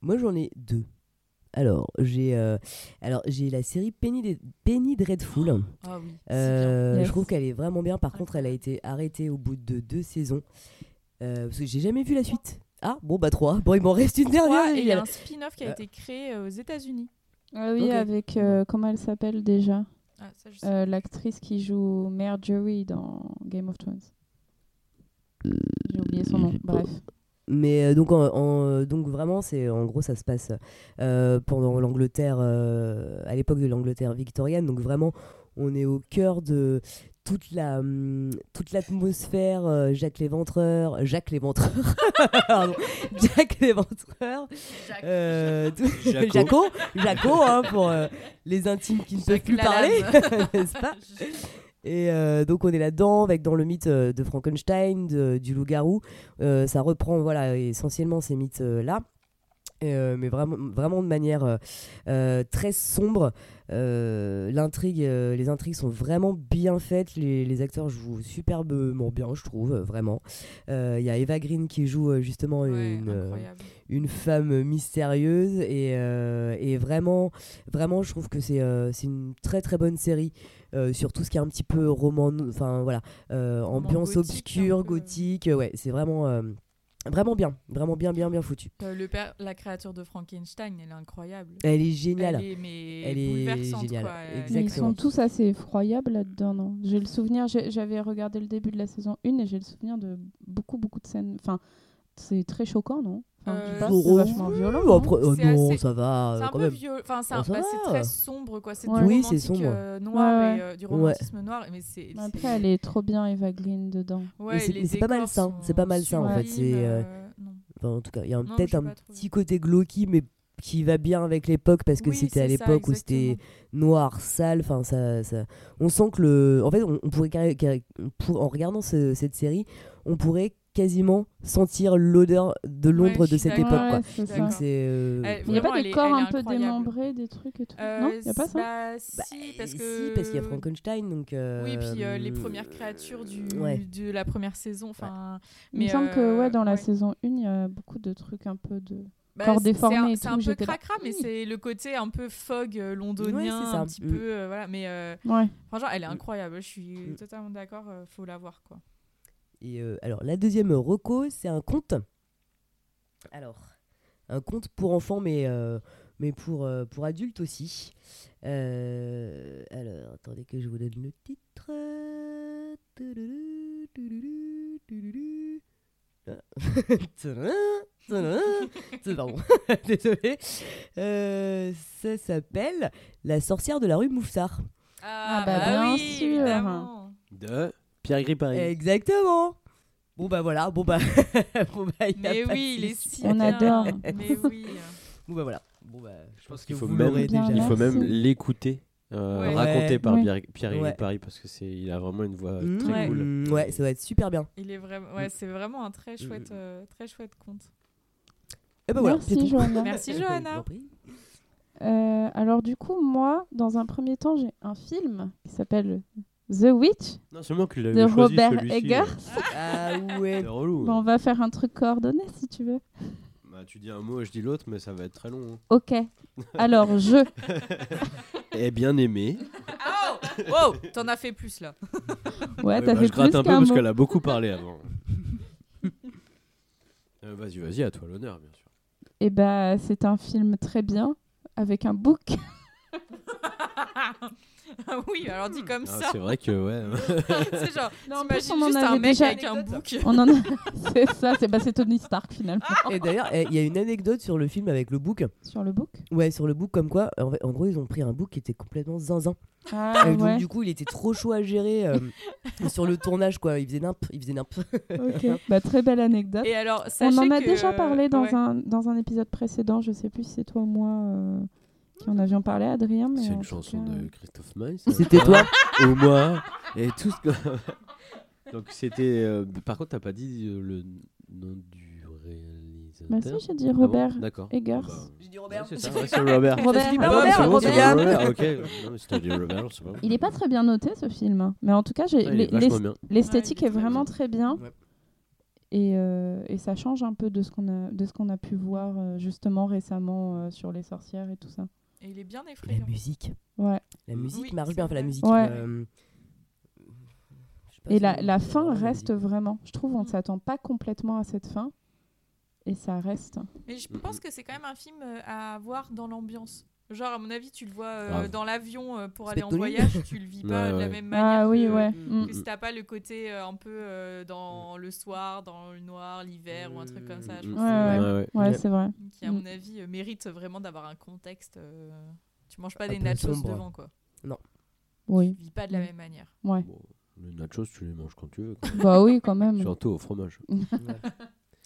H: Moi, j'en ai deux. Alors, j'ai euh, alors j'ai la série Penny, de- Penny Dreadful.
A: Ah oui,
H: Euh,
F: Yes.
H: Je trouve qu'elle est vraiment bien. Par contre, elle a été arrêtée au bout de deux saisons. Euh, parce que j'ai jamais vu la suite. Ah, bon, bah trois. Bon, il m'en reste une dernière.
A: et il y a un spin-off qui a
H: Euh.
A: été créé aux États-Unis.
F: Ah oui, avec, euh, comment elle s'appelle déjà?
A: Ah, ça, je sais.
F: Euh, L'actrice qui joue Marjorie dans Game of Thrones. J'ai oublié son nom, bref.
H: Mais euh, donc, en, en- euh, donc vraiment, c'est en gros, ça se passe euh, pendant l'Angleterre, euh, à l'époque de l'Angleterre victorienne. Donc vraiment, on est au cœur de toute la hum, toute l'atmosphère. euh, Jacques l'Éventreur, Jacques l'Éventreur, pardon, Jacques l'Éventreur, euh,
G: Jaco.
H: Jaco, Jaco, hein, pour euh, les intimes qui ne peuvent plus parler, n'est-ce pas? et euh, donc on est là-dedans avec dans le mythe euh, de Frankenstein, de- du loup-garou. Euh, ça reprend voilà essentiellement ces mythes là. mais vraiment, vraiment de manière très sombre. L'intrigue, les intrigues sont vraiment bien faites. Les, les acteurs jouent superbement bien, je trouve, vraiment. Il y a Eva Green qui joue justement
A: Ouais,
H: une,
A: incroyable.
H: une femme mystérieuse et, euh, et vraiment, vraiment, je trouve que c'est euh, c'est une très très bonne série euh, sur tout ce qui est un petit peu roman, enfin voilà, euh, ambiance
A: gothique,
H: obscure, gothique, ouais, c'est vraiment, euh, vraiment bien, vraiment bien, bien, bien foutu.
A: Euh, le père, la créature de Frankenstein, elle est incroyable.
H: Elle est géniale.
A: Elle est, mais
H: Elle est
A: bouleversante,
H: géniale.
A: quoi.
F: Ils sont tous assez effroyables là-dedans, non? J'ai le souvenir, j'avais regardé le début de la saison 1 et j'ai le souvenir de beaucoup, beaucoup de scènes. Enfin, c'est très choquant, non? Enfin, sais
A: Euh,
F: pas,
A: Oh,
F: C'est vachement violent. non
H: Après,
A: C'est
H: non,
A: assez-
H: ça va,
A: C'est un
H: quand
A: peu
H: même.
A: enfin c'est un- bah, très sombre quoi, c'est
F: Ouais.
A: du
H: Oui,
A: romantique
H: c'est sombre.
A: euh, noir
F: Ouais,
A: et euh, du
H: ouais.
A: romantisme noir, mais c'est c'est-
F: Après, elle est trop bien, Eva Green, dedans.
A: ouais,
H: c'est- pas
A: décors
H: malsain,
A: sont
H: c'est pas malsain,
F: en fait,
A: sublimes,
H: c'est,
A: non.
H: Enfin, en tout cas, il y a peut-être un petit côté glauque, mais qui va bien avec l'époque parce que
A: Oui,
H: c'était à l'époque où c'était noir, sale. Enfin, ça, ça, on sent que le, en fait, on, on pourrait, carré- carré- pour, en regardant ce- cette série, on pourrait quasiment sentir l'odeur de Londres
A: je
H: de cette époque. Quoi.
F: Ouais, c'est ça.
H: Donc c'est, euh,
F: Il n'y a pas des corps un peu
A: incroyable.
F: démembrés, des trucs et tout
A: Euh,
F: Non, il n'y a pas ça
A: bah,
H: bah,
A: si, parce
H: si,
A: que
H: parce qu'il y a Frankenstein, donc.
A: Oui, puis euh, les
H: euh,
A: premières créatures du,
H: ouais.
A: de la première saison. Enfin,
F: Il me semble que
A: euh,
F: ouais, dans la
A: ouais.
F: saison 1, il y a beaucoup de trucs un peu de.
A: Bah,
F: corps
A: c'est-
F: déformé
A: c'est un-
F: et
A: un peu cracra, mais c'est le côté un peu fog euh, londonien,
H: Ouais, c'est ça.
A: un petit
H: Mm.
A: peu. euh, voilà, mais euh, franchement, elle est incroyable. Je suis
H: Mm.
A: totalement d'accord. euh, faut la voir, quoi.
H: Euh, alors, la deuxième reco, c'est un conte. Alors, un conte pour enfants, mais, euh, mais pour, euh, pour adultes aussi. Euh, alors, attendez que je vous donne le titre. C'est- Pardon, désolé. Ça s'appelle La sorcière de la rue Mouffetard.
A: Ah,
F: bah, bien
A: oui.
G: De Pierre Gripari.
H: Exactement. Bon bah voilà, bon bah, bon bah y a
A: Mais
H: pas de
A: oui, il est si
F: On adore.
A: Mais oui.
H: Bon bah voilà. Bon bah, je pense
G: qu'il faut
H: vous
G: même-
H: déjà.
G: Il faut même l'écouter, euh,
A: Ouais.
G: raconté par
F: Ouais.
G: Pierre, Pierre
H: Ouais.
G: Gripari parce que c'est, il a vraiment une voix
H: Mmh,
G: très
A: Ouais.
G: cool.
H: mmh, ouais, ça va être super bien.
A: Il est vraiment, ouais, c'est vraiment un très chouette, euh, très chouette conte.
H: Et bah voilà,
F: Merci. Johanna.
A: Merci, Johanna.
F: Euh, alors du coup, moi, dans un premier temps, j'ai un film qui s'appelle The Witch
G: Non, seulement que
F: de
G: l'avais choisi
F: Robert Eggers.
H: Ah ouais.
G: C'est relou.
F: Bon, on va faire un truc coordonné si tu veux.
G: Bah, tu dis un mot et je dis l'autre, mais ça va être très long. hein.
F: Ok. Alors, je.
G: Eh bien aimé.
A: Oh, wow, t'en as fait plus là.
F: Ouais,
G: Ouais,
F: t'as
G: bah,
F: fait
G: je gratte
F: plus
G: un peu
F: qu'un
G: parce
F: mot.
G: qu'elle a beaucoup parlé avant. Euh, vas-y, vas-y, à toi l'honneur, bien sûr.
F: Et bah, c'est un film très bien avec un book.
A: Ah oui, alors dit comme
G: Ah,
A: ça.
G: c'est vrai que ouais.
A: c'est genre,
F: Non, en plus,
A: t'imagines
F: on en
A: juste un mec
F: déjà-
A: avec un bouc.
F: On en a... c'est ça, c'est bah, Tony Stark finalement.
H: Et d'ailleurs, eh, il y a une anecdote sur le film avec le book.
F: Sur le book
H: Ouais, sur le book, comme quoi, en, gros, ils ont pris un book qui était complètement zinzin.
F: Ah
H: Et donc,
F: ouais.
H: du coup, il était trop chaud à gérer euh, sur le tournage, quoi. Il faisait nimp, il faisait nimp.
F: Ok, bah, très belle anecdote.
A: Et alors,
F: On en a
A: que-
F: déjà parlé dans,
A: ouais.
F: un, dans un épisode précédent, je sais plus si c'est toi ou moi euh, qui en avions parlé, Adrien.
G: C'est une chanson
F: cas,
G: de Christophe Maé.
H: C'était toi
G: Ou moi. Et tout ce que. Donc c'était. euh, Par contre, t'as pas dit euh, le nom du réalisateur?
F: Bah si, j'ai dit
G: Ah bon?
F: Robert
G: D'accord.
F: Eggers.
G: Ah bah,
H: J'ai dit Robert.
G: ouais, c'est ça, Robert.
F: Robert.
G: Ah non,
H: Robert,
G: c'est bon, c'est
H: Robert.
G: Robert, ok. Non, mais c'était dit Robert, je sais pas.
F: Il est pas très bien noté ce film, hein. mais en tout cas,
G: Ah,
F: l'esthétique
A: Ouais, est
F: vraiment très bien.
H: Ouais.
F: Et, euh, et ça change un peu de ce qu'on a, de ce qu'on a pu voir euh, justement récemment euh, sur les sorcières et tout ça.
A: Et il est bien
H: La
A: effrayant.
H: musique.
F: Ouais.
H: La musique
A: Oui,
H: marche
A: c'est
H: bien, enfin la
A: vrai.
H: musique.
F: Ouais.
H: euh, je sais pas
F: Et
H: si
F: la,
H: on-
F: la fin
H: la
F: reste
H: musique.
F: vraiment. Je trouve on ne
A: Mm.
F: s'attend pas complètement à cette fin. Et ça reste.
A: Mais je pense que c'est quand même un film euh, à voir dans l'ambiance. Genre, à mon avis, tu le vois euh, dans l'avion euh, pour aller en voyage, tu le vis pas
G: Ouais,
A: de la
G: ouais.
A: même manière.
F: Ah oui, ouais.
H: Mm.
F: Mm.
A: Que si t'as pas le côté euh, un peu euh, dans le soir, dans le noir, l'hiver ou un truc comme ça. Je
G: Mm,
A: pense
F: Ouais,
A: que
F: ouais.
G: ouais.
F: Ouais,
H: Ouais.
F: c'est vrai.
A: qui, à
F: Mm.
A: mon avis, euh, mérite vraiment d'avoir un contexte. euh, Tu manges pas
H: Un
A: des nachos
H: sombre.
A: devant, quoi.
F: Oui.
A: Tu vis pas de la
F: Mm.
A: même manière.
F: Ouais.
G: Bon, les nachos, tu les manges quand tu veux.
F: bah oui, quand même.
G: Surtout au fromage.
H: Ouais.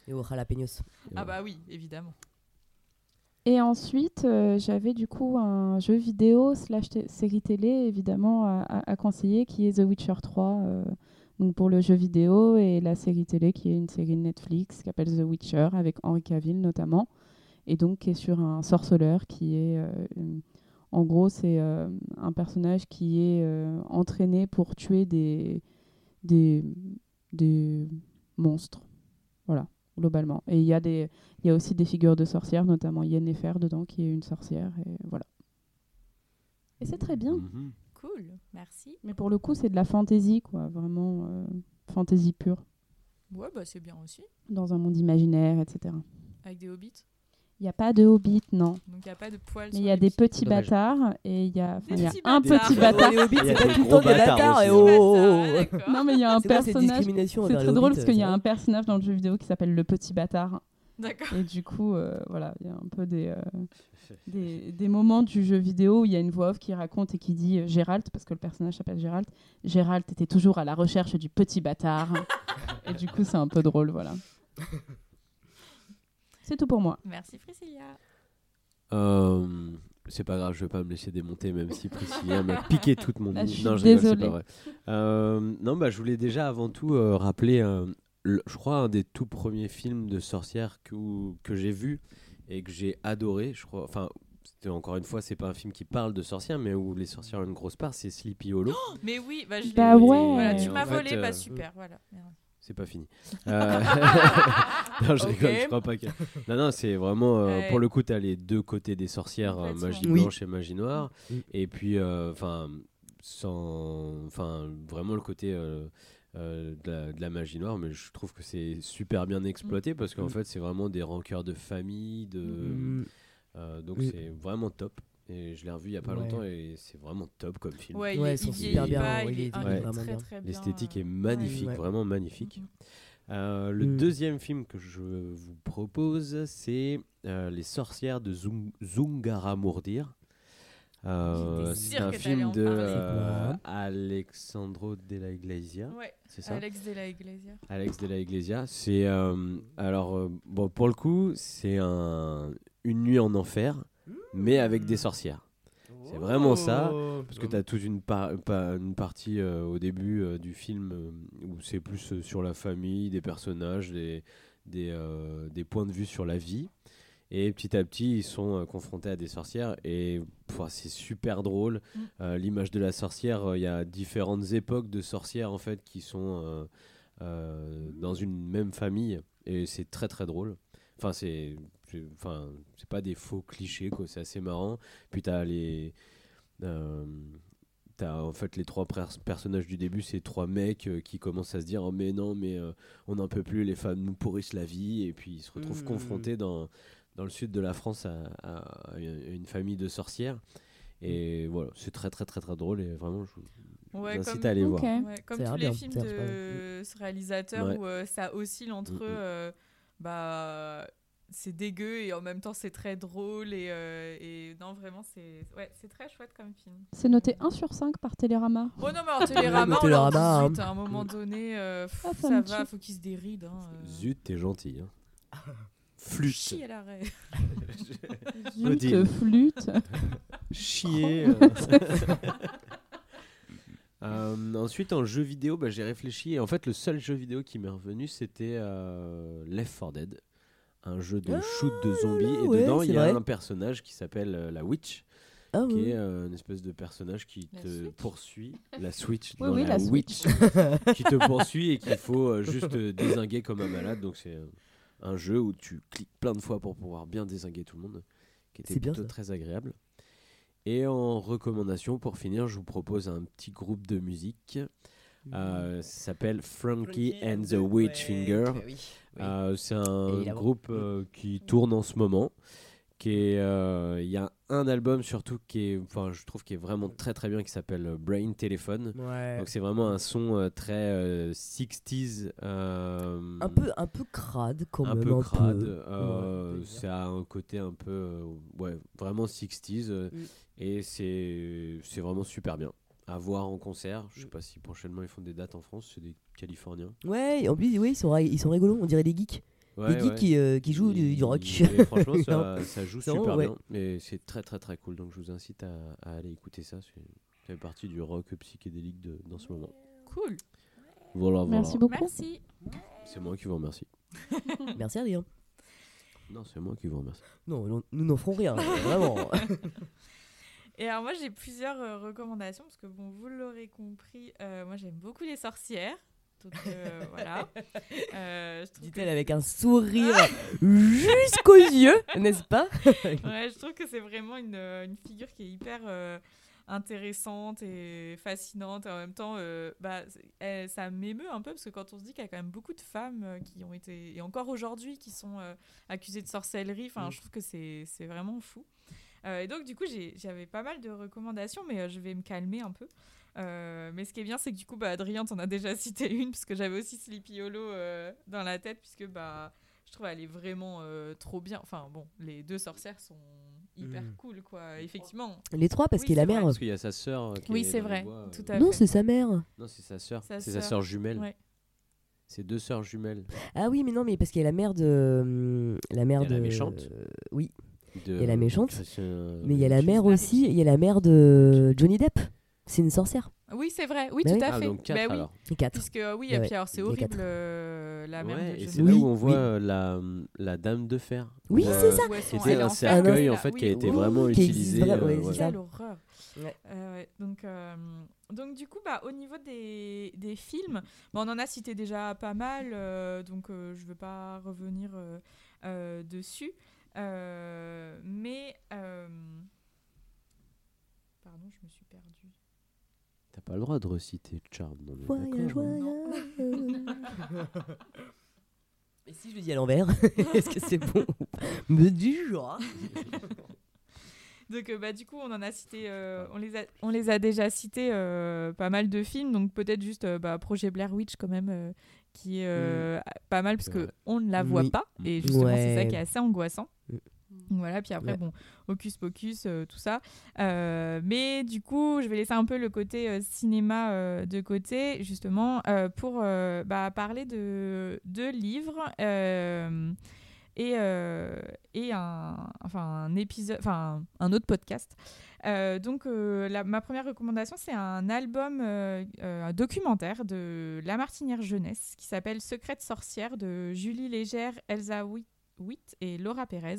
H: Et au jalapenos.
G: Et
A: Ah bah oui, évidemment.
F: Et ensuite, euh, j'avais du coup un jeu vidéo slash série télé, évidemment, à, conseiller, qui est The Witcher 3. euh, donc pour le jeu vidéo et la série télé, qui est une série de Netflix, qui s'appelle The Witcher, avec Henry Cavill notamment. Et donc qui est sur un sorceleur qui est... euh, en gros, c'est un personnage qui est entraîné pour tuer des, des, des monstres. Voilà, globalement. Et il y a des... Il y a aussi des figures de sorcières, notamment Yennefer dedans, qui est une sorcière. Et voilà. Et c'est très bien.
G: Mhm.
A: Cool, merci.
F: Mais pour le coup, c'est de la fantaisie, quoi. Vraiment, euh, fantaisie pure.
A: Ouais, bah c'est bien aussi.
F: Dans un monde imaginaire, etc.
A: Avec des hobbits.
F: Il n'y a pas de hobbit, non.
A: Donc il n'y a pas de poils.
F: Mais il y a des petits bâtards. Et il y a,
A: Des
F: y un
A: bâtards.
F: petit
G: Des-
F: bâtard.
H: les hobbits, c'est pas
G: des
H: tout le temps des
G: bâtards
H: bâtards.
A: Des
H: oh,
A: bâtards,
H: oh, oh.
A: ouais, d'accord.
F: Non, mais il y a un personnage. C'est très drôle parce qu'il y a un personnage dans le jeu vidéo qui s'appelle le petit bâtard.
A: D'accord.
F: Et du coup, euh, voilà, il y a un peu des, euh, des, des moments du jeu vidéo où il y a une voix off qui raconte et qui dit euh, Gérald, parce que le personnage s'appelle Gérald. Gérald était toujours à la recherche du petit bâtard. et du coup, c'est un peu drôle, voilà. C'est tout pour moi.
A: Merci Priscilla.
G: Euh, c'est pas grave, je vais pas me laisser démonter, même si Priscilla m'a piqué toute mon.
F: Ah, je suis
G: non, rigole,
F: désolée.
G: pas vrai. Euh, non, bah, je voulais déjà avant tout euh, rappeler, euh, le- je crois, un des tout premiers films de sorcières que, que j'ai vu et que j'ai adoré. Je crois, enfin, c'était encore une fois, c'est pas un film qui parle de sorcières, mais où les sorcières ont une grosse part, c'est Sleepy Hollow.
A: Mais oui, bah, je
F: Bah ouais.
A: Voilà, tu m'as
G: fait,
A: volé,
G: euh,
A: bah super, voilà.
G: C'est pas fini. Euh, non, je rigole, je crois pas que. Non, non, c'est vraiment. euh,
A: Ouais.
G: Pour le coup, t'as les deux côtés des sorcières, euh, magie
H: Oui.
G: blanche et magie noire.
H: Mm.
G: Et puis, euh, enfin, sans. Enfin, vraiment le côté. euh, euh, de, la, de la magie noire, mais je trouve que c'est super bien exploité parce qu'en
H: Mm.
G: fait, c'est vraiment des rancœurs de famille, de.
H: Mm.
G: euh, donc,
H: Mm.
G: c'est vraiment top. Et je l'ai revu il y a pas
H: Ouais.
G: longtemps et c'est vraiment top comme film.
A: Ouais,
H: Ouais,
A: il
H: super bien,
A: pas, il est, très, très.
G: L'esthétique est magnifique,
H: Ouais.
G: vraiment magnifique.
A: Mhm.
G: Euh, le
H: Mm.
G: deuxième film que je vous propose, c'est euh, Les sorcières de Zung- Zungara-Mourdir. Euh, c'est un film de euh, Alexandro de la Iglesia,
A: Ouais,
G: c'est ça
A: Alex de la Iglesia.
G: Alex de la Iglesia. C'est euh, alors euh, bon pour le coup, c'est un une nuit en enfer, mais avec des sorcières. C'est vraiment ça,
H: Oh.
G: Parce que tu as toute une, par- pa- une partie euh, au début euh, du film euh, où c'est plus euh, sur la famille, des personnages, des, des, euh, des points de vue sur la vie. Et petit à petit, ils sont euh, confrontés à des sorcières et c'est super drôle.
A: Mm.
G: Euh, L'image de la sorcière, euh, il y a différentes époques de sorcières en fait qui sont euh, euh, dans une même famille et c'est très très drôle. Enfin, c'est- enfin, c'est pas des faux clichés quoi, c'est assez marrant. Puis tu as les euh, T'as en fait les trois pers- personnages du début, c'est trois mecs euh, qui commencent à se dire oh, mais non mais euh, on n'en peut plus, les femmes nous pourrissent la vie et puis ils se retrouvent
H: Mm.
G: confrontés dans, dans le sud de la France à, à- à une famille de sorcières Et voilà, c'est très très très très drôle et vraiment, je vous
A: Ouais,
G: incite
A: comme-
G: à aller voir.
A: Ouais, comme tous les films de ce réalisateur
G: Ouais.
A: où euh, ça oscille entre
G: Mm, mm.
A: euh, bah c'est dégueu et en même temps c'est très drôle et, euh, et non vraiment c'est ouais, c'est très chouette comme film.
F: C'est noté 1 sur 5 par Télérama.
A: Oh non mais en Télérama, on
H: hein.
A: à un moment donné euh, pff,
F: Ah, ça
A: ça va, faut qu'il se déride hein, euh.
G: Zut, t'es gentil. Hein. Flûte.
A: Chie à l'arrêt.
F: Zut, flûte.
G: Chier. Euh, ensuite, en jeu vidéo, bah, j'ai réfléchi. Et en fait, le seul jeu vidéo qui m'est revenu, c'était euh, Left 4 Dead. Un jeu de
H: Ah,
G: shoot de zombies.
H: là,
G: et
H: ouais,
G: dedans, il y a
H: vrai.
G: un personnage qui s'appelle euh, la Witch,
H: Ah
G: qui est euh, une espèce de personnage qui
A: La
G: te
A: Switch
G: poursuit. La Switch.
F: Oui,
G: non,
F: oui, la
G: Witch. qui te poursuit et qu'il faut euh, juste euh, désinguer comme un malade. Donc, c'est euh, un jeu où tu cliques plein de fois pour pouvoir bien désinguer tout le monde, qui était
H: bien,
G: plutôt
H: ça.
G: très agréable. Et en recommandation, pour finir, je vous propose un petit groupe de musique. Euh, ça s'appelle Frankie and the Witchfinger. Euh, c'est un groupe euh, qui tourne en ce moment. Il y a un album surtout qui est, enfin, je trouve qui est vraiment très très bien, qui s'appelle Brain Telephone.
H: Ouais.
G: Donc c'est vraiment un son très euh, 60s. euh,
H: Un peu, un peu crade quand
G: un
H: même.
G: peu
H: un
G: crade.
H: peu. Ouais,
G: ça a un côté un peu, ouais, vraiment 60s. euh,
H: Mm.
G: Et c'est c'est vraiment super bien. À voir en concert. Je sais pas si prochainement ils font des dates en France. C'est des Californiens.
H: Ouais, en plus, oui, ils sont, ils sont rigolos, on dirait des geeks.
G: Ouais,
H: des geeks
G: ouais.
H: qui, euh, qui jouent du, du rock.
G: Et franchement, ça, ça joue
H: C'est
G: super
H: vraiment,
G: bien. Et c'est très très très cool. Donc je vous incite à, à aller écouter ça. C'est- Ça fait partie du rock psychédélique de, dans ce moment.
A: Cool.
G: Voilà, voilà.
F: Merci beaucoup.
A: Merci.
G: C'est moi qui vous remercie.
H: Merci Adrien.
G: Non, c'est moi qui vous remercie.
H: Non, non, nous n'en ferons rien, vraiment.
A: Et alors moi j'ai plusieurs euh, recommandations parce que bon vous l'aurez compris, euh, moi j'aime beaucoup les sorcières. Donc euh, voilà. Euh, je trouve que
H: Dit-elle avec un sourire jusqu'aux yeux, n'est-ce pas?
A: Ouais, je trouve que c'est vraiment une, une figure qui est hyper euh, intéressante et fascinante. Et en même temps, euh, bah, elle- ça m'émeut un peu parce que quand on se dit qu'il y a quand même beaucoup de femmes qui ont été, et encore aujourd'hui, qui sont euh, accusées de sorcellerie, enfin,
H: Mm.
A: je trouve que c'est c'est vraiment fou. Euh, et donc, du coup, j'avais pas mal de recommandations, mais euh, je vais me calmer un peu. Euh, mais ce qui est bien, c'est que du coup, bah, Adrien t'en a déjà cité une, parce que j'avais aussi Sleepy Hollow euh, dans la tête, puisque bah, je trouve elle est vraiment euh, trop bien. Enfin bon, les deux sorcières sont hyper
H: Mm.
A: cool, quoi. Effectivement.
H: Les trois, parce
A: Oui,
H: qu'il est la
A: c'est
H: mère.
A: vrai.
G: Parce qu'il y a sa sœur.
A: Oui,
G: est
A: c'est vrai,
G: les bois,
A: tout
G: euh,
A: à
H: Non, c'est sa mère.
G: Non, c'est sa sœur. C'est sa
A: sœur.
G: jumelle.
A: Ouais.
G: C'est deux sœurs jumelles.
H: Ah oui, mais non, mais parce qu'il y a la mère de. hum, La mère de.
G: la méchante.
H: euh, oui, Il y a la méchante,
G: Christian-
H: mais il y a la mère aussi. Il y a la mère de Johnny Depp. C'est une sorcière.
A: Oui, c'est vrai. Oui,
H: Bah
A: tout
H: oui.
A: à
G: Ah,
A: fait.
G: donc quatre
A: Bah oui.
G: alors.
A: Puisque euh, oui,
H: Ouais,
A: et puis alors c'est horrible euh, la mère
G: Ouais,
A: de
G: et c'est
H: Oui,
G: là où on voit
H: oui.
G: euh, la, la dame de fer.
H: Oui,
G: Euh,
H: c'est ça.
A: Où elles
G: Qui
A: sont-
G: était
A: elle est
G: un cercueil en fait qui a été
H: Oui,
G: vraiment utilisé. euh,
H: c'est ça.
A: Quelle horreur.
H: Ouais.
A: Euh, ouais, donc, euh, donc du coup, bah, au niveau des, des films, bah, on en a cité déjà pas mal, euh, donc euh, je ne veux pas revenir euh, euh, dessus. Euh, mais... euh, Pardon, je me suis perdue.
G: T'as pas le droit de reciter Charm. on est
H: Voyage,
G: hein?
H: voyage. Et si je le dis à l'envers, est-ce que c'est bon Me du genre.
A: Donc, euh, bah, du coup, on en a cité, euh, on, les a, on les a déjà cités euh, pas mal de films, donc peut-être juste euh, bah, Projet Blair Witch quand même, euh, qui est euh, pas mal parce que on ne la voit
H: Oui.
A: pas,
G: Mm.
A: et justement, c'est ça qui est assez angoissant. Voilà, puis après,
H: Ouais.
A: bon, Hocus Pocus, euh, tout ça. Euh, mais du coup, je vais laisser un peu le côté euh, cinéma de côté, justement, pour bah, parler de deux livres et, et un, enfin, un épisode, enfin, un autre podcast. Donc, la- ma première recommandation, c'est un album, un documentaire de La Martinière Jeunesse qui s'appelle Secrète sorcière de Julie Légère, Elsa Witt Witt et Laura Pérez,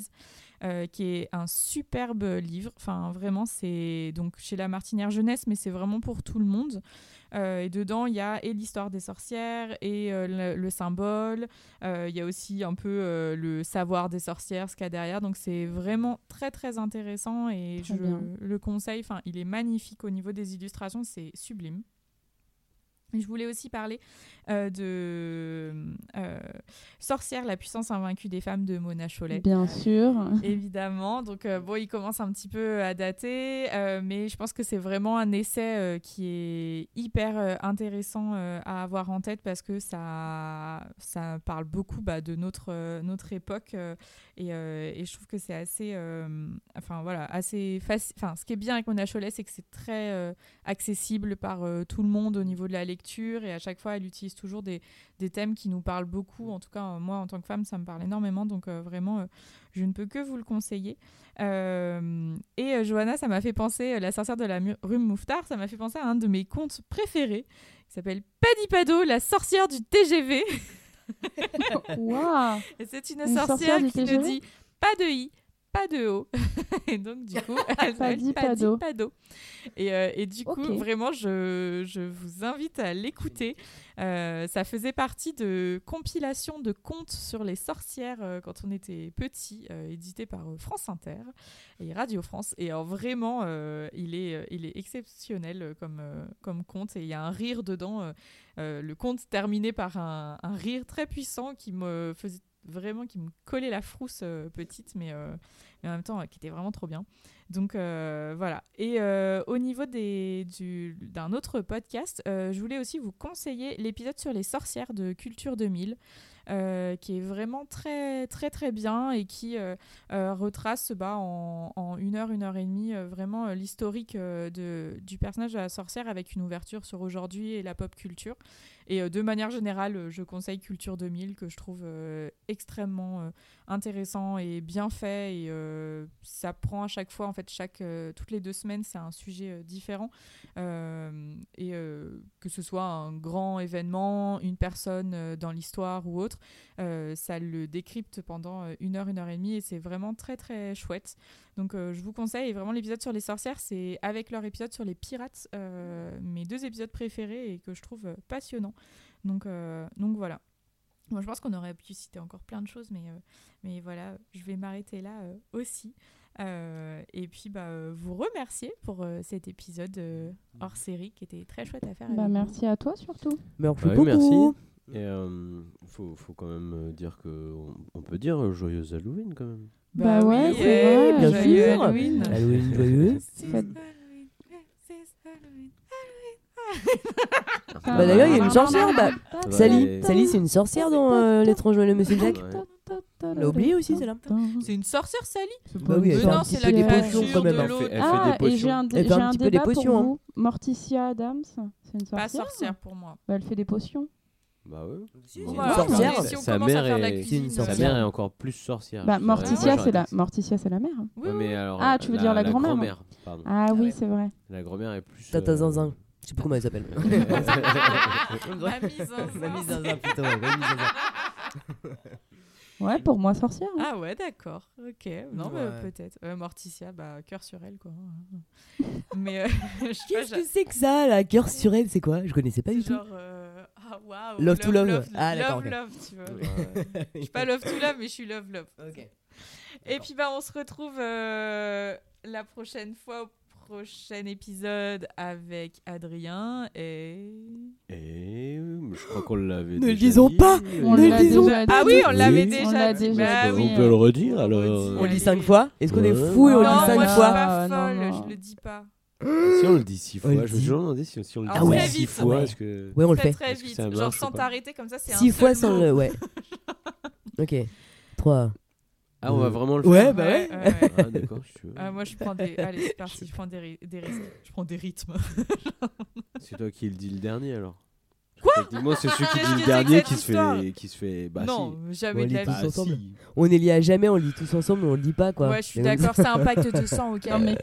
A: euh, qui est un superbe livre. Enfin, vraiment, c'est donc chez La Martinière Jeunesse, mais c'est vraiment pour tout le monde. Euh, et dedans, il y a et l'histoire des sorcières et euh, le, le symbole. Il y a aussi un peu le savoir des sorcières, ce qu'il y a derrière. Donc, c'est vraiment très, très intéressant et
F: Très
A: je
F: bien.
A: le conseille. Enfin, il est magnifique au niveau des illustrations, c'est sublime. Je voulais aussi parler euh, de euh, Sorcière, la puissance invaincue des femmes de Mona Chollet.
F: Bien sûr.
A: Évidemment. Donc, euh, bon, il commence un petit peu à dater, euh, mais je pense que c'est vraiment un essai euh, qui est hyper euh, intéressant euh, à avoir en tête parce que ça, ça parle beaucoup bah, de notre, euh, notre époque euh, et, euh, et je trouve que c'est assez, euh, enfin voilà, assez facile. Enfin, ce qui est bien avec Mona Chollet, c'est que c'est très euh, accessible par euh, tout le monde au niveau de la lecture et à chaque fois, elle utilise toujours des, des thèmes qui nous parlent beaucoup. En tout cas, euh, moi, en tant que femme, ça me parle énormément. Donc, euh, vraiment, euh, je ne peux que vous le conseiller. Et Johanna, ça m'a fait penser, La sorcière de la rue Mouffetard, ça m'a fait penser à un de mes contes préférés qui s'appelle Paddy Pado, la sorcière du TGV. Et c'est une,
F: Une
A: sorcière,
F: sorcière
A: qui ne dit pas de i, pas de o. et donc, du coup, elle
F: Paddy
A: s'appelle Paddy
F: Pado.
A: Pado. Et, euh, et du coup, vraiment, je, je vous invite à l'écouter. Euh, ça faisait partie de compilations de contes sur les sorcières euh, quand on était petit, édité par France Inter et Radio France. Et alors, vraiment, il, est, il est exceptionnel comme, comme conte. Et il y a un rire dedans. le conte terminé par un, un rire très puissant qui me faisait vraiment qui me collait la frousse euh, petite mais, euh, mais en même temps euh, qui était vraiment trop bien donc voilà et au niveau des, du, d'un autre podcast je voulais aussi vous conseiller l'épisode sur les sorcières de Culture 2000 euh, qui est vraiment très très très bien et qui retrace bah, en, en une heure, une heure et demie vraiment l'historique de, du personnage de la sorcière avec une ouverture sur aujourd'hui et la pop culture. Et euh, de manière générale, euh, je conseille Culture 2000 que je trouve euh, extrêmement intéressant et bien fait. Et ça prend à chaque fois, en fait, chaque, toutes les deux semaines, c'est un sujet différent. Et que ce soit un grand événement, une personne dans l'histoire ou autre, ça le décrypte pendant une heure, une heure et demie. Et c'est vraiment très, très chouette. Donc je vous conseille, et vraiment l'épisode sur les sorcières, c'est avec leur épisode sur les pirates, mes deux épisodes préférés et que je trouve passionnants. Donc, euh, donc voilà. Moi je pense qu'on aurait pu citer encore plein de choses, mais, euh, mais voilà, je vais m'arrêter là euh, aussi. Euh, et puis bah, euh, vous remercier pour euh, cet épisode euh, hors série qui était très chouette à faire.
F: Bah,
A: vous.
F: merci à toi surtout.
H: Merci
G: Bah oui,
H: beaucoup.
G: merci. Et euh, faut, faut quand même dire que on, on peut dire joyeuse Halloween quand même.
F: Bah ouais,
A: oui,
F: c'est vrai,
H: bien
A: joyeux
H: sûr.
A: Halloween.
H: Halloween joyeux.
A: C'est
F: Faites-
A: Halloween, c'est Halloween,
H: Bah, d'ailleurs, il y a une sorcière, bah,
G: Ouais.
H: Sally, Sally c'est une sorcière dans euh, L'étrange Noël de Monsieur Jack. L'a oublié aussi, celle-là.
A: C'est une sorcière, Sally
H: Bah oui, elle
A: Mais
H: fait
A: non,
H: un
A: c'est
H: petit
A: la
H: peu des
A: créature
H: potions quand même.
A: de
H: hein.
A: l'autre.
G: Elle fait
F: Ah,
G: des
F: et j'ai
G: potions.
F: un,
H: Elle
F: j'ai
H: fait un
F: un
H: petit peu des
F: débat
H: potions,
F: pour
H: hein.
F: vous. Morticia Adams, c'est une sorcière
A: Pas sorcière pour moi.
F: Bah, Elle fait des potions.
G: Bah ouais.
H: c'est
G: Bon,
H: une
A: Voilà,
H: sorcière.
A: mais Si on
G: Sa
A: commence à
G: mère
A: faire de la
G: est-
A: cuisine,
H: c'est une
G: Sa
H: sorcière.
G: mère est encore plus sorcière.
F: Bah,
G: je dirais.
F: Morticia,
G: Moi,
F: c'est la,
G: j'aurais dit-
F: Morticia, c'est la mère.
A: Oui,
G: Ouais,
A: oui.
G: mais alors,
F: Ah, tu veux dire la grand-mère
G: Pardon.
F: Ah
A: Ah
F: oui,
A: ouais.
F: c'est vrai.
G: La grand-mère est plus.
H: Tata
G: euh,
H: Zinzin. Je sais plus comment elle s'appelle.
A: Mamie Zinzin.
H: Mamie Zinzin, plutôt. ouais, Mamie Zinzin.
F: Ouais, pour moi, sorcière. hein.
A: Ah ouais, d'accord. Ok. Non,
H: Ouais.
A: peut-être. Euh, Morticia, bah, cœur sur elle, quoi. Mais euh,
H: Qu'est-ce que c'est que ça, la cœur sur elle C'est quoi? Je connaissais pas du tout.
A: genre. euh, Ah.
H: Love to love.
A: Love,
H: Ah, d'accord,
A: love,
H: ok.
A: love, tu vois. Je suis pas love to love, mais je suis love, love.
H: Ok.
A: Et puis bah on se retrouve euh, la prochaine fois au prochain épisode avec Adrien et
G: Et euh, je crois qu'on l'avait.
H: Ne le
G: déjà
H: disons
G: dit.
H: pas
F: On
H: Ne le disons
F: déjà dit.
A: Ah oui, on l'avait
G: Oui.
A: déjà
F: On
A: dit.
F: déjà
A: Bah
F: dit.
G: On peut le redire alors.
A: redit.
H: On le dit
A: Allez.
H: cinq fois Est-ce qu'on est fou et on le
A: non,
H: dit
A: moi
H: cinq
A: je suis
H: fois
A: pas
F: Ah, non,
A: folle,
F: non.
A: je le dis pas.
G: Si on le dit six fois, je me demandé si, on le
A: Ah
G: dit
H: ouais.
G: six
A: vite.
G: fois.
H: Ouais.
G: Est-ce que...
H: Ouais, on le fait.
A: très vite, genre sans
G: pas
A: t'arrêter comme ça c'est un
H: Six fois sans le. Ouais. Ok. 3.
G: Ah, on va vraiment le
H: Ouais,
G: faire
H: bah ouais.
A: ouais, ouais.
G: Ah, d'accord, je suis-
A: Ah, moi je prends des allez c'est parti je prends des, ri- des risques je prends des rythmes
G: C'est toi qui le dis le dernier alors Quoi Techniquement, c'est celui qui
A: Qu'est-ce
G: dit
A: que
G: le
A: c'est que
G: dernier
A: cette
G: qui se
A: histoire
G: fait, qui se fait. Bah
A: non
G: si.
A: jamais
H: On
A: de la
H: lit
A: vie
G: Bah
H: ensemble.
G: si.
H: On est liés à jamais, on le dit tous ensemble, mais on le dit pas quoi.
A: ouais je suis d'accord c'est un pacte de sang ok
F: Non, mais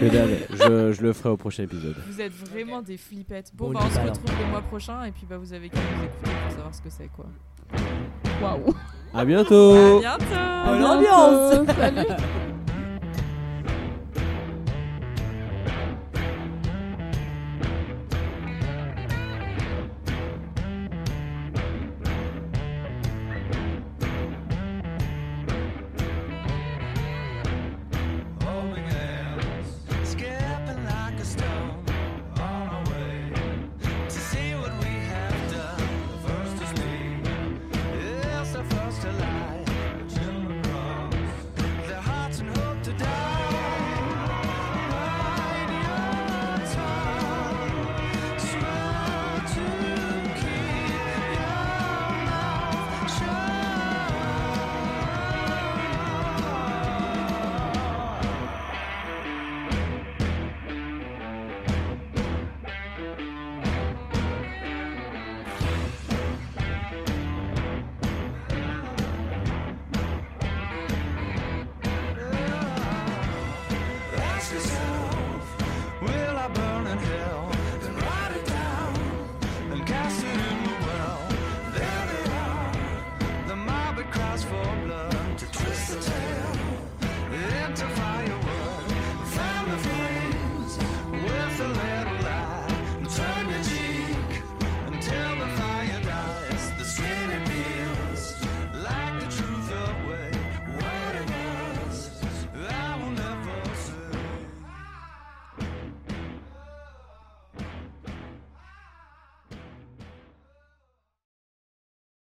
G: Mesdames, je, je le ferai au prochain épisode.
A: Vous êtes vraiment des flippettes. Bon,
H: Bon,
A: bah, on se retrouve le mois prochain et puis bah, vous avez qu'à nous écouter pour savoir ce que c'est quoi.
F: Waouh.
G: À bientôt.
A: À bientôt
H: Bonne ambiance.
F: bientôt. Salut.